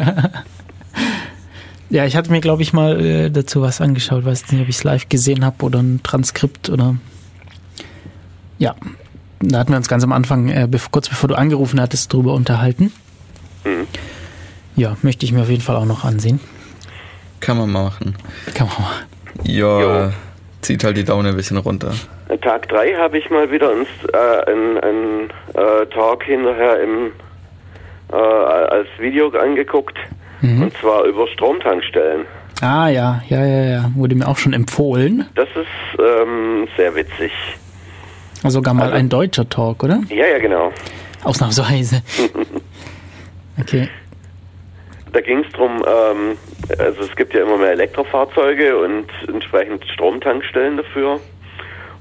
Ja, ich hatte mir, glaube ich, mal äh, dazu was angeschaut. Weiß nicht, ob ich es live gesehen habe oder ein Transkript oder. Ja, da hatten wir uns ganz am Anfang, äh, kurz bevor du angerufen hattest, drüber unterhalten. Mhm. Ja, möchte ich mir auf jeden Fall auch noch ansehen. Kann man mal machen. Kann man machen. Ja, Jo. zieht halt die Laune ein bisschen runter. Tag 3 habe ich mal wieder ein, äh, ein, ein äh, Talk hinterher im, äh, als Video angeguckt. Mhm. Und zwar über Stromtankstellen. Ah ja, ja, ja, ja. Wurde mir auch schon empfohlen. Das ist ähm, sehr witzig. Sogar mal Also- ein deutscher Talk, oder? Ja, ja, genau. Ausnahmsweise. *laughs* Okay. Da ging es darum, ähm, also es gibt ja immer mehr Elektrofahrzeuge und entsprechend Stromtankstellen dafür.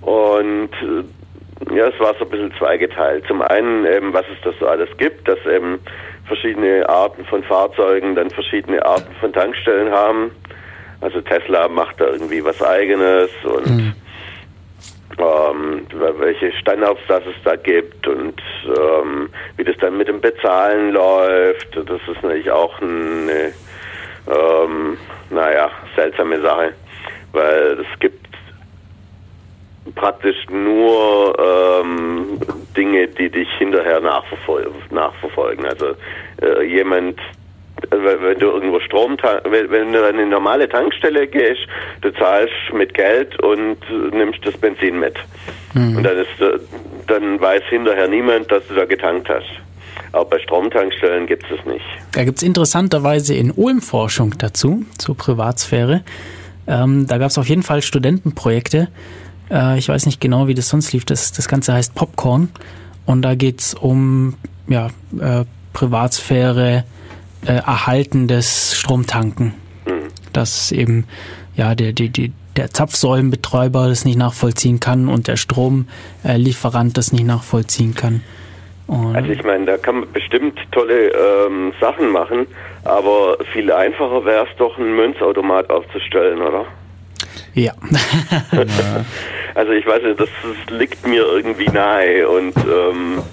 Und äh, ja, es war so ein bisschen zweigeteilt. Zum einen eben, was es da so alles gibt, dass eben verschiedene Arten von Fahrzeugen dann verschiedene Arten von Tankstellen haben. Also Tesla macht da irgendwie was eigenes und ähm, welche Standards das es da gibt und ähm, wie das dann mit dem Bezahlen läuft. Das ist natürlich auch eine, ähm, naja, seltsame Sache, weil es gibt praktisch nur ähm, Dinge, die dich hinterher nachverfol nachverfolgen. Also äh, jemand wenn du irgendwo Strom, wenn, wenn du an eine normale Tankstelle gehst, du zahlst mit Geld und äh, nimmst das Benzin mit. Und dann ist, äh, dann weiß hinterher niemand, dass du da getankt hast. Aber bei Stromtankstellen gibt es es nicht. Da gibt's interessanterweise in Ulm Forschung dazu, zur Privatsphäre. Ähm, da gab's auf jeden Fall Studentenprojekte. Äh, ich weiß nicht genau, wie das sonst lief. Das, das Ganze heißt Popcorn. Und da geht's um ja, äh, Privatsphäre, äh, erhaltendes Stromtanken. Dass eben ja der, die, die, der Zapfsäulenbetreiber das nicht nachvollziehen kann und der Stromlieferant das nicht nachvollziehen kann. Und Also ich meine, da kann man bestimmt tolle ähm, Sachen machen, aber viel einfacher wäre es doch, einen Münzautomat aufzustellen, oder? ja. *laughs* Also ich weiß nicht, das, das liegt mir irgendwie nahe und ähm,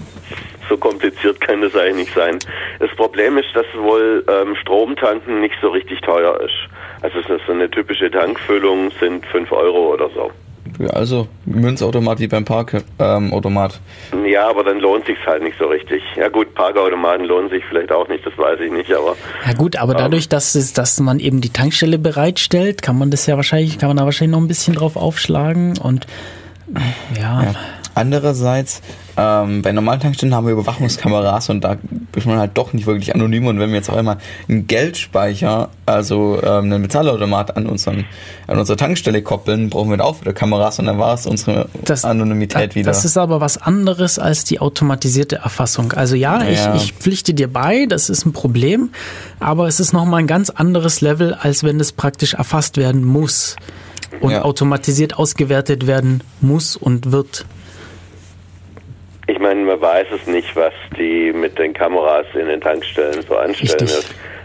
so kompliziert kann das eigentlich nicht sein. Das Problem ist, dass wohl ähm, Stromtanken nicht so richtig teuer ist. Also es ist so eine typische Tankfüllung sind 5 Euro oder so. Ja, also Münzautomat wie beim Parkautomat. Ähm, ja, aber dann lohnt sich's halt nicht so richtig. Ja gut, Parkautomaten lohnen sich vielleicht auch nicht, das weiß ich nicht, aber. Ja gut, aber dadurch, dass es, dass man eben die Tankstelle bereitstellt, kann man das ja wahrscheinlich, kann man da wahrscheinlich noch ein bisschen drauf aufschlagen und ja. ja. Andererseits, ähm, bei normalen Tankstellen haben wir Überwachungskameras und da ist man halt doch nicht wirklich anonym. Und wenn wir jetzt auch einmal einen Geldspeicher, also ähm, einen Bezahlautomat an, unseren, an unsere Tankstelle koppeln, brauchen wir da auch wieder Kameras und dann war es unsere das, Anonymität das, wieder. Das ist aber was anderes als die automatisierte Erfassung. Also ja, Ja. Ich, ich pflichte dir bei, das ist ein Problem, aber es ist nochmal ein ganz anderes Level, als wenn es praktisch erfasst werden muss und Ja. automatisiert ausgewertet werden muss und wird. Ich meine, man weiß es nicht, was die mit den Kameras in den Tankstellen so anstellen.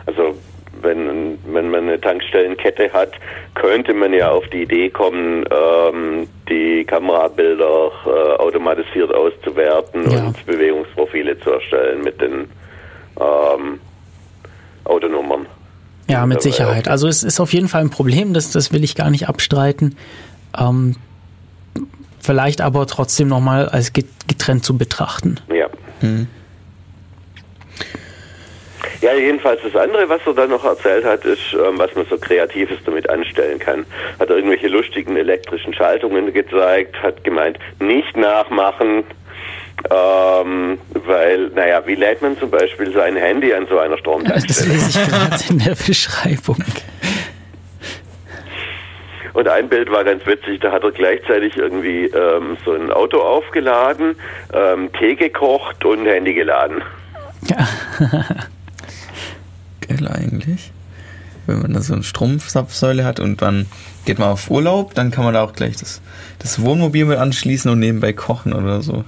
Also wenn, wenn man eine Tankstellenkette hat, könnte man ja auf die Idee kommen, ähm, die Kamerabilder äh, automatisiert auszuwerten Ja. und Bewegungsprofile zu erstellen mit den ähm, Autonummern. Ja, mit Sicherheit. Also es ist auf jeden Fall ein Problem, das, das will ich gar nicht abstreiten. Ähm, vielleicht aber trotzdem nochmal als get- getrennt zu betrachten. Ja. Ja, jedenfalls das andere, was er dann noch erzählt hat, ist, ähm, was man so Kreatives damit anstellen kann. Hat er irgendwelche lustigen elektrischen Schaltungen gezeigt, hat gemeint, nicht nachmachen, ähm, weil, naja, wie lädt man zum Beispiel sein Handy an so einer *laughs* Das Stromtankstelle? lese ich gerade in der Beschreibung. Und ein Bild war ganz witzig, da hat er gleichzeitig irgendwie ähm, so ein Auto aufgeladen, ähm, Tee gekocht und Handy geladen. Ja. *laughs* Geil eigentlich. Wenn man da so eine Stromsäule hat und dann geht man auf Urlaub, dann kann man da auch gleich das, das Wohnmobil mit anschließen und nebenbei kochen oder so.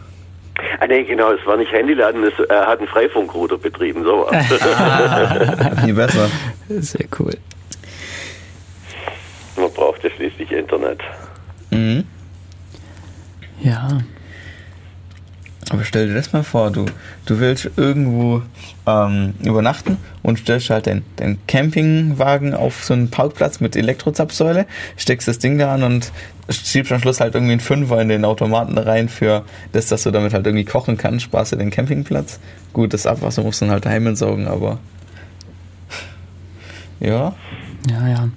Ah nee, genau, es war nicht Handyladen, es, er hat einen Freifunkrouter betrieben, so was. Viel *laughs* besser. Sehr cool. Schließlich Internet. Mhm. Ja. Aber stell dir das mal vor, du, du willst irgendwo ähm, übernachten und stellst halt deinen dein Campingwagen auf so einen Parkplatz mit Elektrozapfsäule, steckst das Ding da an und schiebst am Schluss halt irgendwie einen Fünfer in den Automaten rein für das, dass du damit halt irgendwie kochen kannst, sparst du den Campingplatz. Gut, das Abwasser musst du dann halt daheim entsorgen, aber ja, Ja, ja.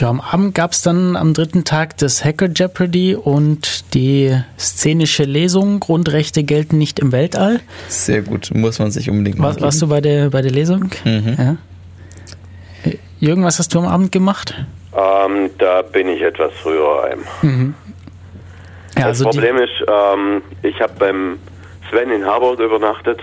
Ja, am Abend gab es dann am dritten Tag das Hacker Jeopardy und die szenische Lesung Grundrechte gelten nicht im Weltall. sehr gut, muss man sich unbedingt mal Was, warst du bei der, bei der Lesung? Mhm. Ja. Äh, Jürgen, was hast du am Abend gemacht? Ähm, da bin ich etwas früher heim. Ja, das also Problem ist, ähm, ich habe beim Sven in Harburg übernachtet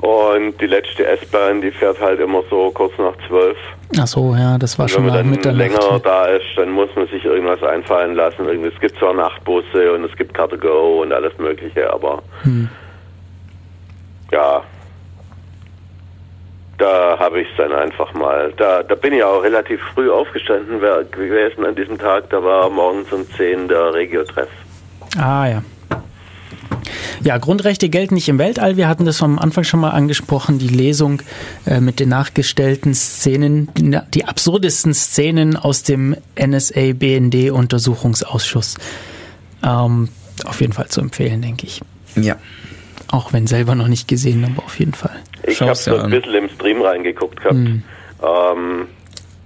und die letzte S-Bahn, die fährt halt immer so kurz nach zwölf. ach so, ja, das war Und schon man dann Mitternacht. länger da ist, dann muss man sich irgendwas einfallen lassen. Irgendwie, es gibt zwar Nachtbusse und es gibt Car2Go und alles Mögliche, aber Hm. ja, da habe ich es dann einfach mal. Da, da bin ich auch relativ früh aufgestanden gewesen an diesem Tag. Da war morgens um 10 der Regio-Treff. Ah ja. Ja, Grundrechte gelten nicht im Weltall. Wir hatten das am Anfang schon mal angesprochen, die Lesung äh, mit den nachgestellten Szenen, die, die absurdesten Szenen aus dem NSA-BND-Untersuchungsausschuss. Ähm, auf jeden Fall zu empfehlen, denke ich. ja. Auch wenn selber noch nicht gesehen, aber auf jeden Fall. Ich habe so dir ein bisschen im Stream reingeguckt gehabt. Hm. Ähm,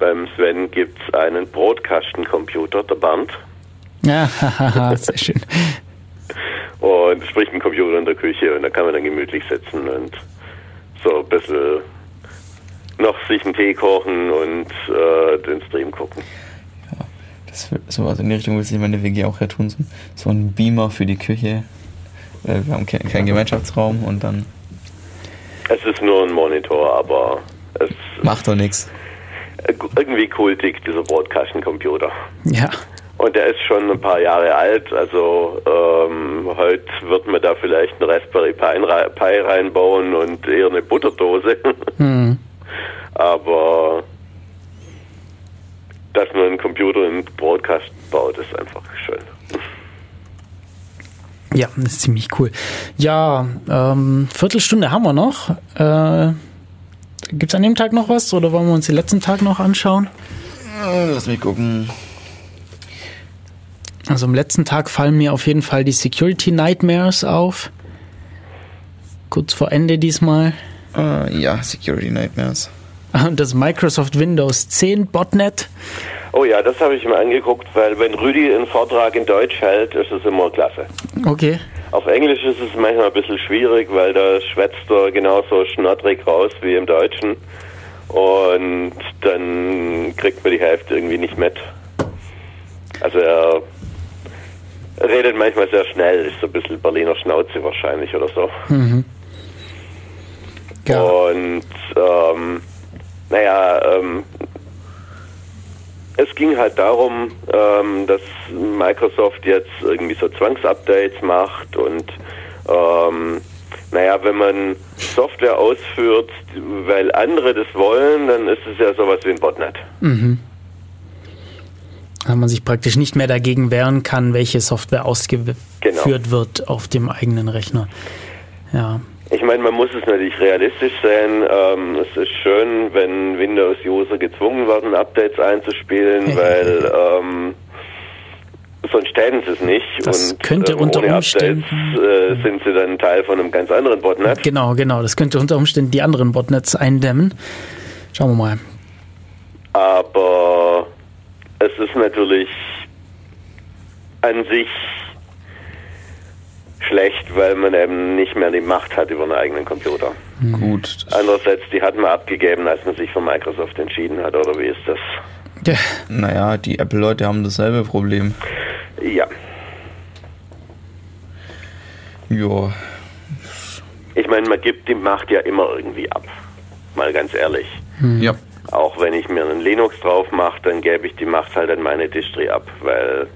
beim Sven gibt es einen Brotkastencomputer, der Band. *laughs* Ja, sehr schön. Und sprich ein Computer in der Küche und da kann man dann gemütlich sitzen und so ein bisschen noch sich einen Tee kochen und äh, den Stream gucken. Das wird sowas in die Richtung will sich meine WG auch ja tun. So, so ein Beamer für die Küche. Äh, Wir haben keinen keinen Gemeinschaftsraum und dann Es ist nur ein Monitor, aber es macht doch nichts. ist irgendwie kultig, dieser Broadcasting-Computer. Ja, Und der ist schon ein paar Jahre alt, also ähm, heute wird man da vielleicht einen Raspberry Pi, rei- Pi reinbauen und eher eine Butterdose. *laughs* hm. Aber dass man einen Computer in Broadcast baut, ist einfach schön. Ja, das ist ziemlich cool. Ja, ähm, Viertelstunde haben wir noch. Äh, Gibt es an dem Tag noch was oder wollen wir uns den letzten Tag noch anschauen? Äh, Lass mich gucken. Also am letzten Tag fallen mir auf jeden Fall die Security Nightmares auf. Kurz vor Ende diesmal. Äh, ja, Security Nightmares. Und das Microsoft Windows 10 Botnet. Oh ja, das habe ich mir angeguckt, weil wenn Rüdi einen Vortrag in Deutsch hält, ist es immer klasse. Okay. Auf Englisch ist es manchmal ein bisschen schwierig, weil da schwätzt er genauso schnottrig raus wie im Deutschen. Und dann kriegt man die Hälfte irgendwie nicht mit. Also er redet manchmal sehr schnell, ist so ein bisschen Berliner Schnauze wahrscheinlich oder so. Ja. Und ähm, naja, ähm, es ging halt darum, ähm, dass Microsoft jetzt irgendwie so Zwangsupdates macht und ähm, naja, wenn man Software ausführt, weil andere das wollen, dann ist es ja sowas wie ein Botnet. Weil man sich praktisch nicht mehr dagegen wehren kann, welche Software ausgeführt Genau. wird auf dem eigenen Rechner. Ja. Ich meine, man muss es natürlich realistisch sehen. Ähm, es ist schön, wenn Windows-User gezwungen werden, Updates einzuspielen, weil ähm, sonst täten sie es nicht. Das und könnte ähm, unter Umständen- Updates äh, sind sie dann Teil von einem ganz anderen Botnet. Genau, genau. Das könnte unter Umständen die anderen Botnets eindämmen. Schauen wir mal. Aber es ist natürlich an sich schlecht, weil man eben nicht mehr die Macht hat über einen eigenen Computer. Gut. Andererseits, die hat man abgegeben, als man sich für Microsoft entschieden hat, oder wie ist das? Ja. Naja, die Apple-Leute haben dasselbe Problem. Ja. Ja. Ich meine, man gibt die Macht ja immer irgendwie ab. Mal ganz ehrlich. Ja. Auch wenn ich mir einen Linux drauf mache, dann gebe ich die Macht halt an meine Distri ab, weil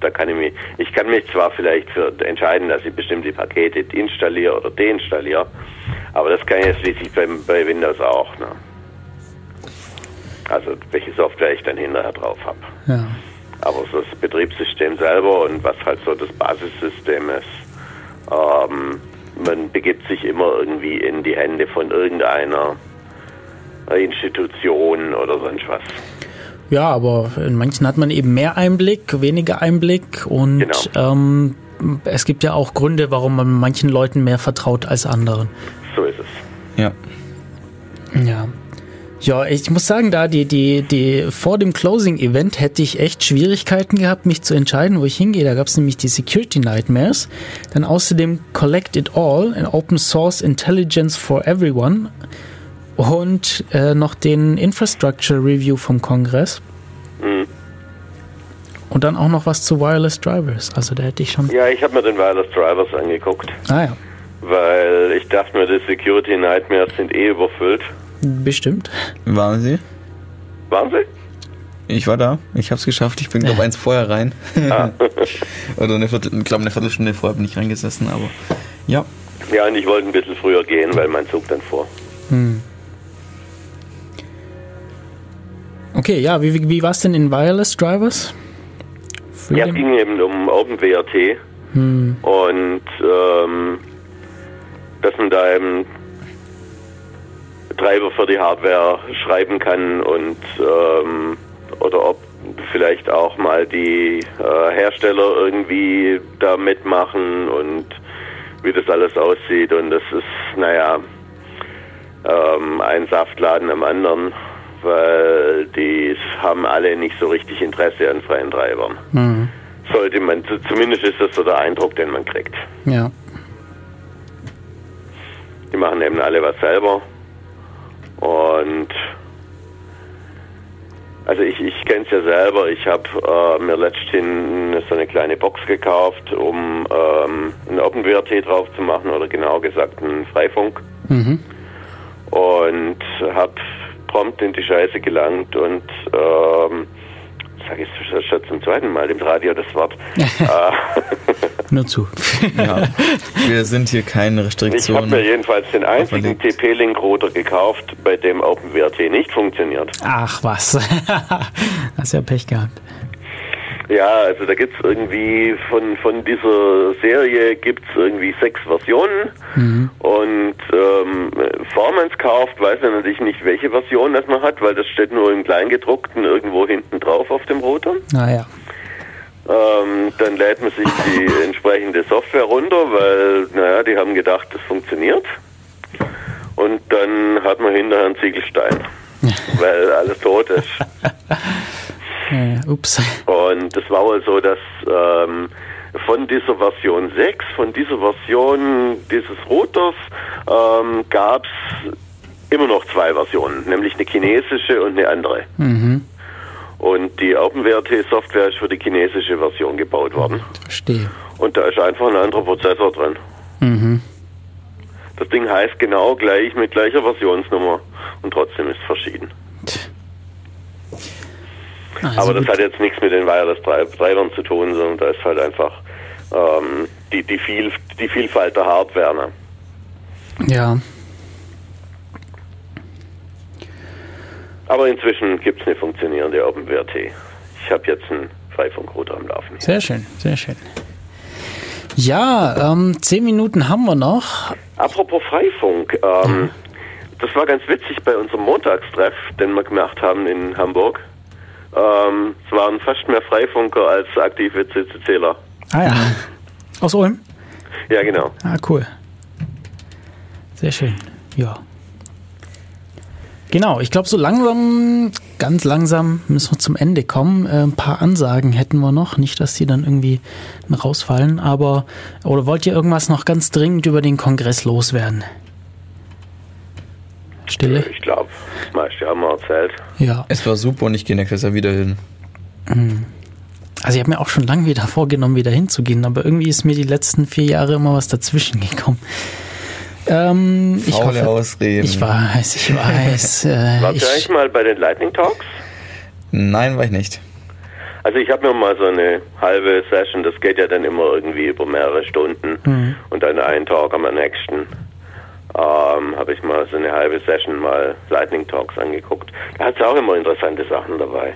da kann ich mich, ich kann mich zwar vielleicht für entscheiden, dass ich bestimmte Pakete installiere oder deinstalliere, aber das kann ich ja schließlich bei, bei Windows auch. Ne? Also welche Software ich dann hinterher drauf habe. ja. Aber so das Betriebssystem selber und was halt so das Basissystem ist, ähm, man begibt sich immer irgendwie in die Hände von irgendeiner Institution oder sonst was. Ja, aber in manchen hat man eben mehr Einblick, weniger Einblick und Genau. ähm, es gibt ja auch Gründe, warum man manchen Leuten mehr vertraut als anderen. So ist es. Ja. Ja. Ja, ich muss sagen, da die, die, die vor dem Closing-Event hätte ich echt Schwierigkeiten gehabt, mich zu entscheiden, wo ich hingehe. Da gab es nämlich die Security Nightmares. Dann außerdem Collect It All, an Open Source Intelligence for Everyone. Und äh, noch den Infrastructure Review vom Kongress. Mhm. Und dann auch noch was zu Wireless Drivers. Also da hätte ich schon. Ja, ich habe mir den Wireless Drivers angeguckt, Ah ja, weil ich dachte mir, die Security Nightmares sind eh überfüllt. bestimmt. Waren Sie? Waren sie? Ich war da. Ich hab's geschafft. Ich bin, glaube eins vorher rein. *laughs* Oder eine Viertel, ich glaube, eine Viertelstunde vorher bin ich reingesessen, aber ja. Ja, und ich wollte ein bisschen früher gehen, weil mein Zug dann vor. Okay, ja, wie, wie, wie war es denn in Wireless Drivers? Ja, es Freedom? ging eben um OpenWRT und ähm, dass man da eben Treiber für die Hardware schreiben kann und ähm, oder ob vielleicht auch mal die äh, Hersteller irgendwie da mitmachen und wie das alles aussieht und das ist, naja, ähm, ein Saftladen am anderen, weil die haben alle nicht so richtig Interesse an freien Treibern. Mhm. Sollte man, zu- zumindest ist das so der Eindruck, den man kriegt. Ja. Die machen eben alle was selber. Und also ich, ich kenne es ja selber. Ich habe äh, mir letzthin so eine kleine Box gekauft, um ähm, ein OpenWRT drauf zu machen oder genau gesagt einen Freifunk. Mhm. Und habe prompt in die Scheiße gelangt und ähm, sage ich schon zum zweiten Mal im Radio das Wort. *laughs* äh, *laughs* Nur zu. ja. Wir sind hier keine Ich habe Restriktionen. mir jedenfalls den einzigen. TP-Link-Router gekauft, bei dem OpenWRT nicht funktioniert. Ach was. *laughs* Hast ja Pech gehabt. Ja, also da gibt's irgendwie von, von dieser Serie gibt's irgendwie sechs Versionen und ähm, bevor man es kauft, weiß man natürlich nicht, welche Version das man hat, weil das steht nur im Kleingedruckten irgendwo hinten drauf auf dem Router. Naja. Ähm, dann lädt man sich die *laughs* entsprechende Software runter, weil, naja, die haben gedacht, das funktioniert. Und dann hat man hinterher einen Ziegelstein, *laughs* weil alles tot ist. *laughs* Äh, ups. Und es war wohl so, dass ähm, von dieser Version 6, von dieser Version dieses Routers, ähm, gab es immer noch zwei Versionen, nämlich eine chinesische und eine andere. Mhm. Und die OpenWrt-Software ist für die chinesische Version gebaut worden. Verstehe. Und da ist einfach ein anderer Prozessor drin. Mhm. Das Ding heißt genau gleich mit gleicher Versionsnummer und trotzdem ist es verschieden. Also Aber das gut. hat jetzt nichts mit den Wireless-Treibern zu tun, sondern da ist halt einfach ähm, die, die, viel, die Vielfalt der Hardware. Ne? Ja. Aber inzwischen gibt es eine funktionierende OpenWrt. Ich habe jetzt einen Freifunkrouter am Laufen. Sehr schön, sehr schön. Ja, ähm, zehn Minuten haben wir noch. Apropos Freifunk, ähm, das war ganz witzig bei unserem Montagstreff, den wir gemacht haben in Hamburg. Ähm, es waren fast mehr Freifunker als aktive CCCler. Ah ja. Aus Ulm? Ja, genau. Ah, cool. Sehr schön. Ja. Genau, ich glaube, so langsam, ganz langsam müssen wir zum Ende kommen. Äh, ein paar Ansagen hätten wir noch. Nicht, dass die dann irgendwie rausfallen, aber. Oder wollt ihr irgendwas noch ganz dringend über den Kongress loswerden? Stille? Ich glaube, das meiste haben wir erzählt. Ja. Es war super und ich gehe nächstes Jahr wieder hin. Also ich habe mir auch schon lange wieder *laughs* vorgenommen, wieder hinzugehen, aber irgendwie ist mir die letzten vier Jahre immer was dazwischen gekommen. Ähm, ich Faule hoffe, Ausreden. ich weiß, ich weiß. *laughs* Äh, Wart ihr ich, eigentlich mal bei den Lightning Talks? Nein, war ich nicht. Also ich habe mir mal so eine halbe Session, das geht ja dann immer irgendwie über mehrere Stunden Mhm. und dann einen Talk am nächsten. Ähm, habe ich mal so eine halbe Session mal Lightning Talks angeguckt. Da hat es auch immer interessante Sachen dabei.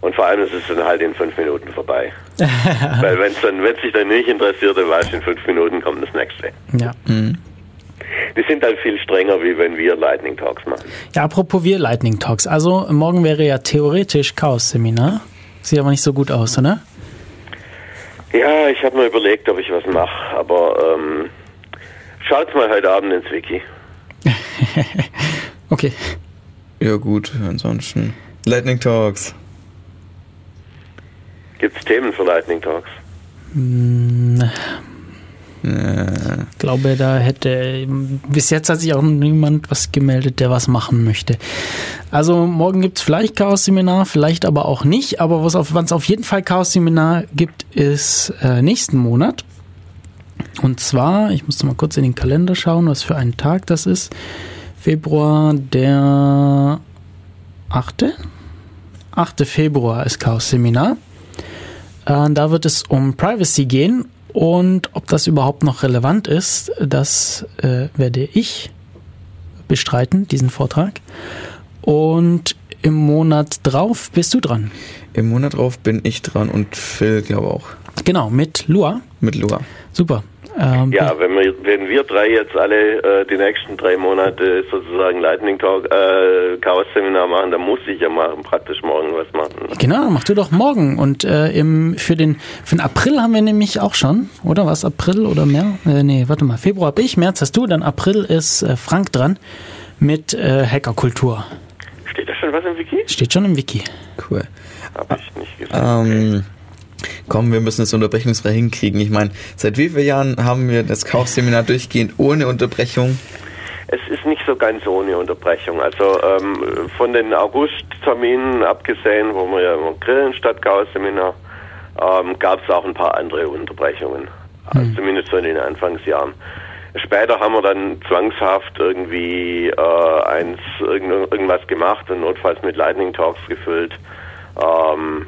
Und vor allem ist es dann halt in fünf Minuten vorbei. *laughs* Weil wenn es dann, wenn sich dann nicht interessiert, dann weißt du, in fünf Minuten kommt das nächste. ja. Die sind halt viel strenger, wie wenn wir Lightning Talks machen. ja, apropos wir Lightning Talks. Also morgen wäre ja theoretisch Chaos-Seminar. Sieht aber nicht so gut aus, oder? Ja, ich habe mir überlegt, ob ich was mache, aber ähm, schaut mal heute Abend ins Wiki. *laughs* Okay. Ja gut, ansonsten. Lightning Talks. Gibt es Themen für Lightning Talks? Ich glaube, da hätte bis jetzt hat sich auch niemand was gemeldet, der was machen möchte. Also morgen gibt es vielleicht Chaos-Seminar, vielleicht aber auch nicht. Aber was auf, wann es auf jeden Fall Chaos-Seminar gibt, ist äh, nächsten Monat. Und zwar, ich musste mal kurz in den Kalender schauen, was für einen Tag das ist. Februar der 8. 8. Februar ist Chaos-Seminar. Äh, da wird es um Privacy gehen und ob das überhaupt noch relevant ist, das äh, werde ich bestreiten, diesen Vortrag. Und im Monat drauf bist du dran. Im Monat drauf bin ich dran und Phil, glaube auch. Genau, mit Lua. Mit Lua. Super. Ähm, Ja, wenn wir, wenn wir drei jetzt alle äh, die nächsten drei Monate sozusagen Lightning Talk, äh, Chaos Seminar machen, dann muss ich ja mal praktisch morgen was machen. Genau, mach du doch morgen. Und äh, im, für, den, für den April haben wir nämlich auch schon, oder was? April oder mehr? Äh, nee, warte mal. Februar hab ich, März hast du, dann April ist äh, Frank dran mit äh, Hackerkultur. Steht da schon was im Wiki? Steht schon im Wiki. Cool. Hab ich nicht gesehen. Ähm, komm, wir müssen es unterbrechungsfrei hinkriegen. Ich meine, seit wie vielen Jahren haben wir das Chaos-Seminar durchgehend ohne Unterbrechung? Es ist nicht so ganz ohne Unterbrechung. Also ähm, von den August-Terminen abgesehen, wo wir ja immer grillen statt Chaos-Seminar, ähm, gab es auch ein paar andere Unterbrechungen. Also zumindest so in den Anfangsjahren. Später haben wir dann zwangshaft irgendwie äh, eins, irgend, irgendwas gemacht und notfalls mit Lightning Talks gefüllt. Ähm,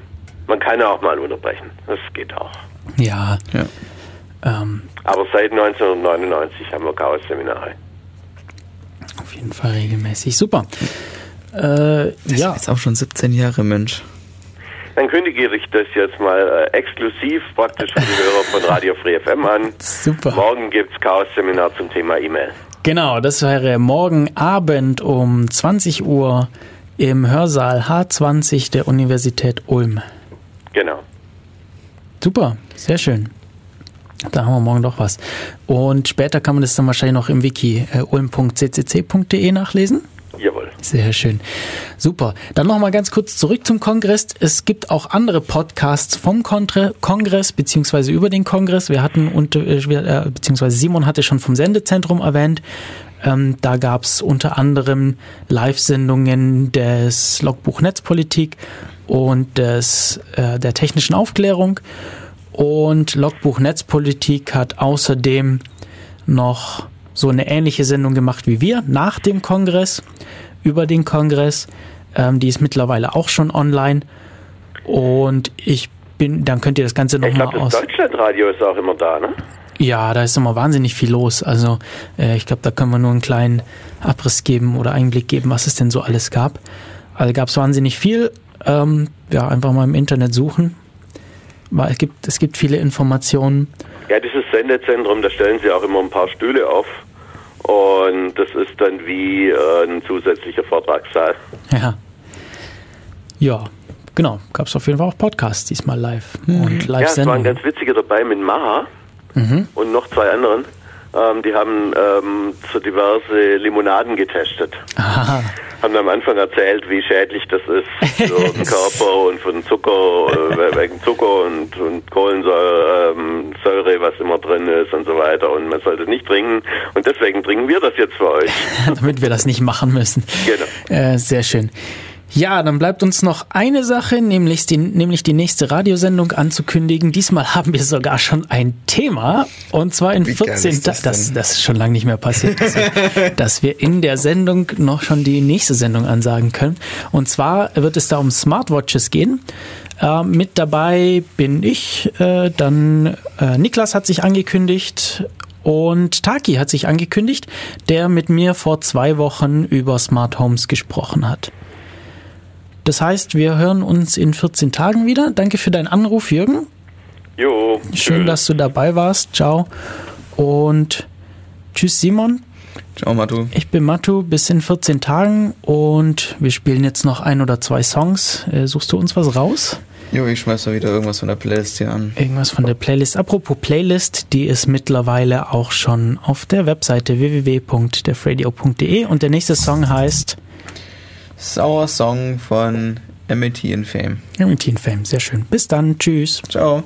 man kann ja auch mal unterbrechen. Das geht auch. Ja. Ja. Ähm, Aber seit 1999 haben wir Chaos-Seminare. auf jeden Fall regelmäßig. Super. Äh, ja. Ist auch schon 17 Jahre, Mensch. Dann kündige ich das jetzt mal äh, exklusiv praktisch für die Hörer von Radio Free FM an. Super. Morgen gibt's Chaos-Seminar zum Thema E-Mail. Genau, das wäre morgen Abend um 20 Uhr im Hörsaal H20 der Universität Ulm. Super, sehr schön. Da haben wir morgen doch was. Und später kann man das dann wahrscheinlich noch im Wiki äh, ulm.ccc.de nachlesen. Jawohl. Sehr schön. Super. Dann nochmal ganz kurz zurück zum Kongress. Es gibt auch andere Podcasts vom Kontre Kongress beziehungsweise über den Kongress. Wir hatten, unter, äh, äh, beziehungsweise Simon hatte schon vom Sendezentrum erwähnt. Ähm, da gab es unter anderem Live-Sendungen des Logbuch Netzpolitik und des, äh, der technischen Aufklärung. Und Logbuch Netzpolitik hat außerdem noch so eine ähnliche Sendung gemacht wie wir nach dem Kongress, über den Kongress. Ähm, die ist mittlerweile auch schon online. Und ich bin, dann könnt ihr das Ganze nochmal aus. das Deutschlandradio ist auch immer da, ne? Ja, da ist immer wahnsinnig viel los. Also äh, ich glaube, da können wir nur einen kleinen Abriss geben oder Einblick geben, was es denn so alles gab. Also gab es wahnsinnig viel. Ähm, ja, einfach mal im Internet suchen. Weil es gibt, es gibt viele Informationen. Ja, dieses Sendezentrum, da stellen sie auch immer ein paar Stühle auf. Und das ist dann wie äh, ein zusätzlicher Vortragssaal. Ja. Ja, genau. Gab es auf jeden Fall auch Podcasts diesmal live. Und Ja, es war ein Live-Sendungen. ganz witziger dabei mit Maha und noch zwei anderen. Ähm, die haben ähm, so diverse Limonaden getestet. Aha. Haben am Anfang erzählt, wie schädlich das ist für *laughs* den Körper und für den Zucker, äh, wegen Zucker und, und Kohlensäure, ähm, Säure, was immer drin ist und so weiter. Und man sollte es nicht trinken. Und deswegen trinken wir das jetzt für euch. *laughs* damit wir das nicht machen müssen. Genau. Äh, sehr schön. Ja, dann bleibt uns noch eine Sache, nämlich die, nämlich die nächste Radiosendung anzukündigen. Diesmal *laughs* haben wir sogar schon ein Thema und zwar in Wie geil 14 ist das das, ist schon lange nicht mehr passiert, dass wir, *laughs* dass wir in der Sendung noch schon die nächste Sendung ansagen können. Und zwar wird es da um Smartwatches gehen. Äh, mit dabei bin ich, äh, dann äh, Niklas hat sich angekündigt und Taki hat sich angekündigt, der mit mir vor zwei Wochen über Smart Homes gesprochen hat. Das heißt, wir hören uns in 14 Tagen wieder. Danke für deinen Anruf, Jürgen. Jo, Schön, tschüss. dass du dabei warst. Ciao. Und tschüss, Simon. Ciao, Matu. Ich bin Matu. Bis in 14 Tagen. Und wir spielen jetzt noch ein oder zwei Songs. Äh, suchst du uns was raus? Jo, ich schmeiß mal wieder irgendwas von der Playlist hier an. Irgendwas von der Playlist. Apropos Playlist, die ist mittlerweile auch schon auf der Webseite www.defradio.de und der nächste Song heißt Sour Song von Amity in Fame. Teen Fame. Sehr schön. Bis dann. Tschüss. Ciao.